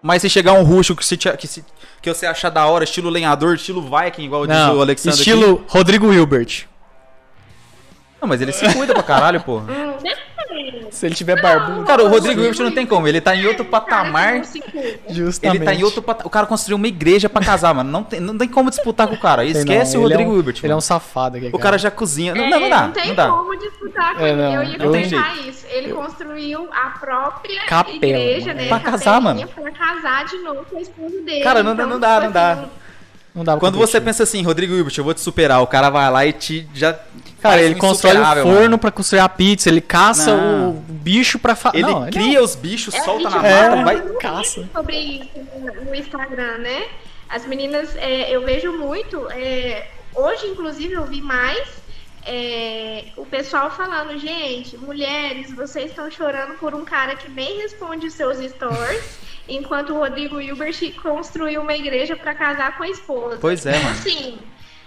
S1: Mas se chegar um rústico que, se que, se- que você achar da hora, estilo lenhador, estilo Viking, igual diz
S2: Não,
S1: o Alexandre. aqui.
S2: estilo Rodrigo Hilbert.
S1: Não, mas ele se cuida pra caralho, pô.
S3: Depende.
S2: Se ele tiver barbudo.
S1: Cara, o Rodrigo Hilbert não tem como. Ele tá em outro
S3: Cara
S1: patamar.
S3: não se cuida.
S2: Justamente.
S1: Ele tá em outro patamar. O cara construiu uma igreja pra casar, mano. Não tem, não tem como disputar com o cara. Esquece
S2: não,
S1: o
S2: é
S1: Rodrigo
S2: um-
S1: Hilbert.
S2: Ele é um safado aqui,
S1: O cara já cozinha. Não, não, não
S3: É,
S1: dá.
S3: não tem
S1: Não dá.
S3: como disputar com
S2: É,
S3: ele.
S2: não,
S3: Eu ia
S2: não
S3: comentar isso. Ele construiu a própria
S2: Capela,
S3: igreja,
S2: mano.
S3: né?
S1: Pra casar, mano.
S3: Pra casar de novo com a esposa dele.
S1: Cara, não-
S3: Então,
S1: não dá,
S3: tipo
S1: não dá.
S3: assim,
S2: Não dá pra
S1: Quando você
S2: competir.
S1: pensa assim, Rodrigo Hilbert, eu vou te superar, o cara vai lá e te já.
S2: Cara, ele constrói o forno
S1: mano.
S2: pra construir a pizza, ele caça
S1: Não.
S2: o bicho pra fazer.
S1: Ele cria os bichos,
S3: É,
S1: solta na
S2: É.
S1: mata,
S3: fala
S1: vai.
S3: muito
S2: caça.
S3: sobre isso no- Instagram, né? As meninas, é, eu vejo muito. é, hoje, inclusive, eu vi mais é, o pessoal falando, gente, mulheres, vocês estão chorando por um cara que nem responde os seus stories, enquanto o Rodrigo Hilbert construiu uma igreja para casar com a esposa.
S1: Pois é,
S3: Então,
S1: mano.
S3: assim,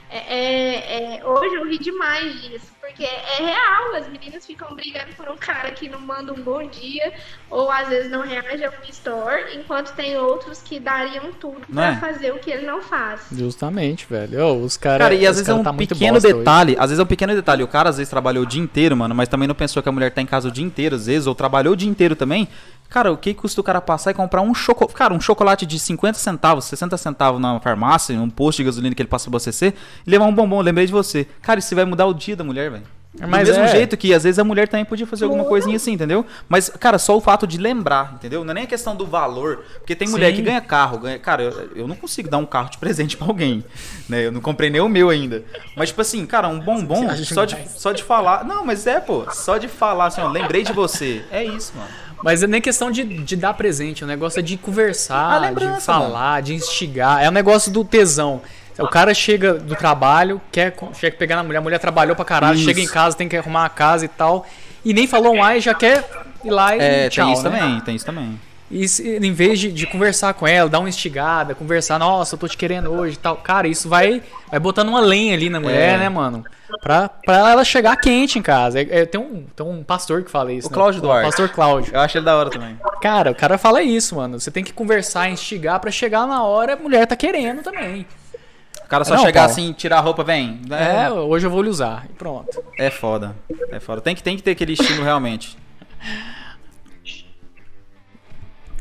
S3: é, é, é, hoje eu ri demais disso, porque é real, as meninas ficam brigando por um cara que não manda um bom dia, ou às vezes não reage a um story, enquanto tem outros que dariam tudo
S1: Não
S3: pra
S1: é?
S3: fazer o que ele não faz.
S2: Justamente, velho. Ô, os caras.
S1: Cara, e às vezes é
S2: cara
S1: um
S2: tá
S1: pequeno
S2: bosta hoje.
S1: detalhe, às vezes é um pequeno detalhe. O cara às vezes trabalhou o dia inteiro, mano, mas também não pensou que a mulher tá em casa o dia inteiro, às vezes, ou trabalhou o dia inteiro também. Cara, o que custa o cara passar e comprar um chocolate? Cara, um chocolate de 50 centavos, 60 centavos na farmácia, um posto de gasolina que ele passa pra você e levar um bombom, lembrei de você. Cara, isso vai mudar o dia da mulher, velho. Do
S2: Mas
S1: mesmo
S2: é.
S1: jeito que às vezes a mulher também podia fazer alguma coisinha assim, entendeu? Mas, cara, só o fato de lembrar, entendeu? Não é nem a questão do valor. Porque tem mulher
S2: Sim.
S1: que ganha carro, ganha. Cara, eu, eu não consigo dar um carro de presente pra alguém. Né? Eu não comprei nem o meu ainda. Mas, tipo assim, cara, um bombom, só de, só de falar. Não, mas é, pô, só de falar assim, ó, lembrei de você. É isso, mano.
S2: Mas é nem questão de, de dar presente, o negócio é de conversar, de falar, de instigar. É o negócio do tesão. O cara chega do trabalho, quer, chega pegar na mulher, a mulher trabalhou pra caralho,
S1: Isso.
S2: chega em casa, tem que arrumar a casa e tal. E nem falou mais, já quer ir lá e
S1: É,
S2: tchau,
S1: tem isso
S2: né?
S1: também, tem isso também.
S2: E se- em vez de, de conversar com ela, dar uma instigada, conversar, nossa, eu tô te querendo hoje e tal. Cara, isso vai, vai botando uma lenha ali na mulher,
S1: É.
S2: né, mano? Pra, pra ela chegar quente em casa. É- é- tem, um, tem um pastor que fala isso.
S1: O
S2: né?
S1: Cláudio Duarte.
S2: pastor Cláudio.
S1: Eu acho ele da hora também.
S2: Cara, o cara fala isso, mano. Você tem que conversar, instigar pra chegar na hora a mulher tá querendo também.
S1: O cara só
S2: Não,
S1: chegar
S2: Paulo.
S1: assim, tirar a roupa, vem.
S2: É, hoje eu vou lhe usar. E pronto.
S1: É foda. É foda. Tem que, tem que ter aquele estilo realmente.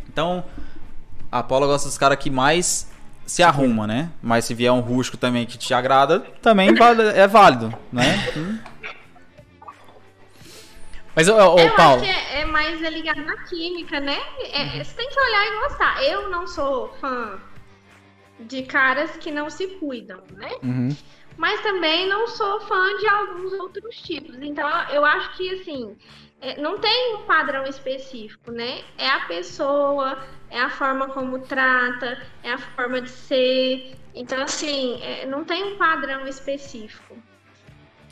S1: Então, a Paula gosta dos caras que mais se arruma, né? Mas se vier um rústico também que te agrada, também é válido, né? Hum.
S2: Mas, ô, ô,
S3: eu
S2: Paulo.
S3: acho que é, é mais é ligado na química, né? É- é- você tem que olhar e gostar. Eu não sou fã de caras que não se cuidam, né?
S2: Uhum.
S3: Mas também não sou fã de alguns outros tipos. Então, eu acho que, assim, é, não tem um padrão específico, né? É a pessoa, é a forma como trata, é a forma de ser. Então, assim, é, não tem um padrão específico.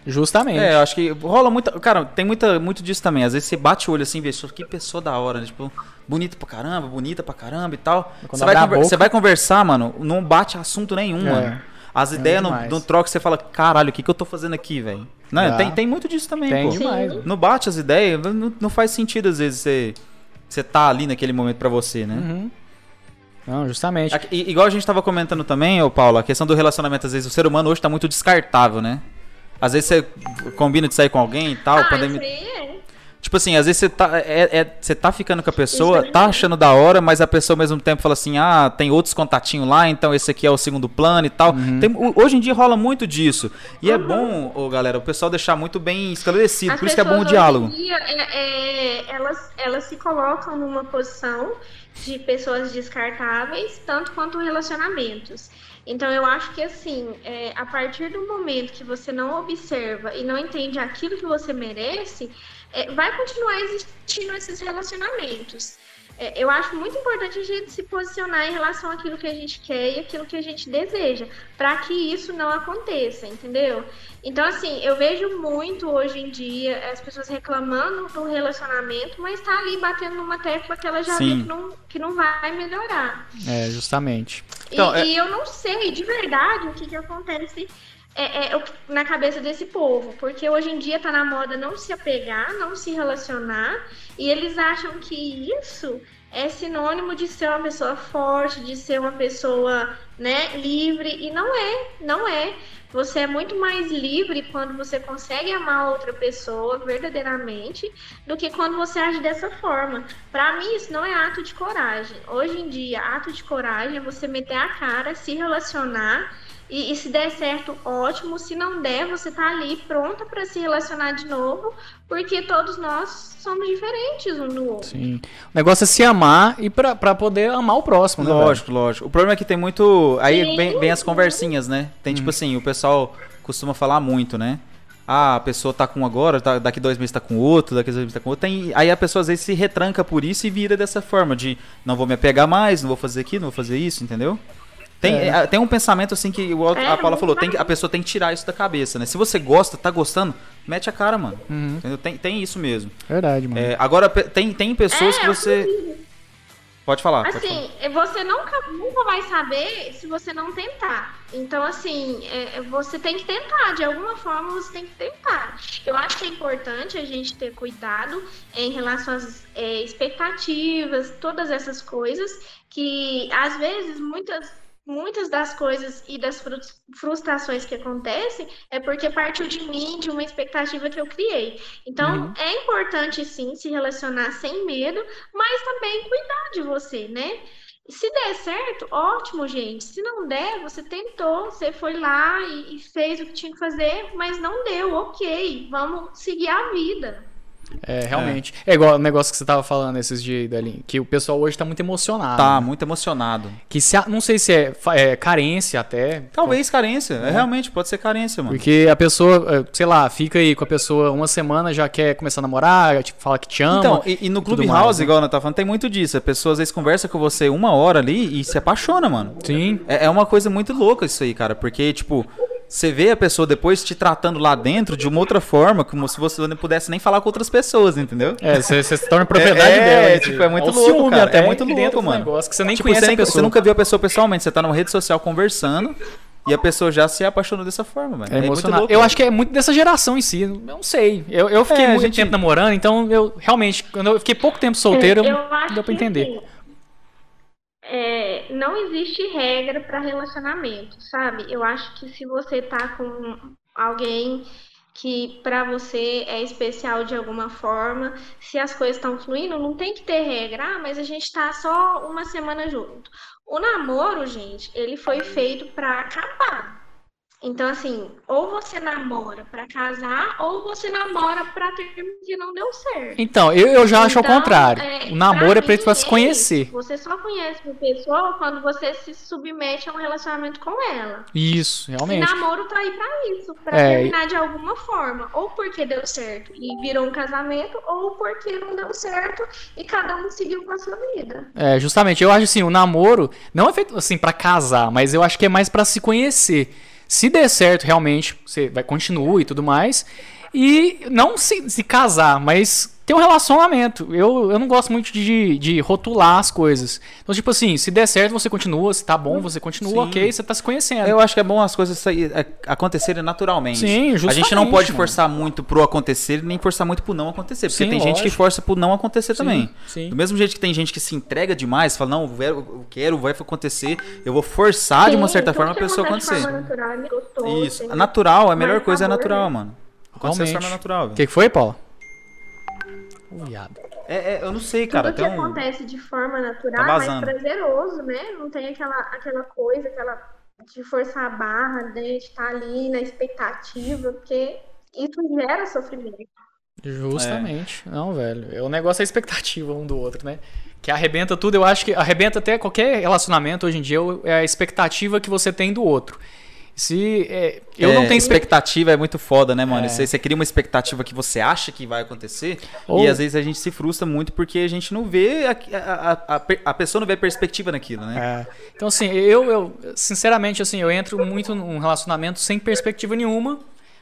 S2: Justamente.
S1: É, eu acho que rola muita. Cara, tem muita, muito disso também. Às vezes você bate o olho assim e vê, "Só que pessoa da hora, né? Tipo, bonita pra caramba, bonita pra caramba e tal. Você vai, conver-
S2: boca-
S1: vai conversar, mano, não bate assunto nenhum,
S2: É.
S1: mano. As ideias não, não troca, você fala, caralho, o que, que eu tô fazendo aqui, velho? Não, tem, tem muito disso também,
S2: Tem
S1: pô.
S2: demais.
S1: Não bate as ideias, não, não faz sentido às vezes você, você tá ali naquele momento pra você, né?
S2: Uhum. Não, justamente.
S1: I- igual a gente tava comentando também, ô Paulo, a questão do relacionamento, às vezes o ser humano hoje tá muito descartável, né? Às vezes você combina de sair com alguém e tal,
S3: ah,
S1: pandemia. Tipo assim, às vezes você tá, é, é- você tá ficando com a pessoa, tá achando da hora, mas a pessoa ao mesmo tempo fala assim, ah, tem outros contatinhos lá, então esse aqui é o segundo plano e tal.
S2: Uhum.
S1: Tem- hoje em dia rola muito disso. E é bom, ô, galera, o pessoal deixar muito bem esclarecido,
S3: As
S1: por isso que é bom o diálogo.
S3: Hoje em dia, é- é, elas, elas se colocam numa posição de pessoas descartáveis, tanto quanto relacionamentos. Então, eu acho que, assim, é, a partir do momento que você não observa e não entende aquilo que você merece, é, vai continuar existindo esses relacionamentos. É, eu acho muito importante a gente se posicionar em relação àquilo que a gente quer e aquilo que a gente deseja, para que isso não aconteça, entendeu? Então, assim, eu vejo muito hoje em dia as pessoas reclamando do relacionamento, mas tá ali batendo numa tecla que ela já
S1: Sim.
S3: vê que não, que não vai melhorar.
S2: É, justamente.
S3: E-
S1: Então, é-
S3: e, eu não sei de verdade o que, que acontece é, é, na cabeça desse povo, porque hoje em dia tá na moda não se apegar, não se relacionar, e eles acham que isso é sinônimo de ser uma pessoa forte, de ser uma pessoa né, livre, e não é, não é. Você é muito mais livre quando você consegue amar outra pessoa verdadeiramente do que quando você age dessa forma. Para mim, isso não é ato de coragem. Hoje em dia, ato de coragem é você meter a cara, se relacionar e, e se der certo, ótimo. Se não der, você tá ali pronta para se relacionar de novo, porque todos nós somos diferentes um do outro.
S2: Sim. O negócio é se amar e pra, pra poder amar o próximo, né? velho?
S1: Lógico, lógico. O problema é que tem muito. Aí vem, vem as conversinhas, né? Tem tipo assim, o pessoal costuma falar muito, né? Ah, a pessoa tá com um agora, tá- daqui dois meses tá com outro, daqui dois meses tá com outro. Tem, aí a pessoa às vezes se retranca por isso e vira dessa forma, de não vou me apegar mais, não vou fazer aquilo, não vou fazer isso, entendeu? Tem,
S2: É.
S1: é, tem um pensamento assim que igual
S3: É,
S1: a Paula falou, tem, que- a pessoa tem que tirar isso da cabeça, né? Se você gosta, tá gostando, mete a cara, mano.
S2: Uhum.
S1: Tem, tem isso mesmo.
S2: Verdade, mano.
S1: É, agora, tem, tem pessoas
S3: É,
S1: que você. Pode falar. pode falar.
S3: Assim, você nunca, nunca vai saber se você não tentar. Então, assim, é, você tem que tentar. De alguma forma, você tem que tentar. Eu acho que é importante a gente ter cuidado em relação às é, expectativas, todas essas coisas, que às vezes muitas. Muitas das coisas e das fru- frustrações que acontecem é porque partiu de mim, de uma expectativa que eu criei. Então,
S2: Uhum.
S3: é importante sim se relacionar sem medo, mas também cuidar de você, né? Se der certo, ótimo, gente. Se não der, você tentou, você foi lá e fez o que tinha que fazer, mas não deu, ok. Vamos seguir a vida.
S2: É, realmente. É. igual o negócio que você tava falando esses dias, Dalin, que o pessoal hoje tá muito emocionado.
S1: Tá,
S2: né?
S1: muito emocionado.
S2: Que se, não sei se é, é carência até.
S1: Talvez carência. É. realmente, pode ser carência, mano.
S2: Porque a pessoa, é, sei lá, fica aí com a pessoa uma semana, já quer começar a namorar, tipo, fala que te ama.
S1: Então, e, e no Clubhouse,
S2: mais, né?
S1: igual a tá falando, tem muito disso. A pessoa às vezes conversa com você uma hora ali e se apaixona, mano.
S2: Sim.
S1: É, é uma coisa muito louca isso aí, cara. Porque, tipo, você vê a pessoa depois te tratando lá dentro de uma outra forma, como se você não pudesse nem falar com outras pessoas, entendeu?
S2: É, você, você se torna [laughs] propriedade
S1: É,
S2: dela.
S1: é,
S2: né?
S1: tipo, é muito
S2: o
S1: louco,
S2: ciúme
S1: cara.
S2: Até,
S1: É muito
S2: que
S1: louco, mano.
S2: Negócio, que você nem
S1: Tipo,
S2: conhece
S1: você,
S2: a pessoa.
S1: você nunca viu a pessoa pessoalmente, você tá numa rede social conversando e a pessoa já se apaixonou dessa forma, velho.
S2: É
S1: muito
S2: emocionante.
S1: louco,
S2: eu
S1: velho.
S2: acho que é muito dessa geração em si. Eu não sei. Eu, eu fiquei
S1: É,
S2: muito
S1: gente-
S2: tempo namorando, então eu realmente, quando eu fiquei pouco tempo solteiro,
S3: eu
S2: não
S3: acho
S2: deu pra
S3: que,
S2: entender.
S3: assim, é, não existe regra para relacionamento, sabe? Eu acho que se você tá com alguém que para você é especial de alguma forma, se as coisas estão fluindo, não tem que ter regra, ah, mas a gente tá só uma semana junto. O namoro, gente, ele foi feito para acabar. Então, assim, ou você namora para casar, ou você namora para ter que não deu certo.
S2: Então, eu, eu já acho então, ao contrário. É, o namoro é pra se conhecer.
S3: Você só conhece uma pessoa quando você se submete a um relacionamento com ela.
S2: Isso, realmente.
S3: E namoro tá aí pra isso, pra é, terminar de alguma forma. Ou porque deu certo e virou um casamento, ou porque não deu certo e cada um seguiu com a sua vida.
S2: É, justamente. Eu acho assim, o namoro não é feito assim para casar, mas eu acho que é mais para se conhecer. Se der certo, realmente, você vai continua e tudo mais. E não se, se casar, mas ter um relacionamento. Eu, eu não gosto muito de, de rotular as coisas. Então, tipo assim, se der certo, você continua. Se tá bom, você continua, Sim. ok, você tá se conhecendo.
S1: Eu acho que é bom as coisas é, acontecerem naturalmente.
S2: Sim, justamente.
S1: A gente não pode forçar muito pro acontecer, nem forçar muito pro não acontecer. Porque Sim, tem lógico. gente que força pro não acontecer Sim, também. Sim. Do mesmo jeito que tem gente que se entrega demais, fala, não, eu quero, vai acontecer, eu vou forçar de uma certa forma a pessoa acontecer. Natural, é gostoso, Isso. Natural, a melhor coisa é natural, mano.
S2: Acontecer de forma natural. O que, que foi, Paulo? O viado.
S1: É, é, eu não sei, cara.
S3: Tudo que um... acontece de forma natural tá é mais prazeroso, né? Não tem aquela, aquela coisa, aquela de forçar a barra, né? de estar ali na expectativa, porque isso gera sofrimento.
S2: Justamente. É. Não, velho. O negócio é a expectativa um do outro, né? Que arrebenta tudo. Eu acho que arrebenta até qualquer relacionamento hoje em dia é a expectativa que você tem do outro. Se é, eu é, não tenho
S1: expectativa é muito foda, né, mano? É. Você, você, cria uma expectativa que você acha que vai acontecer Ou... e às vezes a gente se frustra muito porque a gente não vê a, a, a, a pessoa não vê perspectiva naquilo, né?
S2: É. Então assim, eu, eu sinceramente assim, eu entro muito num relacionamento sem perspectiva nenhuma.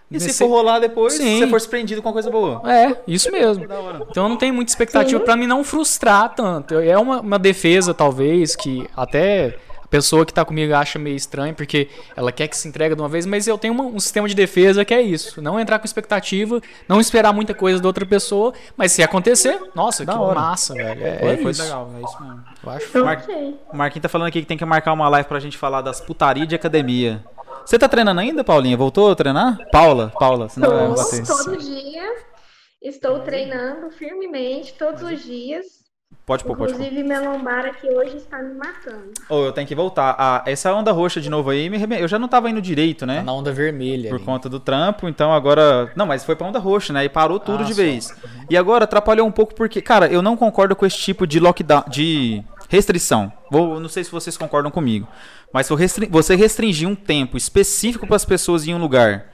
S1: E Nesse... se for rolar depois, Sim. você for surpreendido com uma coisa boa.
S2: É, isso mesmo. Então eu não tenho muita expectativa para me não frustrar tanto. É uma, uma defesa, talvez, que até pessoa que está comigo acha meio estranho, porque ela quer que se entregue de uma vez, mas eu tenho uma, um sistema de defesa que é isso. Não entrar com expectativa, não esperar muita coisa da outra pessoa, mas se acontecer, nossa, da que hora. massa, velho. É,
S1: foi, é foi legal, é isso mesmo. Eu acho. Eu Mar... O Marquinhos tá falando aqui que tem que marcar uma live pra gente falar das putaria de academia. Você tá treinando ainda, Paulinha? Voltou a treinar? Paula, Paula, senão
S3: vai bater. Todo dia. Estou treinando firmemente todos os dias.
S1: Pode pôr, pode
S3: pôr. Inclusive, minha lombar aqui hoje está me matando.
S1: Oh, eu tenho que voltar. Ah, essa onda roxa de novo aí, eu já não tava indo direito, né? Tá
S2: na onda vermelha.
S1: Por ali. conta do trampo, então agora. Não, mas foi pra onda roxa, né? E parou tudo ah, de só. vez. E agora atrapalhou um pouco porque, cara, eu não concordo com esse tipo de lockdown, de restrição. Vou, não sei se vocês concordam comigo. Mas se você restringir um tempo específico para as pessoas em um lugar,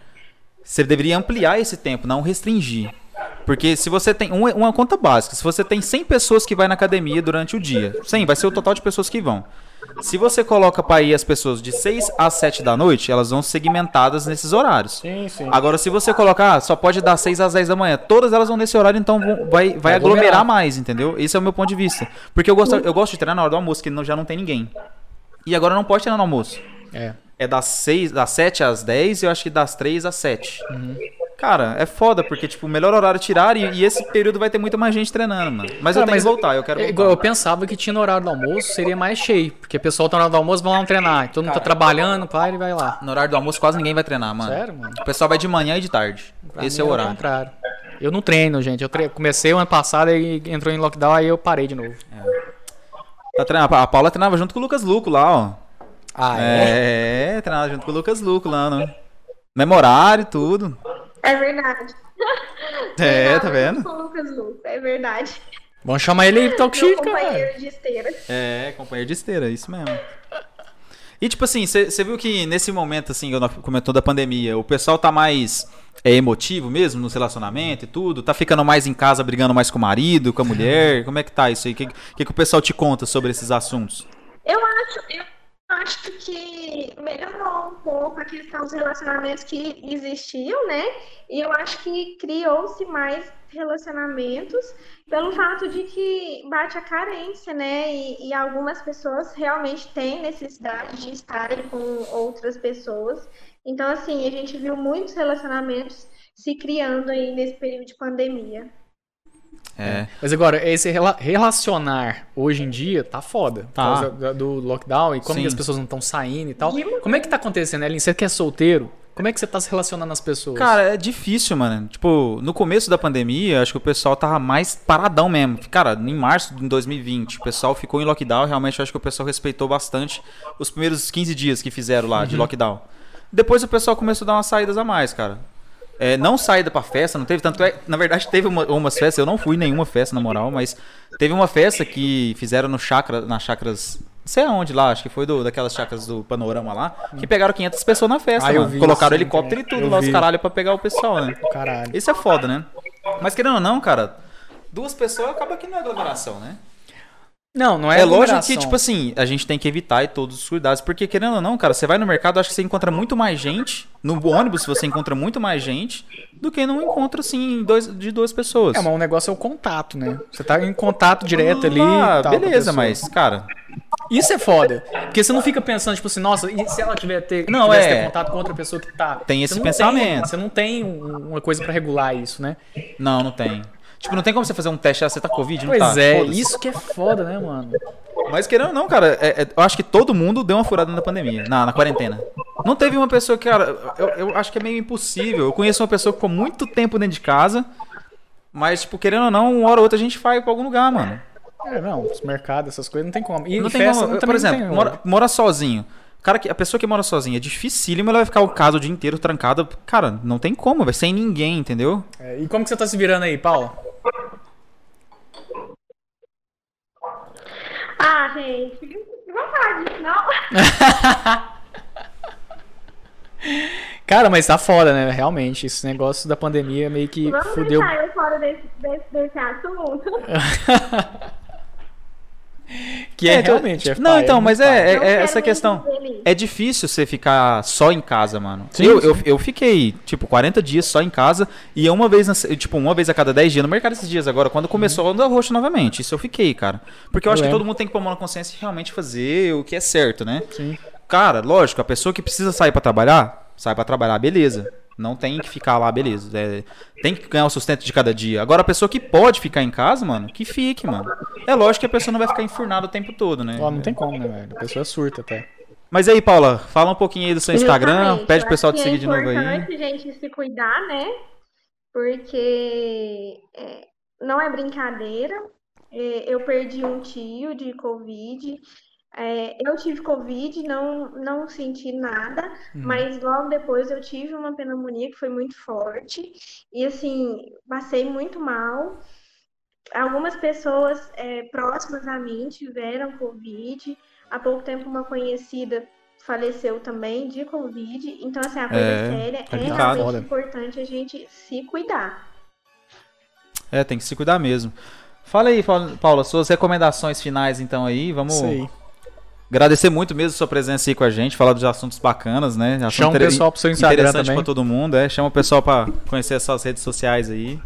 S1: você deveria ampliar esse tempo, não restringir. Porque se você tem. Uma, uma conta básica. Se você tem 100 pessoas que vai na academia durante o dia. 100 vai ser o total de pessoas que vão. Se você coloca para ir as pessoas de 6 às 7 da noite, elas vão segmentadas nesses horários.
S2: Sim, sim.
S1: Agora, se você colocar, ah, só pode dar 6 às 10 da manhã, todas elas vão nesse horário, então vão, vai, vai, vai aglomerar mais, entendeu? Esse é o meu ponto de vista. Porque eu gosto, eu gosto de treinar na hora do almoço, que não, já não tem ninguém. E agora não pode treinar no almoço.
S2: É.
S1: É das, 6, das 7 às 10 e eu acho que das 3 às 7. Uhum. Cara, é foda, porque, tipo, o melhor horário tirar e, e, esse período vai ter muita mais gente treinando, mano. Mas Cara, eu tenho mas que voltar, eu quero é voltar.
S2: Eu pensava que tinha no horário do almoço, seria mais cheio. Porque o pessoal tá no horário do almoço, vão lá treinar. Todo mundo tá trabalhando, pai, ele vai lá.
S1: No horário do almoço quase ninguém vai treinar, mano.
S2: Sério, mano? O
S1: pessoal vai de manhã e de tarde. Pra esse é o horário. É o contrário.
S2: Eu não treino, gente. Eu tre... comecei o ano passado e entrou em lockdown, aí eu parei de novo.
S1: É. Tá treinando. A Paula treinava junto com o Lucas Luco lá, ó.
S2: Ah, é?
S1: É, treinava junto com o Lucas Luco lá, né? Memorário e tudo.
S3: É verdade. [laughs]
S1: É, tá vendo?
S3: Com o Lucas Luco, é verdade.
S2: Vamos chamar ele aí Talk Shit,
S3: cara. Companheiro de esteira.
S1: É, companheiro de esteira, isso mesmo. E tipo assim, você viu que nesse momento, assim, comentou da pandemia, o pessoal tá mais é, emotivo mesmo no relacionamento e tudo? Tá ficando mais em casa brigando mais com o marido, com a mulher? Como é que tá isso aí? O que, que, que o pessoal te conta sobre esses assuntos?
S3: Eu acho, eu acho que melhorou um pouco a questão dos relacionamentos que existiam, né? E eu acho que criou-se mais relacionamentos pelo fato de que bate a carência, né? E, e, algumas pessoas realmente têm necessidade de estarem com outras pessoas. Então, assim, a gente viu muitos relacionamentos se criando aí nesse período de pandemia.
S2: É. é. Mas agora, esse relacionar hoje em dia tá foda. Tá. Por causa do lockdown e como as pessoas não estão saindo e tal. Como é que tá acontecendo, Ellen? Você que é solteiro, como é que você tá se relacionando às pessoas?
S1: Cara, é difícil, mano. Tipo, no começo da pandemia, acho que o pessoal tava mais paradão mesmo. Cara, em março de 2020, o pessoal ficou em lockdown. Realmente, acho que o pessoal respeitou bastante os primeiros 15 dias que fizeram lá uhum. de lockdown. Depois o pessoal começou a dar umas saídas a mais, cara. É, não saída pra festa, não teve tanto. É, na verdade, teve uma, umas festas, eu não fui em nenhuma festa, na moral, mas teve uma festa que fizeram no chakra, nas chakras não sei aonde lá, acho que foi do, daquelas chacras do Panorama lá, que pegaram 500 pessoas na festa, ah, mano. Colocaram helicóptero cara. e tudo lá, os caralho, pra pegar o pessoal, né?
S2: Caralho.
S1: Isso é foda, né? Mas querendo ou não, cara, duas pessoas acaba que não é aglomeração, né?
S2: Não, não é
S1: É lógico que, tipo assim, a gente tem que evitar e todos os cuidados, porque querendo ou não, cara, você vai no mercado, acho que você encontra muito mais gente, no ônibus você encontra muito mais gente, do que não encontra, assim, dois, de duas pessoas.
S2: É, mas o negócio é o contato, né? Você tá em contato direto ali.
S1: Ah, beleza, mas, cara,
S2: isso é foda. Porque você não fica pensando, tipo assim, nossa, e se ela tiver ter,
S1: não, é.
S2: ter contato com outra pessoa que tá.
S1: Tem esse pensamento.
S2: Tem, você não tem uma coisa para regular isso, né?
S1: Não, não tem. Tipo, não tem como você fazer um teste, ah, você tá Covid?
S2: Não pois tá. é, isso que é foda, né, mano?
S1: Mas querendo ou não, cara, é, é, eu acho que todo mundo deu uma furada na pandemia, na, na quarentena. Não teve uma pessoa que, cara, eu, eu acho que é meio impossível. Eu conheço uma pessoa que ficou muito tempo dentro de casa, mas, tipo, querendo ou não, uma hora ou outra a gente vai pra algum lugar, mano.
S2: É, não, os mercados, essas coisas não tem como.
S1: E não tem festa, como. Por exemplo, mora, mora, sozinho. Cara, a pessoa que mora sozinha é dificílimo, ela vai ficar o caso o dia inteiro trancada. Cara, não tem como, vai sem ninguém, entendeu?
S2: É, e como que você tá se virando aí, Paulo?
S3: Ah, gente, fica vontade, não? [laughs]
S2: Cara, mas tá foda, né? Realmente, esse negócio da pandemia meio que
S3: Vamos
S2: fudeu.
S3: Vamos eu fora desse, desse, desse assunto. [laughs]
S2: Que é, é realmente. É
S1: não, então, é mas é, é, é essa questão. É difícil você ficar só em casa, mano. Sim, eu, sim. eu, eu fiquei, tipo, 40 dias só em casa e uma vez, tipo, uma vez a cada 10 dias no mercado esses dias agora, quando começou uhum. a onda roxa novamente. Isso eu fiquei, cara. Porque eu, eu acho lembro. que todo mundo tem que pôr a mão na consciência e realmente fazer o que é certo, né?
S2: Sim.
S1: Cara, lógico, a pessoa que precisa sair para trabalhar, sai para trabalhar, beleza. Não tem que ficar lá, beleza. É, tem que ganhar o sustento de cada dia. Agora, a pessoa que pode ficar em casa, mano, que fique, mano. É lógico que a pessoa não vai ficar enfurnada o tempo todo, né?
S2: Oh, não tem como, né, velho? A pessoa é surta até.
S1: Mas aí, Paula, fala um pouquinho aí do seu Instagram, pede pro pessoal te seguir
S3: é
S1: de novo aí. É
S3: importante a gente se cuidar, né? Porque é, não é brincadeira. É, eu perdi um tio de Covid. É, eu tive Covid, não, não senti nada, uhum. mas logo depois eu tive uma pneumonia que foi muito forte. E assim, passei muito mal. Algumas pessoas é, próximas a mim tiveram Covid. Há pouco tempo, uma conhecida faleceu também de Covid. Então, assim, a coisa é, séria é realmente importante a gente se cuidar.
S1: É, tem que se cuidar mesmo. Fala aí, Paula, suas recomendações finais então aí, vamos. Sei. Agradecer muito mesmo a sua presença aí com a gente, falar dos assuntos bacanas, né? Assunto
S2: Chama o pessoal pro seu Instagram
S1: interessante
S2: para
S1: todo mundo, é. Chama o pessoal para conhecer as suas redes sociais aí.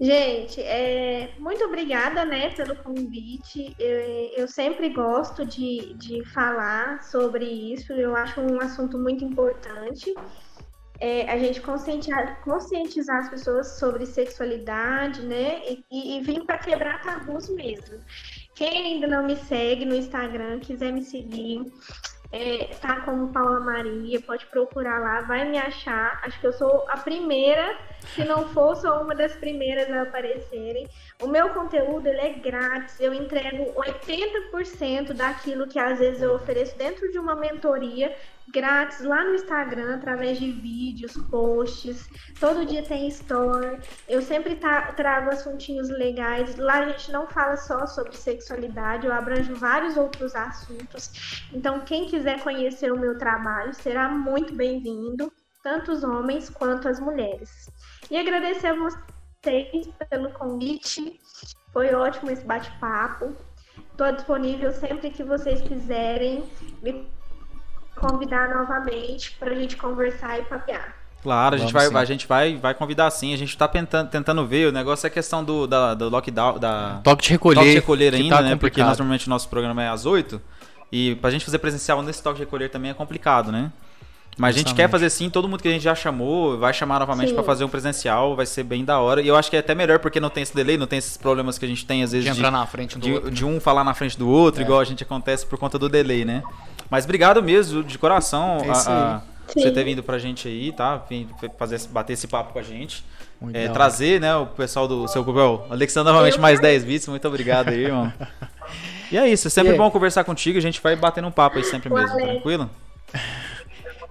S3: Gente, é, muito obrigada né, pelo convite. Eu, eu sempre gosto de, de falar sobre isso, eu acho um assunto muito importante. É, a gente conscientizar, conscientizar as pessoas sobre sexualidade, né? E, e vir para quebrar tabus mesmo. Quem ainda não me segue no Instagram, quiser me seguir, é, tá como Paula Maria, pode procurar lá, vai me achar. Acho que eu sou a primeira, se não for, sou uma das primeiras a aparecerem. O meu conteúdo ele é grátis, eu entrego 80% daquilo que às vezes eu ofereço dentro de uma mentoria grátis lá no Instagram, através de vídeos, posts. Todo dia tem store. Eu sempre trago assuntinhos legais. Lá a gente não fala só sobre sexualidade, eu abranjo vários outros assuntos. Então, quem quiser conhecer o meu trabalho será muito bem-vindo, tanto os homens quanto as mulheres. E agradecer a vocês pelo convite. Foi ótimo esse bate-papo. Estou disponível sempre que vocês quiserem. Me convidar novamente para a gente conversar e papear.
S1: Claro, a gente, vai, a gente vai, vai convidar sim. A gente está tentando, tentando ver. O negócio é a questão do, da, do lockdown. Da...
S2: Toque de recolher.
S1: Toque de recolher ainda, tá né? Complicado. Porque nós, normalmente o nosso programa é às 8. E para a gente fazer presencial nesse toque de recolher também é complicado, né? Mas a gente quer fazer sim, todo mundo que a gente já chamou vai chamar novamente para fazer um presencial, vai ser bem da hora. E eu acho que é até melhor porque não tem esse delay, não tem esses problemas que a gente tem às vezes
S2: de, entrar na frente do
S1: de,
S2: outro,
S1: de né? um falar na frente do outro, é. igual a gente acontece por conta do delay, né? Mas obrigado mesmo, de coração, é a, a você ter vindo pra gente aí, tá? Vim fazer, bater esse papo com a gente. É, trazer, né, o pessoal do seu Google. Alexandre, novamente, mais 10 vídeos. Muito obrigado aí, irmão. [laughs] E é isso, é sempre bom conversar contigo. A gente vai batendo um papo aí sempre mesmo, tranquilo?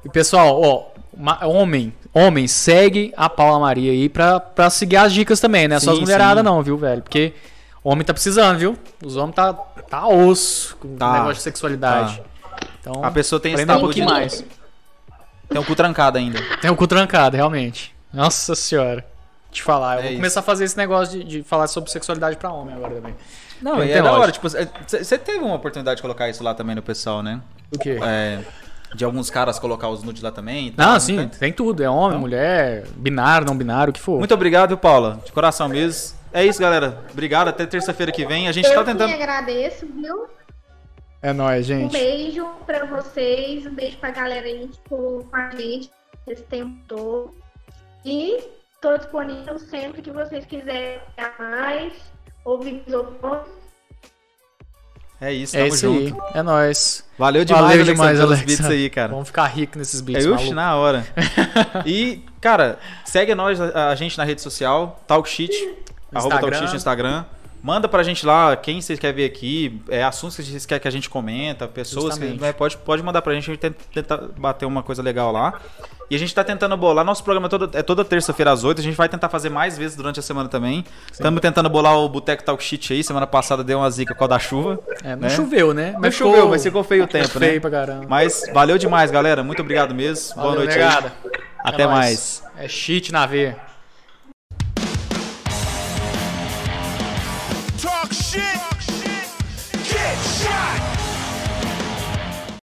S2: E pessoal, ó, homem, homem, segue a Paula Maria aí pra, pra seguir as dicas também, né? Sim, Só as mulheradas não, viu, velho? Porque homem tá precisando, viu? Os homens tá, tá osso com tá. negócio de sexualidade.
S1: Tá. Então, a pessoa tem esse um pouquinho mais. Tem o cu trancado ainda.
S2: Tem o cu trancado, realmente. Nossa senhora. Te falar, eu é vou isso. começar a fazer esse negócio de, de falar sobre sexualidade pra homem agora também.
S1: Não, é da hora, tipo, você teve uma oportunidade de colocar isso lá também no pessoal, né?
S2: O quê?
S1: É, de alguns caras colocar os nudes lá também.
S2: Tal, não, sim, tem? tem? tudo. É homem, mulher, binário, não binário, o que for.
S1: Muito obrigado, Paula. De coração mesmo. É isso, galera. Obrigado. Até terça-feira que vem. A gente
S3: eu
S1: tá tentando.
S3: Eu agradeço, viu?
S2: É nóis, gente.
S3: Um beijo pra vocês. Um beijo pra galera aí que ficou com a gente esse tempo todo. E tô disponível sempre que vocês quiserem mais, ouvir os outros
S1: é isso, é tamo é isso junto.
S2: Aí. É nóis.
S1: Valeu demais, Valeu demais, Alexa. beats aí, cara.
S2: Vamos ficar rico nesses beats,
S1: É, uxi, na hora. [laughs] e, cara, segue nós, a, a gente na rede social, Talkshit, arroba Talkshit no Instagram. Manda pra gente lá quem vocês querem ver aqui, é, assuntos que vocês querem que a gente comenta, pessoas que, né, pode, pode mandar pra gente, a gente tenta bater uma coisa legal lá. E a gente tá tentando bolar. Nosso programa é toda, é toda terça-feira às 8. A gente vai tentar fazer mais vezes durante a semana também. Estamos tentando bolar o Boteco Talk Shit aí. Semana passada deu uma zica com a da chuva.
S2: É, não né? choveu, né?
S1: Mas não ficou, choveu, mas ficou feio o tempo,
S2: feio né? Feio pra caramba.
S1: Mas valeu demais, galera. Muito obrigado mesmo. Valeu, Boa noite negada. aí. Até é mais.
S2: É shit na veia.